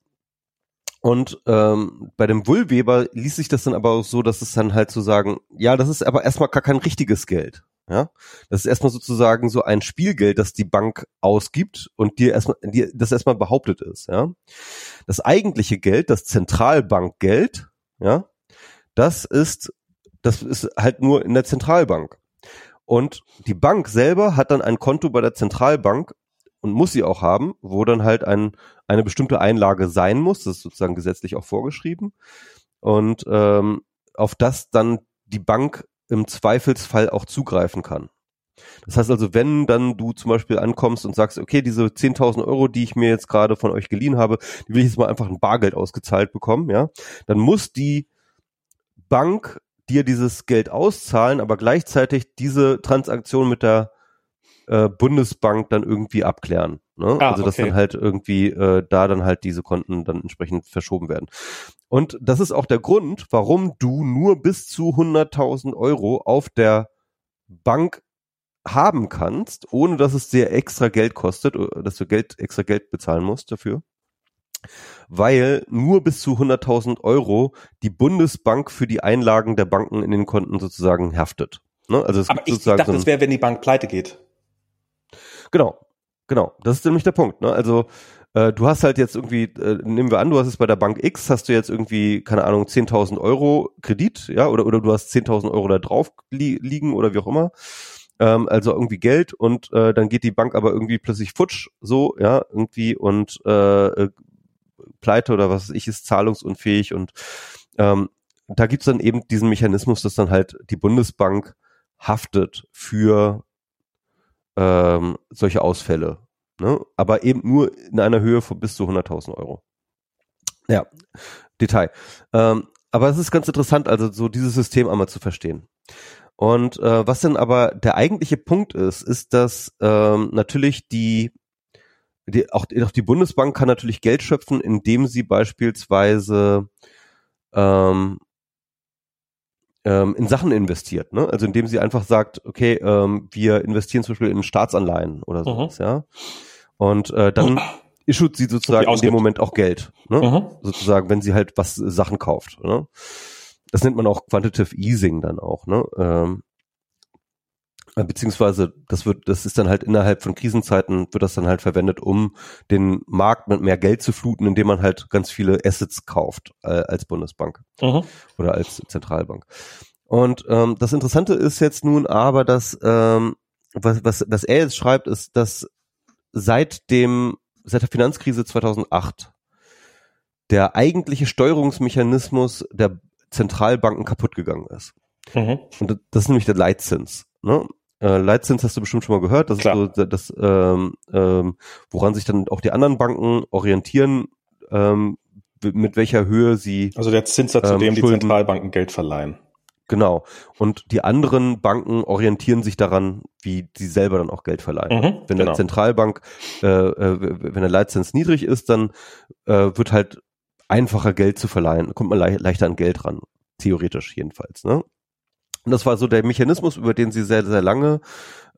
und ähm, bei dem Wohlweber ließ sich das dann aber auch so, dass es dann halt so sagen, ja, das ist aber erstmal gar kein richtiges Geld. Ja, das ist erstmal sozusagen so ein Spielgeld, das die Bank ausgibt und dir erstmal, dir das erstmal behauptet ist. Ja, das eigentliche Geld, das Zentralbankgeld, ja, das ist, das ist halt nur in der Zentralbank. Und die Bank selber hat dann ein Konto bei der Zentralbank und muss sie auch haben, wo dann halt ein, eine bestimmte Einlage sein muss, das ist sozusagen gesetzlich auch vorgeschrieben, und ähm, auf das dann die Bank im Zweifelsfall auch zugreifen kann. Das heißt also, wenn dann du zum Beispiel ankommst und sagst, okay, diese 10.000 Euro, die ich mir jetzt gerade von euch geliehen habe, die will ich jetzt mal einfach ein Bargeld ausgezahlt bekommen, ja, dann muss die Bank dir dieses Geld auszahlen, aber gleichzeitig diese Transaktion mit der äh, Bundesbank dann irgendwie abklären. Ne? Ah, also dass okay. dann halt irgendwie äh, da dann halt diese Konten dann entsprechend verschoben werden. Und das ist auch der Grund, warum du nur bis zu 100.000 Euro auf der Bank haben kannst, ohne dass es dir extra Geld kostet, dass du Geld, extra Geld bezahlen musst dafür. Weil nur bis zu 100.000 Euro die Bundesbank für die Einlagen der Banken in den Konten sozusagen haftet. Ne? Also es Aber ich dachte, so es wäre, wenn die Bank pleite geht. Genau, genau. Das ist nämlich der Punkt. Ne? Also äh, du hast halt jetzt irgendwie, äh, nehmen wir an, du hast es bei der Bank X, hast du jetzt irgendwie, keine Ahnung, 10.000 Euro Kredit, ja, oder, oder du hast 10.000 Euro da drauf li liegen oder wie auch immer. Ähm, also irgendwie Geld und äh, dann geht die Bank aber irgendwie plötzlich futsch, so, ja, irgendwie und äh, äh pleite oder was weiß ich, ist zahlungsunfähig und ähm, da gibt's dann eben diesen Mechanismus, dass dann halt die Bundesbank haftet für ähm, solche Ausfälle. Ne? Aber eben nur in einer Höhe von bis zu 100.000 Euro. Ja, Detail. Ähm, aber es ist ganz interessant, also so dieses System einmal zu verstehen. Und äh, was denn aber der eigentliche Punkt ist, ist, dass ähm, natürlich die, die auch, auch die Bundesbank kann natürlich Geld schöpfen, indem sie beispielsweise ähm, ähm, in Sachen investiert, ne? Also indem sie einfach sagt, okay, ähm, wir investieren zum Beispiel in Staatsanleihen oder sowas, mhm. ja. Und äh, dann mhm. issued sie sozusagen in dem Moment auch Geld, ne? Mhm. Sozusagen, wenn sie halt was äh, Sachen kauft, ne? Das nennt man auch Quantitative Easing dann auch, ne? Ähm, äh, beziehungsweise das wird, das ist dann halt innerhalb von Krisenzeiten wird das dann halt verwendet, um den Markt mit mehr Geld zu fluten, indem man halt ganz viele Assets kauft äh, als Bundesbank mhm. oder als Zentralbank. Und ähm, das Interessante ist jetzt nun aber, dass ähm, was, was, was er jetzt schreibt, ist, dass seit dem seit der Finanzkrise 2008 der eigentliche Steuerungsmechanismus der Zentralbanken kaputt gegangen ist. Mhm. Und das ist nämlich der Leitzins. Ne? Äh, Leitzins hast du bestimmt schon mal gehört. Das Klar. ist so das, ähm, ähm, woran sich dann auch die anderen Banken orientieren, ähm, mit welcher Höhe sie. Also der Zinssatz, zu ähm, dem die Zentralbanken Geld verleihen. Genau. Und die anderen Banken orientieren sich daran, wie sie selber dann auch Geld verleihen. Mhm, wenn genau. der Zentralbank, äh, äh, wenn der Leitzins niedrig ist, dann äh, wird halt einfacher Geld zu verleihen, kommt man le leichter an Geld ran. Theoretisch jedenfalls. Ne? Und das war so der Mechanismus, über den sie sehr, sehr lange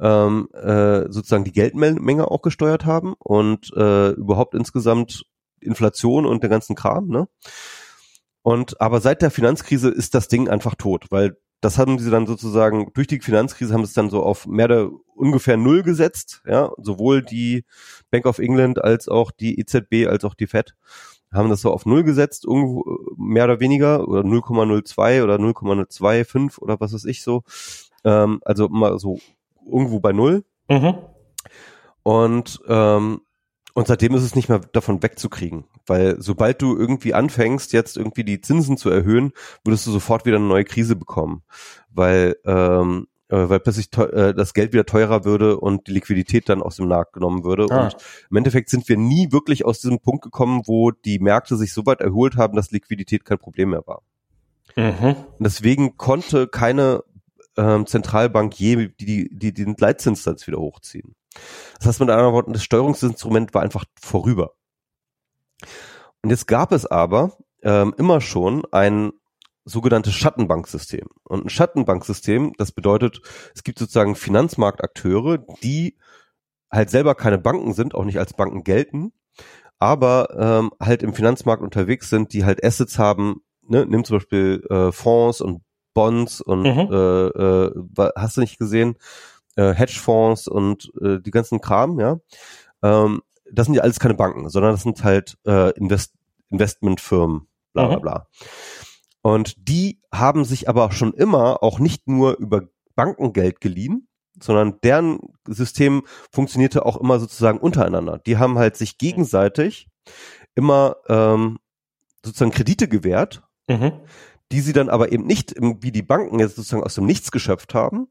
ähm, äh, sozusagen die Geldmenge auch gesteuert haben und äh, überhaupt insgesamt Inflation und der ganzen Kram. Ne? Und aber seit der Finanzkrise ist das Ding einfach tot, weil das haben sie dann sozusagen durch die Finanzkrise haben sie es dann so auf mehr oder ungefähr null gesetzt, ja, sowohl die Bank of England als auch die EZB als auch die Fed haben das so auf null gesetzt, irgendwo mehr oder weniger oder 0,02 oder 0,025 oder was weiß ich so, ähm, also mal so irgendwo bei null. Mhm. Und ähm, und seitdem ist es nicht mehr davon wegzukriegen, weil sobald du irgendwie anfängst, jetzt irgendwie die Zinsen zu erhöhen, würdest du sofort wieder eine neue Krise bekommen, weil ähm, äh, weil plötzlich äh, das Geld wieder teurer würde und die Liquidität dann aus dem Markt genommen würde. Ah. Und im Endeffekt sind wir nie wirklich aus diesem Punkt gekommen, wo die Märkte sich so weit erholt haben, dass Liquidität kein Problem mehr war. Mhm. Und deswegen konnte keine ähm, Zentralbank je die, die, die den Leitzinssatz wieder hochziehen. Das heißt mit anderen Worten, das Steuerungsinstrument war einfach vorüber. Und jetzt gab es aber ähm, immer schon ein sogenanntes Schattenbanksystem. Und ein Schattenbanksystem, das bedeutet, es gibt sozusagen Finanzmarktakteure, die halt selber keine Banken sind, auch nicht als Banken gelten, aber ähm, halt im Finanzmarkt unterwegs sind, die halt Assets haben, ne, nimm zum Beispiel äh, Fonds und Bonds und mhm. äh, äh, hast du nicht gesehen, äh, Hedgefonds und äh, die ganzen Kram, ja. Ähm, das sind ja alles keine Banken, sondern das sind halt äh, Invest Investmentfirmen, bla bla mhm. Und die haben sich aber schon immer auch nicht nur über Bankengeld geliehen, sondern deren System funktionierte auch immer sozusagen untereinander. Die haben halt sich gegenseitig immer ähm, sozusagen Kredite gewährt, mhm. die sie dann aber eben nicht wie die Banken jetzt sozusagen aus dem Nichts geschöpft haben,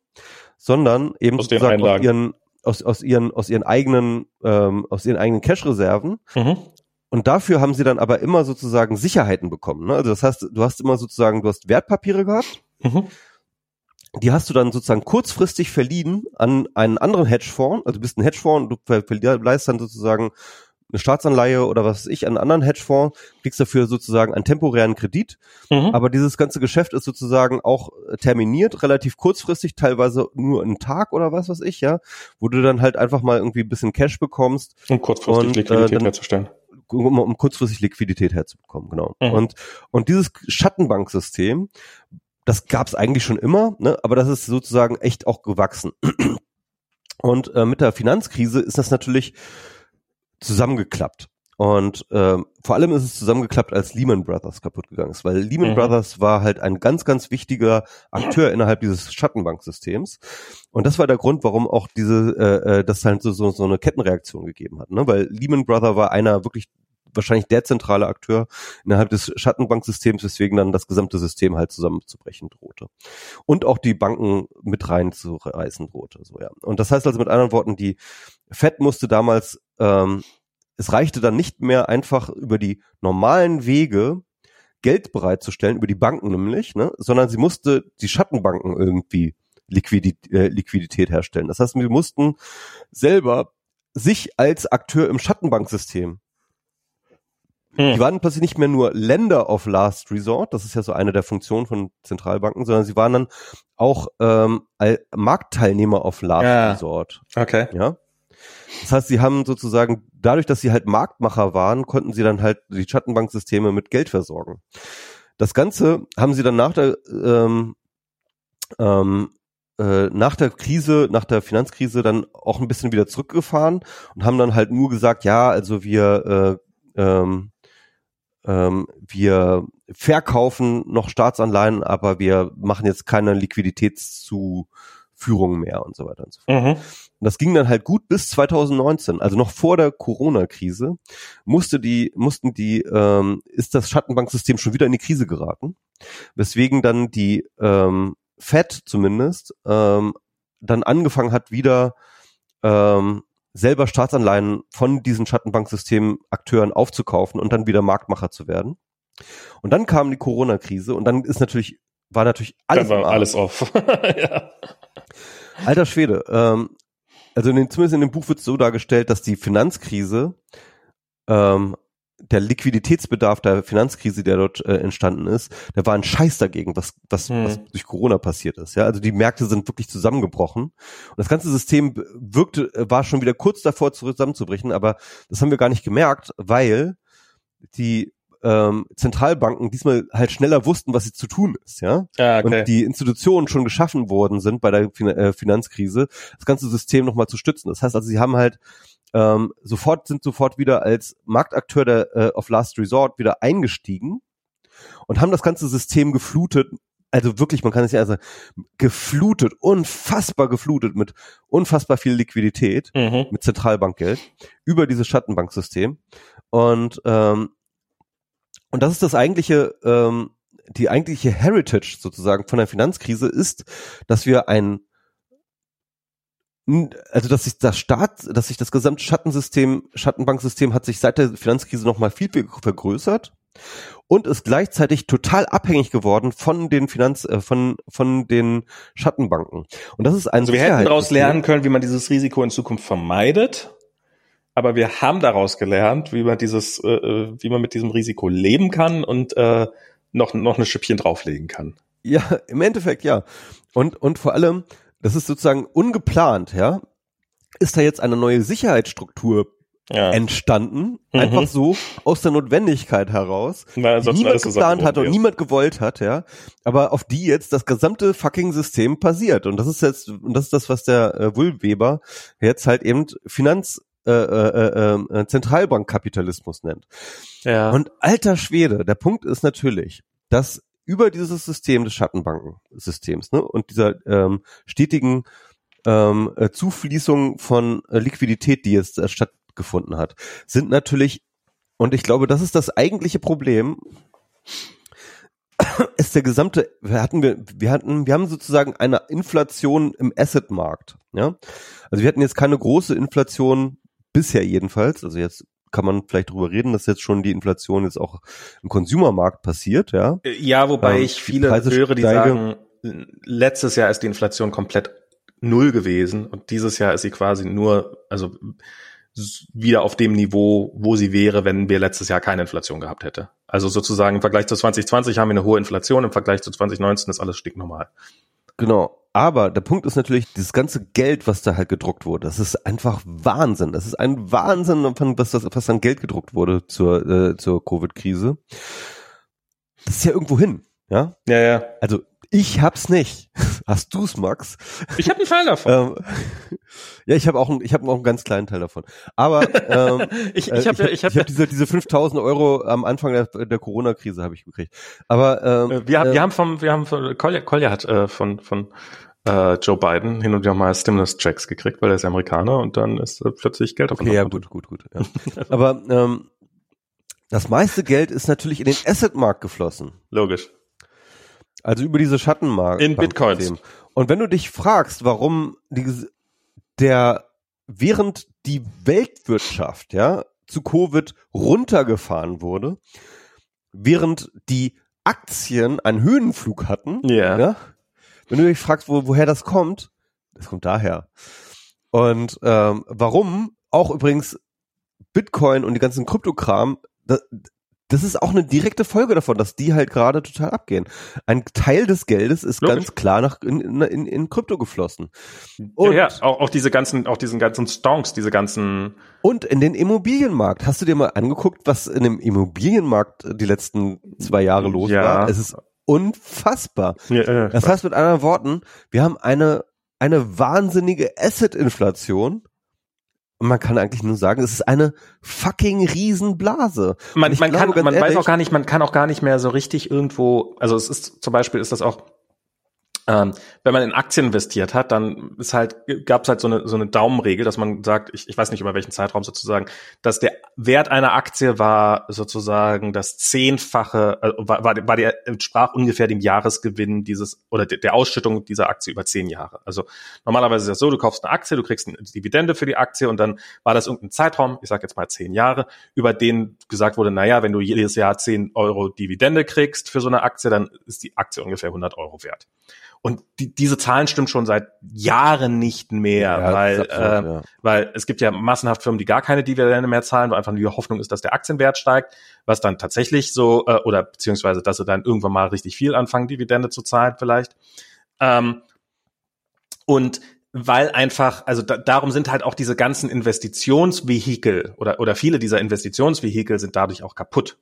sondern eben aus sozusagen aus ihren aus, aus ihren aus ihren eigenen ähm, aus ihren eigenen Cash-Reserven mhm. Und dafür haben sie dann aber immer sozusagen Sicherheiten bekommen. Ne? Also das heißt, du hast immer sozusagen, du hast Wertpapiere gehabt, mhm. die hast du dann sozusagen kurzfristig verliehen an einen anderen Hedgefonds. Also du bist ein Hedgefonds und du verleihst dann sozusagen eine Staatsanleihe oder was weiß ich, einen anderen Hedgefonds, kriegst dafür sozusagen einen temporären Kredit. Mhm. Aber dieses ganze Geschäft ist sozusagen auch terminiert, relativ kurzfristig, teilweise nur einen Tag oder was weiß ich, ja, wo du dann halt einfach mal irgendwie ein bisschen Cash bekommst. Um kurzfristig und, Liquidität äh, dann, herzustellen um, um kurzfristig Liquidität herzubekommen, genau. Mhm. Und, und dieses Schattenbanksystem, das gab es eigentlich schon immer, ne, aber das ist sozusagen echt auch gewachsen. [clears throat] Und äh, mit der Finanzkrise ist das natürlich zusammengeklappt. Und ähm, vor allem ist es zusammengeklappt, als Lehman Brothers kaputt gegangen ist, weil Lehman mhm. Brothers war halt ein ganz, ganz wichtiger Akteur innerhalb dieses Schattenbanksystems. Und das war der Grund, warum auch diese, äh, äh das halt so, so, so eine Kettenreaktion gegeben hat. Ne? Weil Lehman Brothers war einer wirklich wahrscheinlich der zentrale Akteur innerhalb des Schattenbanksystems, weswegen dann das gesamte System halt zusammenzubrechen drohte. Und auch die Banken mit reinzureißen drohte. So, ja. Und das heißt also mit anderen Worten, die Fed musste damals ähm, es reichte dann nicht mehr einfach über die normalen Wege Geld bereitzustellen, über die Banken nämlich, ne, sondern sie musste die Schattenbanken irgendwie Liquidität, äh, Liquidität herstellen. Das heißt, wir mussten selber sich als Akteur im Schattenbanksystem hm. Die waren plötzlich nicht mehr nur Länder of Last Resort, das ist ja so eine der Funktionen von Zentralbanken, sondern sie waren dann auch ähm, Marktteilnehmer of Last ja. Resort. Okay. Ja. Das heißt, sie haben sozusagen, dadurch, dass sie halt Marktmacher waren, konnten sie dann halt die Schattenbanksysteme mit Geld versorgen. Das Ganze haben sie dann nach der ähm, ähm, äh, nach der Krise, nach der Finanzkrise dann auch ein bisschen wieder zurückgefahren und haben dann halt nur gesagt, ja, also wir äh, ähm, ähm, wir verkaufen noch Staatsanleihen, aber wir machen jetzt keine Liquiditätszu Führung mehr und so weiter und so fort. Mhm. Und das ging dann halt gut bis 2019, also noch vor der Corona-Krise, musste die, mussten die, ähm, ist das Schattenbanksystem schon wieder in die Krise geraten, weswegen dann die ähm, Fed zumindest ähm, dann angefangen hat, wieder ähm, selber Staatsanleihen von diesen Schattenbanksystemen Akteuren aufzukaufen und dann wieder Marktmacher zu werden. Und dann kam die Corona-Krise und dann ist natürlich, war natürlich alles, dann war alles off. [laughs] ja. Alter Schwede, ähm, also in den, zumindest in dem Buch wird es so dargestellt, dass die Finanzkrise, ähm, der Liquiditätsbedarf der Finanzkrise, der dort äh, entstanden ist, der war ein Scheiß dagegen, was, was, hm. was durch Corona passiert ist. Ja, also die Märkte sind wirklich zusammengebrochen und das ganze System wirkte, war schon wieder kurz davor zusammenzubrechen, aber das haben wir gar nicht gemerkt, weil die ähm, Zentralbanken diesmal halt schneller wussten, was sie zu tun ist, ja. ja okay. Und die Institutionen schon geschaffen worden sind bei der fin äh, Finanzkrise, das ganze System nochmal zu stützen. Das heißt also, sie haben halt ähm, sofort sind sofort wieder als Marktakteur der äh, of Last Resort wieder eingestiegen und haben das ganze System geflutet also wirklich, man kann es ja sagen, geflutet, unfassbar geflutet mit unfassbar viel Liquidität, mhm. mit Zentralbankgeld über dieses Schattenbanksystem. Und ähm, und das ist das eigentliche, ähm, die eigentliche Heritage sozusagen von der Finanzkrise ist, dass wir ein also dass sich das Staat, dass sich das gesamte Schattensystem, Schattenbanksystem hat sich seit der Finanzkrise noch mal viel, viel vergrößert und ist gleichzeitig total abhängig geworden von den Finanz, äh, von von den Schattenbanken. Und das ist ein Also wir hätten daraus lernen können, wie man dieses Risiko in Zukunft vermeidet. Aber wir haben daraus gelernt, wie man dieses, äh, äh, wie man mit diesem Risiko leben kann und äh, noch noch eine Schippchen drauflegen kann. Ja, im Endeffekt ja. Und und vor allem, das ist sozusagen ungeplant, ja. Ist da jetzt eine neue Sicherheitsstruktur ja. entstanden, mhm. einfach so aus der Notwendigkeit heraus, Weil die niemand geplant hat und ist. niemand gewollt hat, ja, aber auf die jetzt das gesamte fucking System passiert und das ist jetzt und das ist das, was der äh, Wulweber jetzt halt eben Finanz äh, äh, äh, äh, Zentralbankkapitalismus nennt. Ja. Und alter Schwede, der Punkt ist natürlich, dass über dieses System des Schattenbankensystems ne, und dieser ähm, stetigen ähm, äh, Zufließung von äh, Liquidität, die jetzt äh, statt gefunden hat, sind natürlich, und ich glaube, das ist das eigentliche Problem, [coughs] ist der gesamte, wir hatten, wir, wir hatten, wir haben sozusagen eine Inflation im Assetmarkt, ja. Also wir hatten jetzt keine große Inflation bisher jedenfalls, also jetzt kann man vielleicht drüber reden, dass jetzt schon die Inflation jetzt auch im Consumermarkt passiert, ja. Ja, wobei ähm, ich viele höre, die sagen, letztes Jahr ist die Inflation komplett null gewesen und dieses Jahr ist sie quasi nur, also wieder auf dem Niveau, wo sie wäre, wenn wir letztes Jahr keine Inflation gehabt hätte. Also sozusagen im Vergleich zu 2020 haben wir eine hohe Inflation, im Vergleich zu 2019 ist alles stinknormal. Genau. Aber der Punkt ist natürlich, dieses ganze Geld, was da halt gedruckt wurde, das ist einfach Wahnsinn. Das ist ein Wahnsinn, was, das, was an Geld gedruckt wurde zur, äh, zur Covid-Krise. Das ist ja irgendwo hin. Ja, ja, ja. Also ich hab's nicht. Hast du's, Max? Ich habe einen Teil davon. ähm, [laughs] ja, ich habe auch, einen, ich habe auch einen ganz kleinen Teil davon. Aber ähm, [laughs] ich, ich habe, äh, ich habe, ich hab diese diese 5.000 Euro am Anfang der, der Corona-Krise habe ich gekriegt. Aber ähm, äh, wir haben, äh, wir haben vom, wir haben von Kolja, Kolja hat äh, von von äh, Joe Biden hin und wieder mal Stimulus-Checks gekriegt, weil er ist Amerikaner und dann ist äh, plötzlich Geld auf Okay, ja, gut, gut, gut. Ja. Aber ähm, das meiste Geld ist natürlich in den Asset-Markt geflossen. Logisch. Also über diese Schattenmarkt. In Bitcoins. Und wenn du dich fragst, warum die, der, während die Weltwirtschaft, ja, zu Covid runtergefahren wurde, während die Aktien einen Höhenflug hatten, yeah. ja, wenn du dich fragst, wo, woher das kommt, das kommt daher. Und ähm, warum auch übrigens Bitcoin und die ganzen Kryptokram, das, das ist auch eine direkte Folge davon, dass die halt gerade total abgehen. Ein Teil des Geldes ist Logisch. ganz klar nach in, in, in Krypto geflossen. Und ja, ja, auch, auch diese ganzen, auch diesen ganzen Stonks, diese ganzen. Und in den Immobilienmarkt. Hast du dir mal angeguckt, was in dem Immobilienmarkt die letzten zwei Jahre los ja. war? Es ist unfassbar. Ja, ja, das heißt mit anderen Worten, wir haben eine eine wahnsinnige Asset-Inflation und man kann eigentlich nur sagen, es ist eine fucking Riesenblase. Man, man glaube, kann, man ehrlich, weiß auch gar nicht, man kann auch gar nicht mehr so richtig irgendwo, also es ist zum Beispiel ist das auch ähm, wenn man in Aktien investiert hat, dann ist halt, gab es halt so eine, so eine Daumenregel, dass man sagt, ich, ich weiß nicht über welchen Zeitraum sozusagen, dass der Wert einer Aktie war sozusagen das Zehnfache, äh, war, war, war der entsprach ungefähr dem Jahresgewinn dieses oder der, der Ausschüttung dieser Aktie über zehn Jahre. Also normalerweise ist das so, du kaufst eine Aktie, du kriegst eine Dividende für die Aktie und dann war das irgendein Zeitraum, ich sage jetzt mal zehn Jahre, über den gesagt wurde, naja, wenn du jedes Jahr zehn Euro Dividende kriegst für so eine Aktie, dann ist die Aktie ungefähr 100 Euro wert. Und die, diese Zahlen stimmen schon seit Jahren nicht mehr, ja, weil, absurd, äh, ja. weil es gibt ja massenhaft Firmen, die gar keine Dividende mehr zahlen, weil einfach die Hoffnung ist, dass der Aktienwert steigt, was dann tatsächlich so, äh, oder beziehungsweise, dass sie dann irgendwann mal richtig viel anfangen, Dividende zu zahlen vielleicht. Ähm, und weil einfach, also da, darum sind halt auch diese ganzen Investitionsvehikel oder, oder viele dieser Investitionsvehikel sind dadurch auch kaputt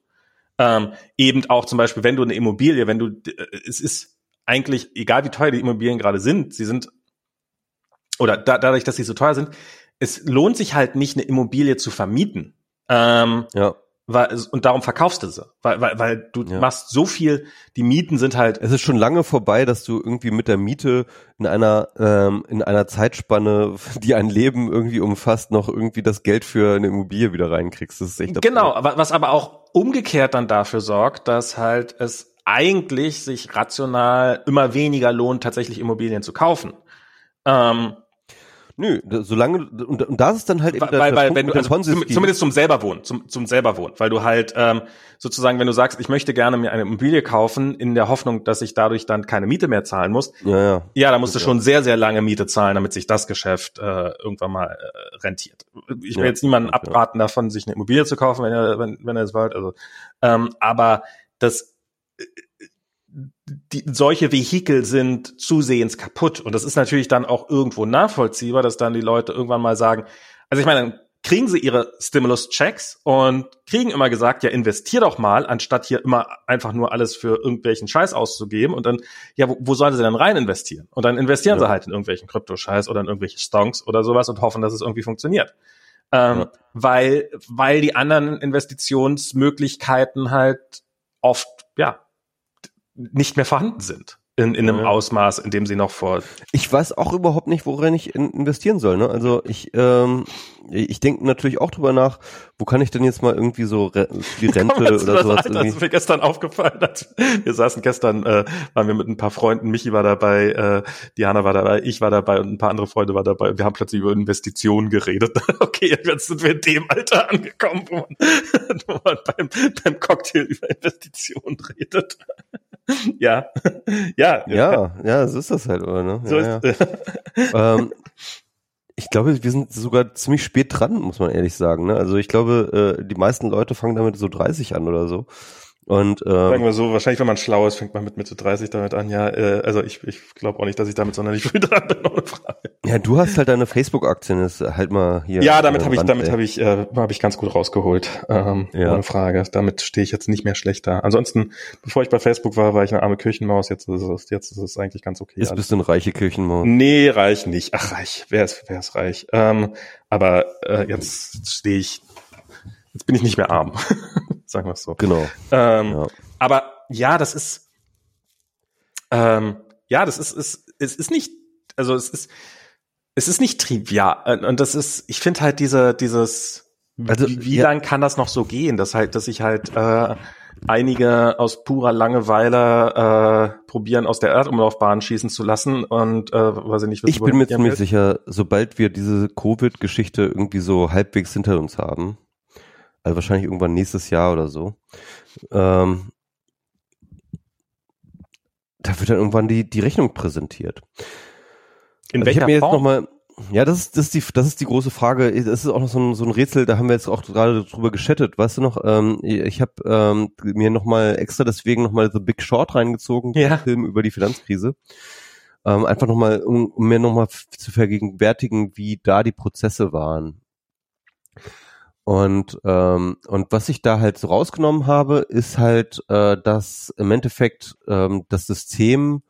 Ähm, eben auch zum Beispiel, wenn du eine Immobilie, wenn du, äh, es ist eigentlich, egal wie teuer die Immobilien gerade sind, sie sind, oder da, dadurch, dass sie so teuer sind, es lohnt sich halt nicht, eine Immobilie zu vermieten. Ähm, ja weil, und darum verkaufst du sie, weil, weil, weil du ja. machst so viel, die Mieten sind halt. Es ist schon lange vorbei, dass du irgendwie mit der Miete in einer ähm, in einer Zeitspanne, [laughs] die ein Leben irgendwie umfasst, noch irgendwie das Geld für eine Immobilie wieder reinkriegst. Das ist echt genau, was aber auch umgekehrt dann dafür sorgt, dass halt es eigentlich sich rational immer weniger lohnt, tatsächlich Immobilien zu kaufen. Ähm, Nö, solange und, und das ist dann halt eben weil, weil, weil wenn du also zum, zumindest zum selber wohnen, zum, zum selber wohnen, weil du halt ähm, sozusagen, wenn du sagst, ich möchte gerne mir eine Immobilie kaufen, in der Hoffnung, dass ich dadurch dann keine Miete mehr zahlen muss, ja, ja, ja da musst du ja. schon sehr, sehr lange Miete zahlen, damit sich das Geschäft äh, irgendwann mal äh, rentiert. Ich will ja, jetzt niemanden abraten davon, sich eine Immobilie zu kaufen, wenn er, wenn, wenn er es wollt. Also, ähm, aber das die, solche Vehikel sind zusehends kaputt. Und das ist natürlich dann auch irgendwo nachvollziehbar, dass dann die Leute irgendwann mal sagen, also ich meine, dann kriegen sie ihre Stimulus-Checks und kriegen immer gesagt, ja, investier doch mal, anstatt hier immer einfach nur alles für irgendwelchen Scheiß auszugeben. Und dann, ja, wo, wo sollen sie denn rein investieren? Und dann investieren ja. sie halt in irgendwelchen Kryptoscheiß oder in irgendwelche Stonks oder sowas und hoffen, dass es irgendwie funktioniert. Ähm, ja. weil, weil die anderen Investitionsmöglichkeiten halt oft, ja, nicht mehr vorhanden sind in, in einem ja. Ausmaß, in dem sie noch vor. Ich weiß auch überhaupt nicht, worin ich investieren soll. Ne? Also ich, ähm, ich denke natürlich auch drüber nach, wo kann ich denn jetzt mal irgendwie so Re die [laughs] Rente oder sowas. Alter, irgendwie. Das ist mir gestern aufgefallen. Als wir saßen gestern, äh, waren wir mit ein paar Freunden, Michi war dabei, äh, Diana war dabei, ich war dabei und ein paar andere Freunde waren dabei. Wir haben plötzlich über Investitionen geredet. [laughs] okay, jetzt sind wir in dem Alter angekommen, wo man, [laughs] wo man beim, beim Cocktail über Investitionen redet. [laughs] ja, ja, ja, ja, so ist das halt, oder? Ne? So ja, ist, [laughs] ja. ähm, ich glaube, wir sind sogar ziemlich spät dran, muss man ehrlich sagen. Ne? Also ich glaube, äh, die meisten Leute fangen damit so 30 an oder so. Und ähm, sagen wir so, wahrscheinlich, wenn man schlau ist, fängt man mit Mitte 30 damit an. Ja, äh, also ich, ich glaube auch nicht, dass ich damit sonderlich früh [laughs] dran bin, ohne Frage. Ja, du hast halt deine Facebook-Aktien, ist halt mal hier. Ja, damit habe ich, damit habe ich, äh, habe ich ganz gut rausgeholt, ähm, ja. ohne Frage. Damit stehe ich jetzt nicht mehr schlechter. Ansonsten, bevor ich bei Facebook war, war ich eine arme Kirchenmaus. Jetzt ist es, jetzt ist es eigentlich ganz okay. Jetzt bist du eine reiche Kirchenmaus. Nee, reich nicht. Ach, reich. Wer ist, wer ist reich? Ähm, aber äh, jetzt stehe ich, jetzt bin ich nicht mehr arm. [laughs] sagen wir es so. Genau. Ähm, ja. Aber ja, das ist, ähm, ja, das ist, ist, es ist nicht, also es ist, es ist nicht trivial. Und das ist, ich finde halt diese, dieses, also, wie, ja. lang kann das noch so gehen, dass halt, dass ich halt äh, einige aus purer Langeweile äh, probieren, aus der Erdumlaufbahn schießen zu lassen und äh, weiß ich nicht, was Ich bin mir ziemlich sicher, sobald wir diese Covid-Geschichte irgendwie so halbwegs hinter uns haben, also wahrscheinlich irgendwann nächstes Jahr oder so. Ähm, da wird dann irgendwann die, die Rechnung präsentiert. In also welcher ich mir Form? Jetzt noch mal, ja, das ist, das ist die, das ist die große Frage. Das ist auch noch so ein, so ein Rätsel, da haben wir jetzt auch gerade drüber geschattet. Weißt du noch, ähm, ich habe ähm, mir nochmal extra deswegen nochmal The Big Short reingezogen, ja. Film über die Finanzkrise. Ähm, einfach nochmal, um, um mir nochmal zu vergegenwärtigen, wie da die Prozesse waren. Und, ähm, und was ich da halt so rausgenommen habe, ist halt, äh, dass im Endeffekt ähm, das System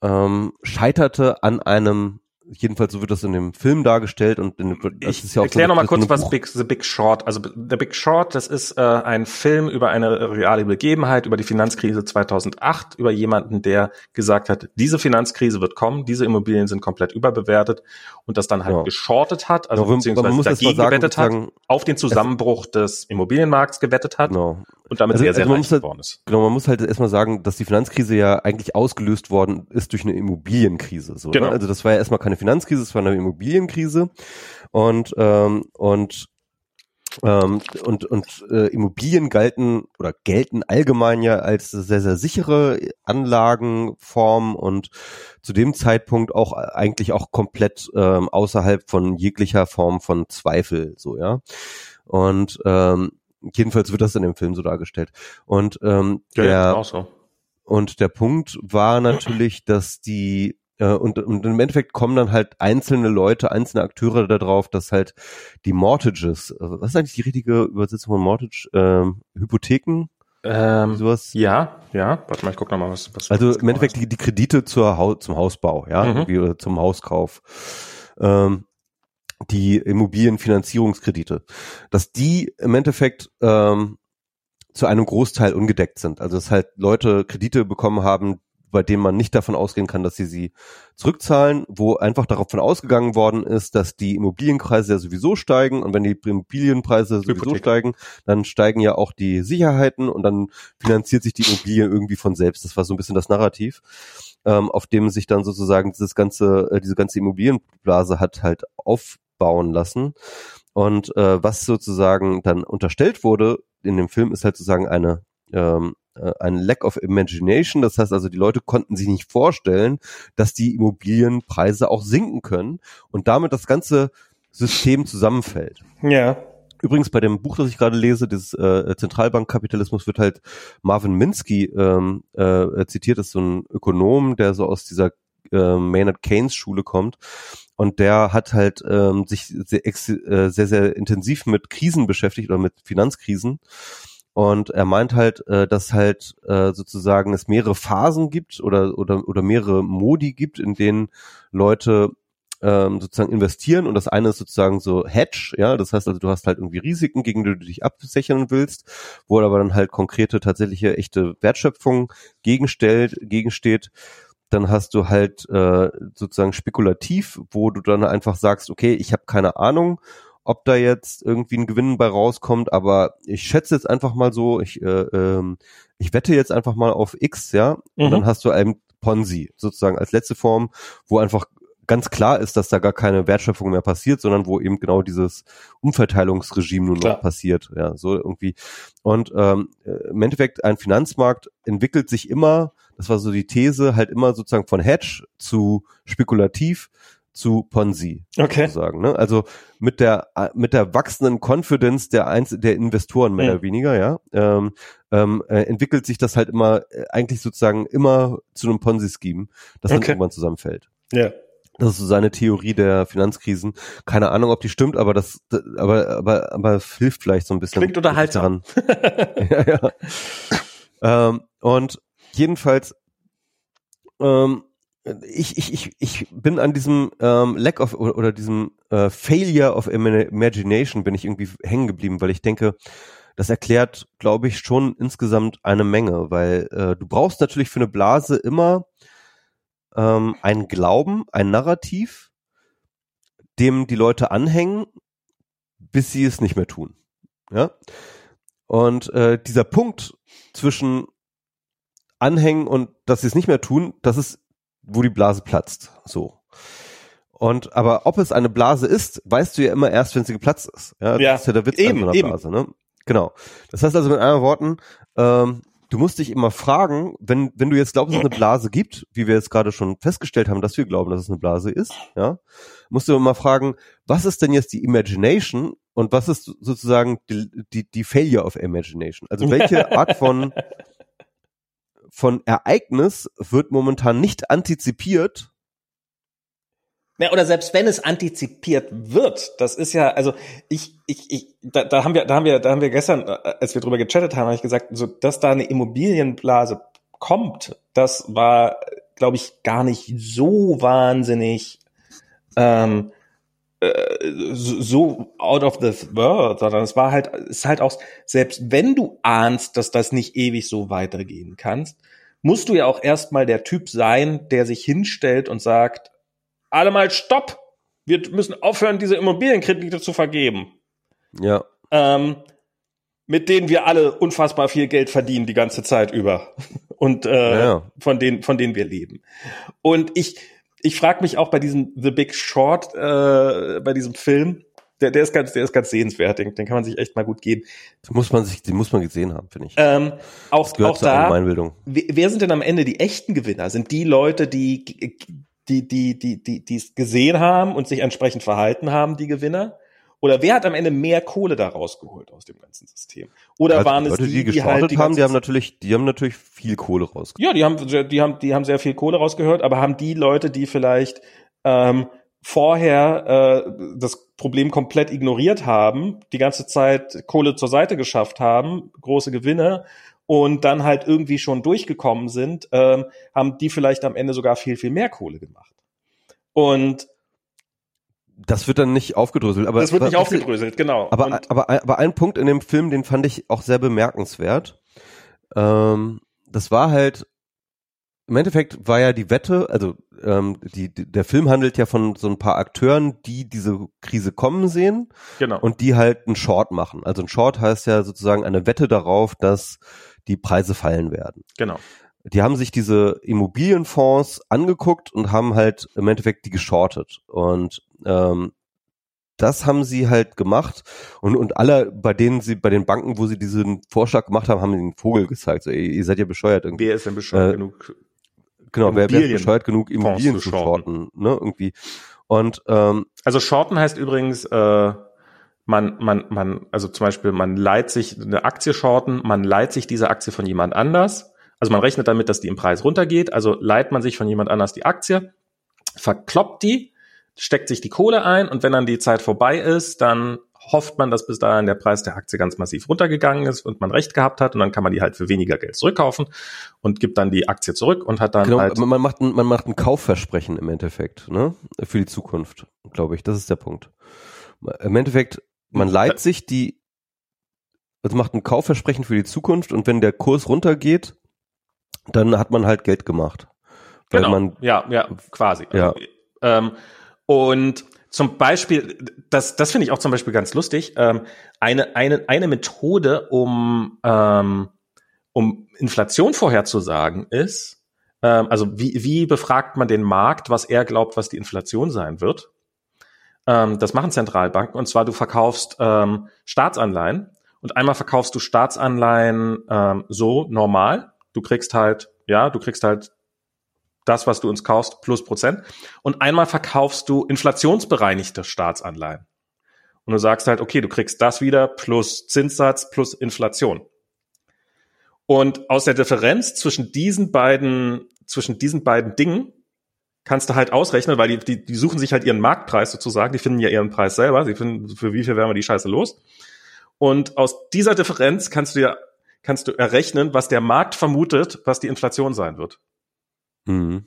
ähm, scheiterte an einem jedenfalls so wird das in dem Film dargestellt und in, das ich ist ja auch erklär so, noch mal kurz, was Big, The Big Short, also The Big Short, das ist äh, ein Film über eine reale Begebenheit, über die Finanzkrise 2008, über jemanden, der gesagt hat, diese Finanzkrise wird kommen, diese Immobilien sind komplett überbewertet und das dann halt ja. geschortet hat, also ja, beziehungsweise dagegen sagen, gewettet hat, auf den Zusammenbruch des Immobilienmarkts gewettet hat. Genau und damit also, sehr, sehr also reich halt, geworden ist. Genau, man muss halt erstmal sagen, dass die Finanzkrise ja eigentlich ausgelöst worden ist durch eine Immobilienkrise. So, ne? genau. Ne? Also das war ja erstmal keine Finanzkrise, es war eine Immobilienkrise. Und, ähm, und ähm, und und äh, Immobilien galten oder gelten allgemein ja als sehr, sehr sichere Anlagenform und zu dem Zeitpunkt auch eigentlich auch komplett ähm, außerhalb von jeglicher Form von Zweifel, so, ja. Und ähm, Jedenfalls wird das in dem Film so dargestellt. Und ähm, ja, der, auch so. und der Punkt war natürlich, dass die äh, und, und im Endeffekt kommen dann halt einzelne Leute, einzelne Akteure darauf, dass halt die Mortgages, äh, was ist eigentlich die richtige Übersetzung von Mortgage? Ähm, Hypotheken? Ähm, sowas. Ja, ja. Warte mal, ich guck noch mal, was. was also im Endeffekt die, die Kredite zur ha zum Hausbau, ja, mhm. irgendwie, zum Hauskauf. Ähm, die Immobilienfinanzierungskredite, dass die im Endeffekt ähm, zu einem Großteil ungedeckt sind. Also dass halt Leute Kredite bekommen haben, bei denen man nicht davon ausgehen kann, dass sie sie zurückzahlen, wo einfach davon ausgegangen worden ist, dass die Immobilienpreise ja sowieso steigen und wenn die Immobilienpreise sowieso Hypothek. steigen, dann steigen ja auch die Sicherheiten und dann finanziert sich die Immobilie irgendwie von selbst. Das war so ein bisschen das Narrativ, ähm, auf dem sich dann sozusagen dieses ganze, äh, diese ganze Immobilienblase hat halt aufbauen lassen. Und äh, was sozusagen dann unterstellt wurde in dem Film, ist halt sozusagen eine ähm, äh, ein Lack of Imagination. Das heißt also, die Leute konnten sich nicht vorstellen, dass die Immobilienpreise auch sinken können und damit das ganze System zusammenfällt. Ja. Übrigens bei dem Buch, das ich gerade lese, dieses äh, Zentralbankkapitalismus, wird halt Marvin Minsky ähm, äh, zitiert, das ist so ein Ökonom, der so aus dieser äh, Maynard Keynes Schule kommt und der hat halt ähm, sich sehr, äh, sehr, sehr intensiv mit Krisen beschäftigt oder mit Finanzkrisen. Und er meint halt, äh, dass halt äh, sozusagen es mehrere Phasen gibt oder, oder, oder mehrere Modi gibt, in denen Leute ähm, sozusagen investieren. Und das eine ist sozusagen so Hedge, ja, das heißt also du hast halt irgendwie Risiken, gegen die du dich absichern willst, wo aber dann halt konkrete, tatsächliche, echte Wertschöpfung gegenstellt, gegensteht. Dann hast du halt äh, sozusagen spekulativ, wo du dann einfach sagst, okay, ich habe keine Ahnung ob da jetzt irgendwie ein Gewinn bei rauskommt, aber ich schätze jetzt einfach mal so, ich, äh, ähm, ich wette jetzt einfach mal auf X, ja, mhm. und dann hast du ein Ponzi sozusagen als letzte Form, wo einfach ganz klar ist, dass da gar keine Wertschöpfung mehr passiert, sondern wo eben genau dieses Umverteilungsregime nur klar. noch passiert, ja, so irgendwie. Und ähm, im Endeffekt ein Finanzmarkt entwickelt sich immer, das war so die These, halt immer sozusagen von Hedge zu spekulativ zu Ponzi. Okay. Sozusagen, ne? Also mit der mit der wachsenden Confidence der Einz der Investoren mehr ja. oder weniger, ja, ähm, ähm, äh, entwickelt sich das halt immer äh, eigentlich sozusagen immer zu einem Ponzi-Scheme, das okay. dann irgendwann zusammenfällt. Ja. Das ist so seine Theorie der Finanzkrisen. Keine Ahnung, ob die stimmt, aber das, aber, aber, aber hilft vielleicht so ein bisschen. Klingt unterhaltsam. [laughs] ja, ja. ähm, und jedenfalls ähm, ich, ich, ich, ich bin an diesem ähm, Lack of oder, oder diesem äh, Failure of Imagination bin ich irgendwie hängen geblieben, weil ich denke, das erklärt, glaube ich, schon insgesamt eine Menge, weil äh, du brauchst natürlich für eine Blase immer ähm, einen Glauben, ein Narrativ, dem die Leute anhängen, bis sie es nicht mehr tun. Ja. Und äh, dieser Punkt zwischen anhängen und dass sie es nicht mehr tun, das ist wo die Blase platzt. So. Und aber ob es eine Blase ist, weißt du ja immer erst, wenn sie geplatzt ist. Ja, das ja, ist ja der Witz eben, an so einer eben. Blase, ne? Genau. Das heißt also mit anderen Worten, ähm, du musst dich immer fragen, wenn, wenn du jetzt glaubst, dass es eine [clears throat] Blase gibt, wie wir jetzt gerade schon festgestellt haben, dass wir glauben, dass es eine Blase ist, ja, musst du immer fragen, was ist denn jetzt die Imagination und was ist sozusagen die, die, die Failure of Imagination? Also welche [laughs] Art von von Ereignis wird momentan nicht antizipiert. Ja, oder selbst wenn es antizipiert wird, das ist ja, also ich, ich, ich, da, da haben wir, da haben wir, da haben wir gestern, äh, als wir drüber gechattet haben, habe ich gesagt, so, dass da eine Immobilienblase kommt, das war, glaube ich, gar nicht so wahnsinnig ähm, äh, so out of the world, sondern es war halt, es ist halt auch, selbst wenn du ahnst, dass das nicht ewig so weitergehen kannst, musst du ja auch erstmal der Typ sein, der sich hinstellt und sagt, alle mal stopp! Wir müssen aufhören, diese Immobilienkredite zu vergeben. Ja. Ähm, mit denen wir alle unfassbar viel Geld verdienen die ganze Zeit über [laughs] und äh, ja. von denen von denen wir leben. Und ich ich frage mich auch bei diesem The Big Short, äh, bei diesem Film, der, der ist ganz, der ist ganz sehenswert, den, den kann man sich echt mal gut geben. Den muss man sich, den muss man gesehen haben, finde ich. Ähm, auch, auch da, wer sind denn am Ende die echten Gewinner? Sind die Leute, die, die, die, die, die, die es gesehen haben und sich entsprechend verhalten haben, die Gewinner? Oder wer hat am Ende mehr Kohle da rausgeholt aus dem ganzen System? Oder also waren die Leute, es die, die, die halt die haben, die haben natürlich, die haben natürlich viel Kohle rausgeholt. Ja, die haben, die haben, die haben sehr viel Kohle rausgehört, aber haben die Leute, die vielleicht ähm, vorher äh, das Problem komplett ignoriert haben, die ganze Zeit Kohle zur Seite geschafft haben, große Gewinne und dann halt irgendwie schon durchgekommen sind, ähm, haben die vielleicht am Ende sogar viel, viel mehr Kohle gemacht. Und das wird dann nicht aufgedröselt, aber das wird nicht aufgedröselt, genau. Aber, aber, aber ein Punkt in dem Film, den fand ich auch sehr bemerkenswert. Ähm, das war halt im Endeffekt war ja die Wette, also ähm, die, die, der Film handelt ja von so ein paar Akteuren, die diese Krise kommen sehen genau. und die halt einen Short machen. Also ein Short heißt ja sozusagen eine Wette darauf, dass die Preise fallen werden. Genau. Die haben sich diese Immobilienfonds angeguckt und haben halt im Endeffekt die geschortet. Und ähm, das haben sie halt gemacht und, und alle, bei denen sie, bei den Banken, wo sie diesen Vorschlag gemacht haben, haben den Vogel gezeigt. So, ihr, ihr seid ja bescheuert irgendwie. Wer ist denn bescheuert äh, genug? Genau, wer, wer ist bescheuert genug, Immobilien zu shorten, ne, irgendwie. Und ähm, also shorten heißt übrigens, äh, man, man, man, also zum Beispiel, man leiht sich eine Aktie shorten, man leiht sich diese Aktie von jemand anders. Also man rechnet damit, dass die im Preis runtergeht. Also leiht man sich von jemand anders die Aktie, verkloppt die, steckt sich die Kohle ein und wenn dann die Zeit vorbei ist, dann hofft man, dass bis dahin der Preis der Aktie ganz massiv runtergegangen ist und man recht gehabt hat und dann kann man die halt für weniger Geld zurückkaufen und gibt dann die Aktie zurück und hat dann genau, halt man macht ein, man macht ein Kaufversprechen im Endeffekt, ne? Für die Zukunft, glaube ich, das ist der Punkt. Im Endeffekt, man leiht sich die also macht ein Kaufversprechen für die Zukunft und wenn der Kurs runtergeht, dann hat man halt Geld gemacht. Weil genau. man ja, ja, quasi. Ja. Ähm, und zum Beispiel, das, das finde ich auch zum Beispiel ganz lustig, ähm, eine, eine, eine Methode, um, ähm, um Inflation vorherzusagen, ist, ähm, also wie, wie befragt man den Markt, was er glaubt, was die Inflation sein wird. Ähm, das machen Zentralbanken, und zwar du verkaufst ähm, Staatsanleihen und einmal verkaufst du Staatsanleihen ähm, so normal. Du kriegst halt, ja, du kriegst halt das, was du uns kaufst, plus Prozent. Und einmal verkaufst du inflationsbereinigte Staatsanleihen. Und du sagst halt, okay, du kriegst das wieder plus Zinssatz plus Inflation. Und aus der Differenz zwischen diesen beiden, zwischen diesen beiden Dingen kannst du halt ausrechnen, weil die, die, die suchen sich halt ihren Marktpreis sozusagen, die finden ja ihren Preis selber, sie finden, für wie viel werden wir die Scheiße los. Und aus dieser Differenz kannst du ja, kannst du errechnen, was der Markt vermutet, was die Inflation sein wird. Mhm.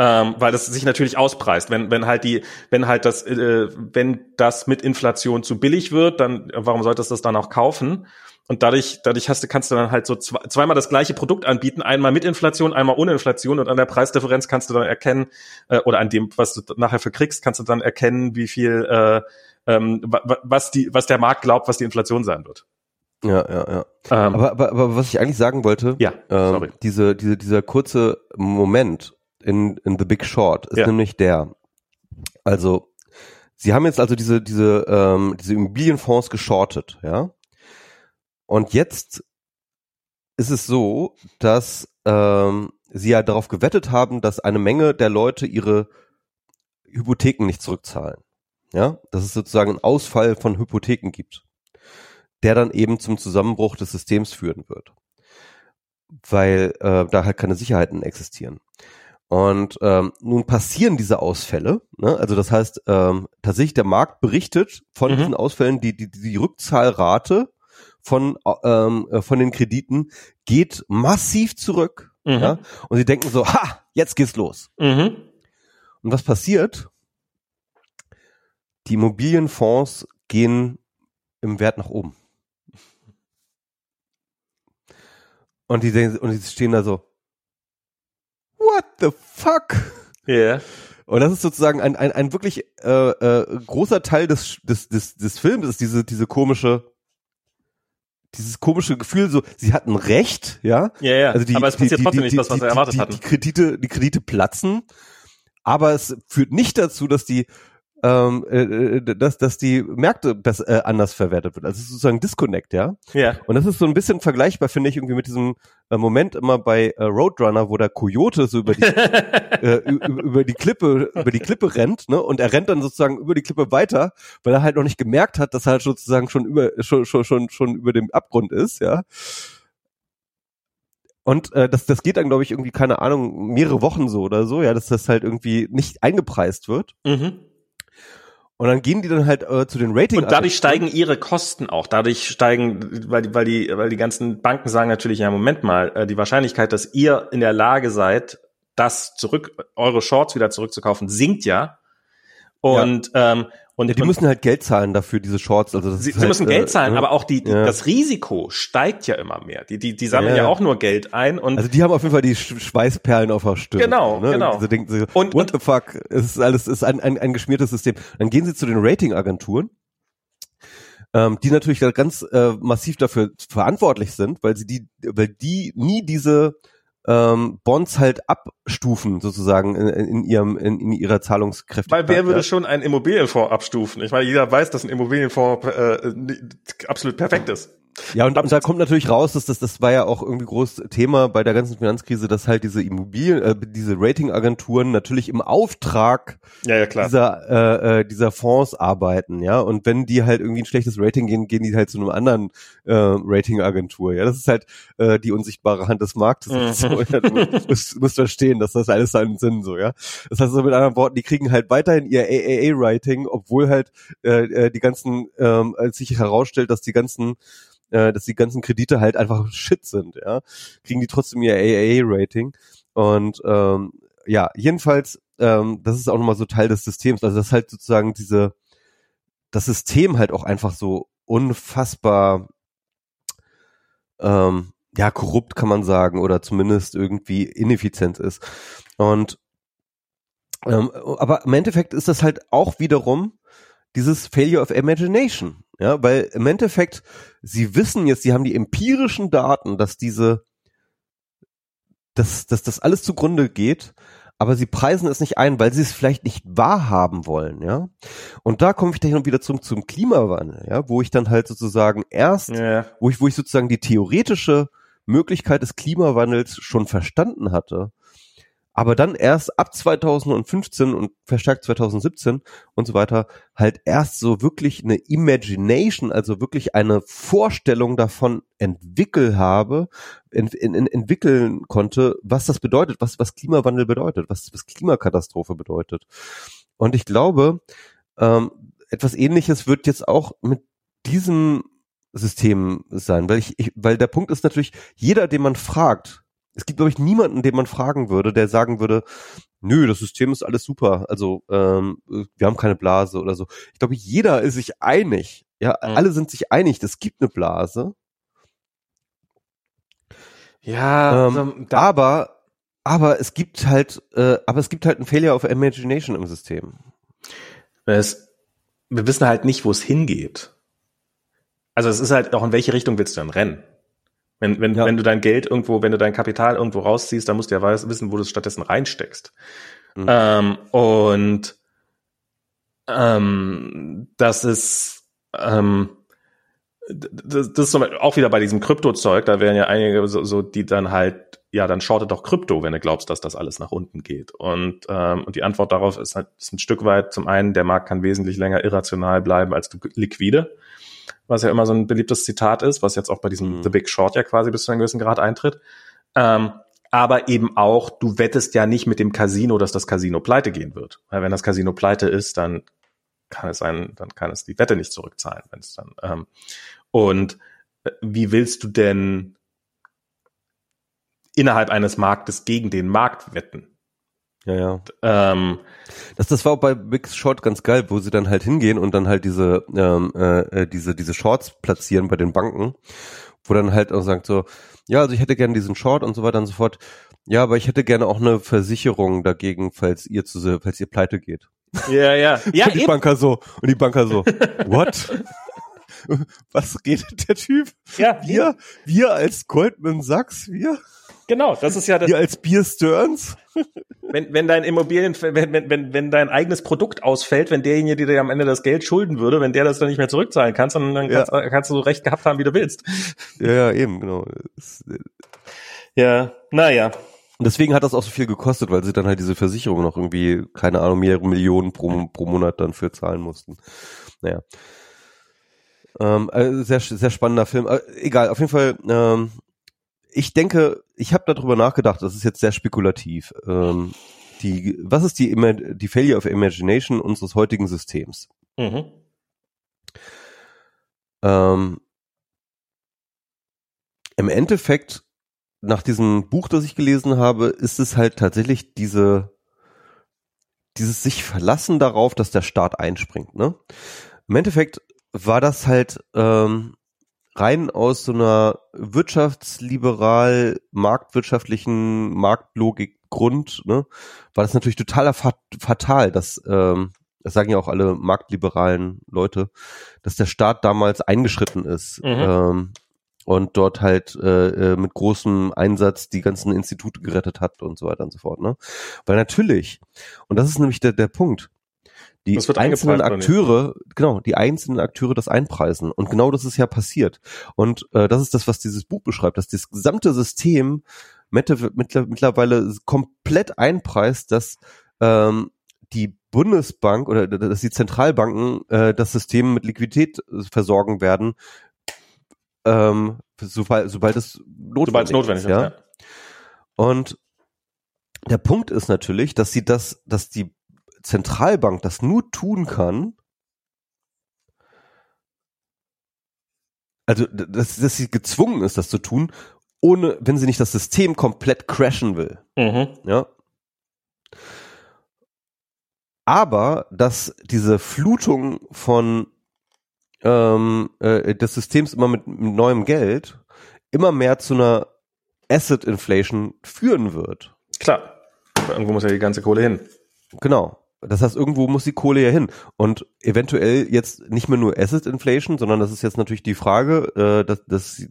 Ähm, weil das sich natürlich auspreist. Wenn, wenn halt die, wenn halt das, äh, wenn das mit Inflation zu billig wird, dann warum solltest du das dann auch kaufen? Und dadurch, dadurch hast du, kannst du dann halt so zwei, zweimal das gleiche Produkt anbieten, einmal mit Inflation, einmal ohne Inflation und an der Preisdifferenz kannst du dann erkennen, äh, oder an dem, was du nachher verkriegst, kannst du dann erkennen, wie viel, äh, ähm, was die, was der Markt glaubt, was die Inflation sein wird. Ja, ja, ja. Ähm, aber, aber, aber was ich eigentlich sagen wollte, ja, ähm, sorry. diese, diese, dieser kurze Moment in, in The Big Short ist ja. nämlich der. Also, sie haben jetzt also diese, diese, ähm, diese Immobilienfonds geschortet, ja. Und jetzt ist es so, dass ähm, sie ja darauf gewettet haben, dass eine Menge der Leute ihre Hypotheken nicht zurückzahlen. Ja, dass es sozusagen einen Ausfall von Hypotheken gibt der dann eben zum Zusammenbruch des Systems führen wird. Weil äh, da halt keine Sicherheiten existieren. Und ähm, nun passieren diese Ausfälle, ne? also das heißt ähm, tatsächlich der Markt berichtet von mhm. diesen Ausfällen, die, die, die Rückzahlrate von, ähm, äh, von den Krediten geht massiv zurück. Mhm. Ja? Und sie denken so, ha, jetzt geht's los. Mhm. Und was passiert? Die Immobilienfonds gehen im Wert nach oben. Und die, und die stehen da so, what the fuck? Ja. Yeah. Und das ist sozusagen ein, ein, ein wirklich äh, äh, großer Teil des, des, des, des Films, ist diese, diese komische, dieses komische Gefühl, so, sie hatten recht, ja. Ja, ja. Also die, aber es passiert die, trotzdem die, nicht das, was wir erwartet hatten. Die Kredite, die Kredite platzen, aber es führt nicht dazu, dass die ähm, äh, äh, dass, dass die Märkte das äh, anders verwertet wird. Also sozusagen Disconnect, ja. Ja. Und das ist so ein bisschen vergleichbar, finde ich, irgendwie mit diesem äh, Moment immer bei äh, Roadrunner, wo der Coyote so über die, [laughs] äh, über die Klippe, über die Klippe rennt, ne? Und er rennt dann sozusagen über die Klippe weiter, weil er halt noch nicht gemerkt hat, dass er halt sozusagen schon über, schon, schon, schon, schon über dem Abgrund ist, ja. Und äh, das, das geht dann, glaube ich, irgendwie, keine Ahnung, mehrere Wochen so oder so, ja, dass das halt irgendwie nicht eingepreist wird. Mhm. Und dann gehen die dann halt äh, zu den Rating. Und dadurch steigen ihre Kosten auch. Dadurch steigen, weil die, weil die, weil die ganzen Banken sagen natürlich, ja, Moment mal, äh, die Wahrscheinlichkeit, dass ihr in der Lage seid, das zurück, eure Shorts wieder zurückzukaufen, sinkt ja. Und, ja. ähm, und ja, die und, müssen halt Geld zahlen dafür, diese Shorts. Also das sie, sie halt, müssen Geld zahlen, äh, aber auch die, die ja. das Risiko steigt ja immer mehr. Die, die, die sammeln Ja, ja, auch nur Geld ein und Also die haben auf jeden Fall die Sch Schweißperlen auf der Stirn. Genau, ne? genau. Sie denken, so, Und- what the fuck? Es ist alles es ist ein, ein, ein geschmiertes System. Dann gehen sie zu den Ratingagenturen, ähm, die natürlich ganz äh, massiv dafür verantwortlich sind, weil sie die, weil die nie diese ähm, Bonds halt abstufen sozusagen in, in ihrem in, in ihrer Zahlungskräftigkeit. Weil wer würde schon einen Immobilienfonds abstufen? Ich meine, jeder weiß, dass ein Immobilienfonds äh, absolut perfekt ist. Ja, und, da kommt natürlich raus, dass das, das war ja auch irgendwie groß Thema bei der ganzen Finanzkrise, dass halt diese Immobilien, äh, diese Ratingagenturen natürlich im Auftrag Ja, ja, dieser, äh, äh, dieser Fonds arbeiten, ja. Und wenn die halt irgendwie ein schlechtes Rating gehen, gehen die halt zu einem anderen äh, Ratingagentur, ja. Das ist halt äh, die unsichtbare Hand des Marktes. Mhm. So, ja, du musst, musst verstehen, dass das alles seinen Sinn so, ja. Das heißt so mit anderen Worten, die kriegen halt weiterhin ihr AAA-Rating, obwohl halt äh, äh, die ganzen, ähm, als sich herausstellt, dass die ganzen äh, dass die ganzen Kredite halt einfach [laughs] Shit sind, ja, kriegen die trotzdem ihr AAA-Rating. Und ähm, ja, jedenfalls, ähm, das ist auch nochmal so Teil des Systems. Also das halt sozusagen diese, das System halt auch einfach so unfassbar ähm, ja, korrupt kann man sagen, oder zumindest irgendwie ineffizient ist. Und ähm, aber im Endeffekt ist das halt auch wiederum dieses Failure of Imagination. Ja, weil im Endeffekt, sie wissen jetzt, sie haben die empirischen Daten, dass diese, dass, dass das alles zugrunde geht, aber sie preisen es nicht ein, weil sie es vielleicht nicht wahrhaben wollen, ja. Und da komme ich dann wieder zum, zum Klimawandel, ja, wo ich dann halt sozusagen erst, Ja. wo ich, wo ich sozusagen die theoretische Möglichkeit des Klimawandels schon verstanden hatte, aber dann erst ab 2015 und verstärkt 2017 und so weiter halt erst so wirklich eine Imagination, also wirklich eine Vorstellung davon entwickelt habe, ent, ent, entwickeln konnte, was das bedeutet, was, was Klimawandel bedeutet, was, was Klimakatastrophe bedeutet. Und ich glaube, ähm, etwas ähnliches wird jetzt auch mit diesem System sein, weil ich, ich weil der Punkt ist natürlich, jeder, den man fragt, es gibt, glaube ich, niemanden, den man fragen würde, der sagen würde, nö, das System ist alles super, also ähm, wir haben keine Blase oder so. Ich glaube, jeder ist sich einig. Ja, Mhm. alle sind sich einig, es gibt eine Blase. Ja, Ähm, also, aber, aber es gibt halt, äh, aber es gibt halt ein Failure of Imagination im System. es, wir wissen halt nicht, wo es hingeht. Also es ist halt auch, in welche Richtung willst du dann rennen? Wenn, wenn, Ja. wenn du dein Geld irgendwo, wenn du dein Kapital irgendwo rausziehst, dann musst du ja weiß, wissen, wo du es stattdessen reinsteckst. Mhm. Ähm, und ähm, das ist ähm, das, das ist zum Beispiel auch wieder bei diesem Krypto-Zeug, da wären ja einige so, so, die dann halt, ja, dann shorte doch Krypto, wenn du glaubst, dass das alles nach unten geht. Und, ähm, und die Antwort darauf ist halt ist ein Stück weit zum einen, der Markt kann wesentlich länger irrational bleiben als du liquide, was ja immer so ein beliebtes Zitat ist, was jetzt auch bei diesem Mhm. The Big Short ja quasi bis zu einem gewissen Grad eintritt. Ähm, aber eben auch, du wettest ja nicht mit dem Casino, dass das Casino pleite gehen wird. Weil wenn das Casino pleite ist, dann kann es sein, dann kann es die Wette nicht zurückzahlen, wenn es dann. Ähm, und äh, wie willst du denn innerhalb eines Marktes gegen den Markt wetten? Ja, ja. Ähm, Das, das war auch bei Big Short ganz geil, wo sie dann halt hingehen und dann halt diese, ähm, äh, äh, diese, diese Shorts platzieren bei den Banken, wo dann halt auch sagt so, ja, also ich hätte gerne diesen Short und so weiter und so fort. Ja, aber ich hätte gerne auch eine Versicherung dagegen, falls ihr zu, falls ihr pleite geht. ja, ja, [laughs] ja, und die eben. Banker so, und die Banker so, [laughs] what? Was redet der Typ? Ja, wir, wir als Goldman Sachs, wir? Genau, das ist ja das. Wir als Beer Stearns? Wenn, wenn dein Immobilien, wenn, wenn, wenn, wenn dein eigenes Produkt ausfällt, wenn derjenige, der dir am Ende das Geld schulden würde, wenn der das dann nicht mehr zurückzahlen kann, dann, dann kannst, ja. kannst, du so recht gehabt haben, wie du willst. Ja, ja, eben, genau. Ja, naja. Und deswegen hat das auch so viel gekostet, weil sie dann halt diese Versicherung noch irgendwie, keine Ahnung, mehrere Millionen pro, pro Monat dann für zahlen mussten. Naja. Ähm, also sehr, sehr spannender Film. Äh, egal, auf jeden Fall, ähm, ich denke, ich habe darüber nachgedacht, das ist jetzt sehr spekulativ. Ähm, die, was ist die, die Failure of Imagination unseres heutigen Systems? Mhm. Ähm, Im Endeffekt, nach diesem Buch, das ich gelesen habe, ist es halt tatsächlich diese, dieses sich verlassen darauf, dass der Staat einspringt. Ne? Im Endeffekt war das halt ähm, rein aus so einer wirtschaftsliberal marktwirtschaftlichen Marktlogik Grund, ne, war das natürlich total fatal, dass ähm, das sagen ja auch alle marktliberalen Leute, dass der Staat damals eingeschritten ist mhm. ähm, und dort halt äh, äh mit großem Einsatz die ganzen Institute gerettet hat und so weiter und so fort. Ne? Weil natürlich, und das ist nämlich der, der Punkt, die einzelnen Akteure, genau, die einzelnen Akteure das einpreisen. Und genau das ist ja passiert. Und äh, das ist das, was dieses Buch beschreibt, dass das gesamte System mittlerweile komplett einpreist, dass ähm, die Bundesbank oder dass die Zentralbanken äh, das System mit Liquidität versorgen werden, ähm, sobald, sobald es notwendig, sobald es notwendig ist. Ja? ja. Und der Punkt ist natürlich, dass sie das, dass die Zentralbank das nur tun kann, also dass, dass sie gezwungen ist, das zu tun, ohne, wenn sie nicht das System komplett crashen will. Mhm. Ja. Aber dass diese Flutung von ähm, äh, des Systems immer mit, mit neuem Geld immer mehr zu einer Asset Inflation führen wird. Klar. Irgendwo muss ja die ganze Kohle hin. Genau. Das heißt, irgendwo muss die Kohle ja hin. Und eventuell jetzt nicht mehr nur Asset Inflation, sondern das ist jetzt natürlich die Frage, äh, dass, das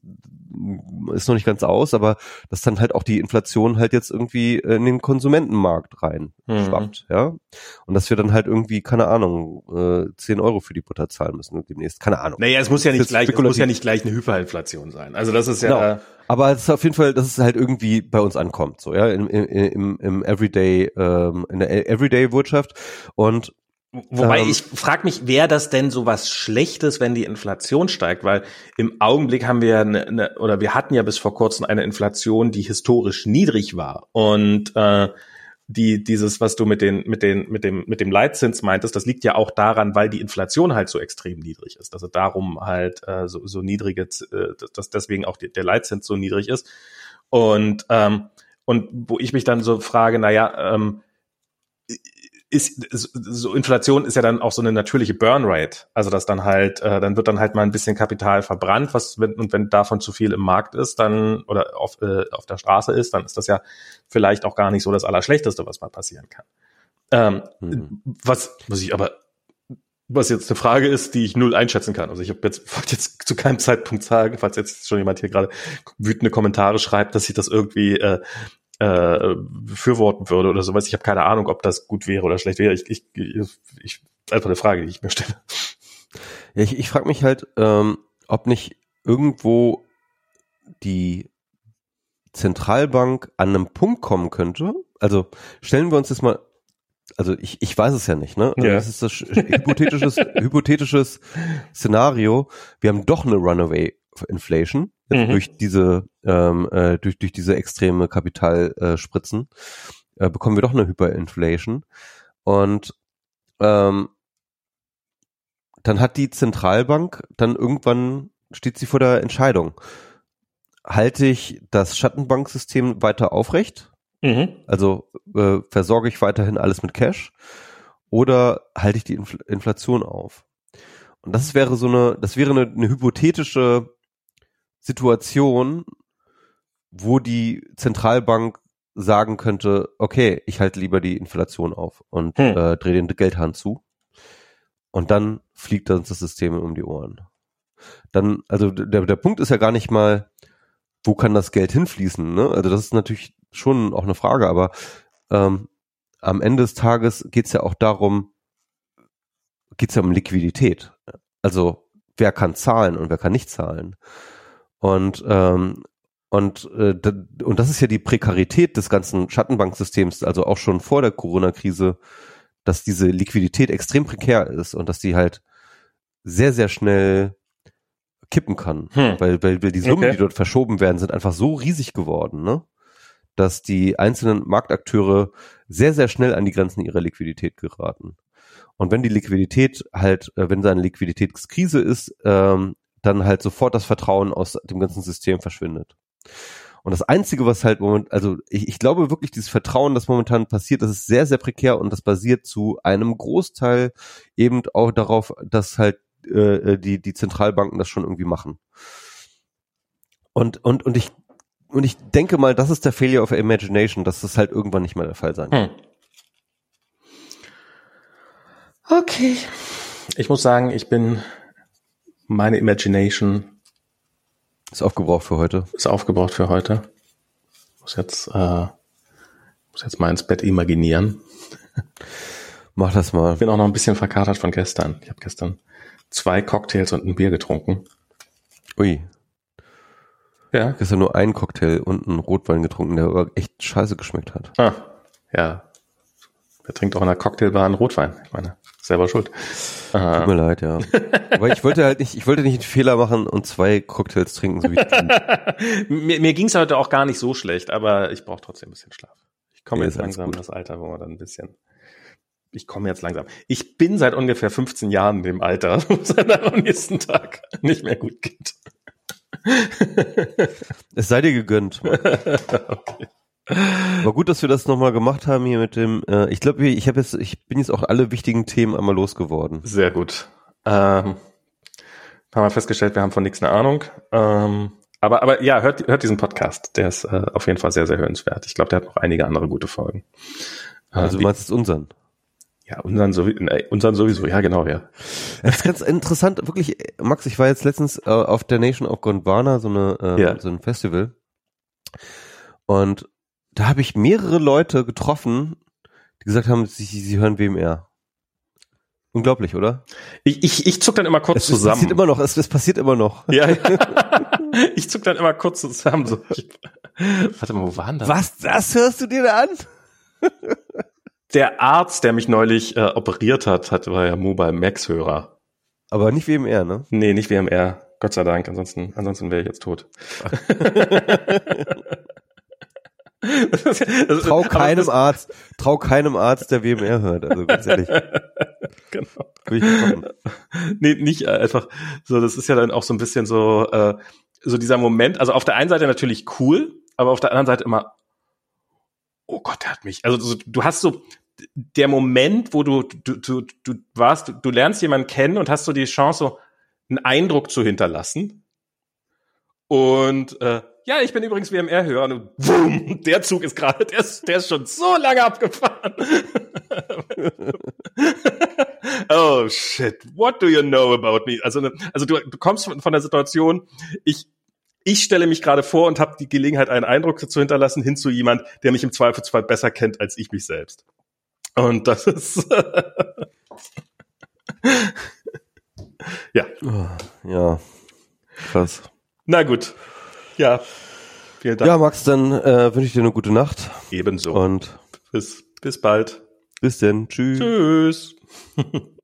ist noch nicht ganz aus, aber dass dann halt auch die Inflation halt jetzt irgendwie in den Konsumentenmarkt rein mhm. schwappt, ja. Und dass wir dann halt irgendwie, keine Ahnung, äh, 10 Euro für die Butter zahlen müssen demnächst. Keine Ahnung. Naja, es muss ja nicht gleich, es muss ja nicht gleich eine Hyperinflation sein. Also das ist ja. Genau. Aber es ist auf jeden Fall, dass es halt irgendwie bei uns ankommt, so, ja, im, im, im Everyday, ähm, in der Everyday-Wirtschaft. Und Wobei ähm, ich frage mich, wäre das denn so was Schlechtes, wenn die Inflation steigt? Weil im Augenblick haben wir ja eine, eine, oder wir hatten ja bis vor kurzem eine Inflation, die historisch niedrig war. Und äh, die dieses, was du mit den, mit den, mit dem, mit dem Leitzins meintest, das liegt ja auch daran, weil die Inflation halt so extrem niedrig ist. Also darum halt äh, so, so niedrige, äh, dass deswegen auch die, der Leitzins so niedrig ist. Und ähm, und wo ich mich dann so frage, na ja, ähm, ist so Inflation ist ja dann auch so eine natürliche Burnrate, also dass dann halt äh, dann wird dann halt mal ein bisschen Kapital verbrannt, was wenn und wenn davon zu viel im Markt ist, dann oder auf äh, auf der Straße ist, dann ist das ja vielleicht auch gar nicht so das Allerschlechteste, was mal passieren kann. Ähm, mhm. Was was ich aber was jetzt eine Frage ist, die ich null einschätzen kann. Also ich habe jetzt [laughs] wollte jetzt zu keinem Zeitpunkt sagen, falls jetzt schon jemand hier gerade wütende Kommentare schreibt, dass ich das irgendwie äh, äh, befürworten würde oder sowas. Ich habe keine Ahnung, ob das gut wäre oder schlecht wäre. Ich, ich, ich, einfach eine Frage, die ich mir stelle. Ja, ich, ich frage mich halt, ähm, ob nicht irgendwo die Zentralbank an einem Punkt kommen könnte. Also stellen wir uns jetzt mal, also ich, ich weiß es ja nicht, ne? Ja. Das ist das hypothetisches, hypothetisches Szenario. Wir haben doch eine Runaway Inflation mhm. durch diese ähm, äh, durch durch diese extreme Kapitalspritzen äh, bekommen wir doch eine Hyperinflation. Und ähm, dann hat die Zentralbank dann irgendwann steht sie vor der Entscheidung. Halte ich das Schattenbanksystem weiter aufrecht? Mhm. also äh, versorge ich weiterhin alles mit Cash? Oder halte ich die Infl Inflation auf? Und das wäre so eine, das wäre eine, eine hypothetische Situation, wo die Zentralbank sagen könnte, okay, ich halte lieber die Inflation auf und hm. äh, drehe den Geldhahn zu. Und dann fliegt uns das System um die Ohren. dann, also der, der Punkt ist ja gar nicht mal, wo kann das Geld hinfließen, ne? Also das ist natürlich schon auch eine Frage, aber ähm, am Ende des Tages geht es ja auch darum, geht es ja um Liquidität. Also wer kann zahlen und wer kann nicht zahlen. Und ähm, und äh, und das ist ja die Prekarität des ganzen Schattenbanksystems, also auch schon vor der Corona-Krise, dass diese Liquidität extrem prekär ist und dass die halt sehr sehr schnell kippen kann, hm. weil, weil, weil die Summen, okay. die dort verschoben werden, sind einfach so riesig geworden, ne? dass die einzelnen Marktakteure sehr, sehr schnell an die Grenzen ihrer Liquidität geraten. Und wenn die Liquidität halt, äh, wenn da eine Liquiditätskrise ist, ähm, dann halt sofort das Vertrauen aus dem ganzen System verschwindet. Und das Einzige, was halt moment, also ich, ich glaube wirklich, dieses Vertrauen, das momentan passiert, das ist sehr, sehr prekär und das basiert zu einem Großteil eben auch darauf, dass halt äh, die, die Zentralbanken das schon irgendwie machen. Und, und, und ich, und ich denke mal, das ist der Failure of Imagination, dass das halt irgendwann nicht mehr der Fall sein hm. Okay. Ich muss sagen, ich bin meine Imagination ist aufgebraucht für heute. Ist aufgebraucht für heute. Muss jetzt äh, muss jetzt mal ins Bett imaginieren. [laughs] Mach das mal. Ich bin auch noch ein bisschen verkatert von gestern. Ich habe gestern zwei Cocktails und ein Bier getrunken. Ui. Ja. Gestern nur einen Cocktail und einen Rotwein getrunken, der aber echt scheiße geschmeckt hat. Ah, ja. Wer trinkt auch in einer Cocktailbar einen Rotwein? Ich meine, selber schuld. Aha. Tut mir leid, ja. aber ich wollte halt nicht, ich wollte nicht einen Fehler machen und zwei Cocktails trinken, so wie ich [laughs] Mir, mir ging es heute auch gar nicht so schlecht, aber ich brauche trotzdem ein bisschen Schlaf. Ich komme nee, jetzt langsam in das Alter, wo man dann ein bisschen ich komme jetzt langsam. Ich bin seit ungefähr 15 Jahren in dem Alter, [laughs] wo es am nächsten Tag nicht mehr gut geht. es sei dir gegönnt. [laughs] okay. War gut, dass wir das nochmal gemacht haben hier mit dem. Äh, ich glaube, ich habe jetzt, ich bin jetzt auch alle wichtigen Themen einmal losgeworden. Sehr gut. Ähm, haben wir festgestellt, wir haben von nichts eine Ahnung. Ähm, aber, aber ja, hört, hört diesen Podcast. Der ist äh, auf jeden Fall sehr, sehr hörenswert. Ich glaube, der hat noch einige andere gute Folgen. Also äh, du meinst es unseren? Ja, unseren, sowieso, unseren sowieso, ja genau, ja. Das ist ganz interessant, wirklich, Max, ich war jetzt letztens äh, auf der Nation of Gondwana, so, eine, äh, ja. so ein Festival. Und da habe ich mehrere Leute getroffen, die gesagt haben, sie, sie hören WMR. Unglaublich, oder? Ich, ich, ich zuck dann immer kurz es, zusammen. Es passiert immer noch, es, es passiert immer noch. Ja, ja. [laughs] ich zuck dann immer kurz zusammen. So. warte mal, wo waren das? Was, das hörst du dir da an? der Arzt, der mich neulich äh, operiert hat, hat war ja Mobile Max Hörer. Aber nicht WMR, ne? Nee, nicht WMR. Gott sei Dank, ansonsten, ansonsten wäre ich jetzt tot. [laughs] trau keinem Arzt, trau keinem Arzt, der WMR hört, also ganz ehrlich. [laughs] genau. nee, nicht äh, einfach, so, das ist ja dann auch so ein bisschen so, äh, so dieser Moment, also auf der einen Seite natürlich cool, aber auf der anderen Seite immer, oh Gott, der hat mich. Also so, du hast so der Moment, wo du du du, du warst, du, du lernst jemanden kennen und hast so die Chance, so einen Eindruck zu hinterlassen. Und äh, ja, ich bin übrigens WMR-Hörer und boom, der Zug ist gerade, der ist, der ist schon so lange abgefahren. [laughs] oh shit, what do you know about me? Also, ne, also du, du kommst von, von der Situation, ich, ich stelle mich gerade vor und habe die Gelegenheit, einen Eindruck zu hinterlassen, hin zu jemand, der mich im Zweifelsfall besser kennt als ich mich selbst. Und das ist [laughs] ja. Ja. Krass. Na gut. [laughs] Ja. Vielen Dank. Ja, Max, dann äh, wünsche ich dir eine gute Nacht. Ebenso. Und bis, bis bald. Bis denn. Tschüss. Tschüss. [laughs]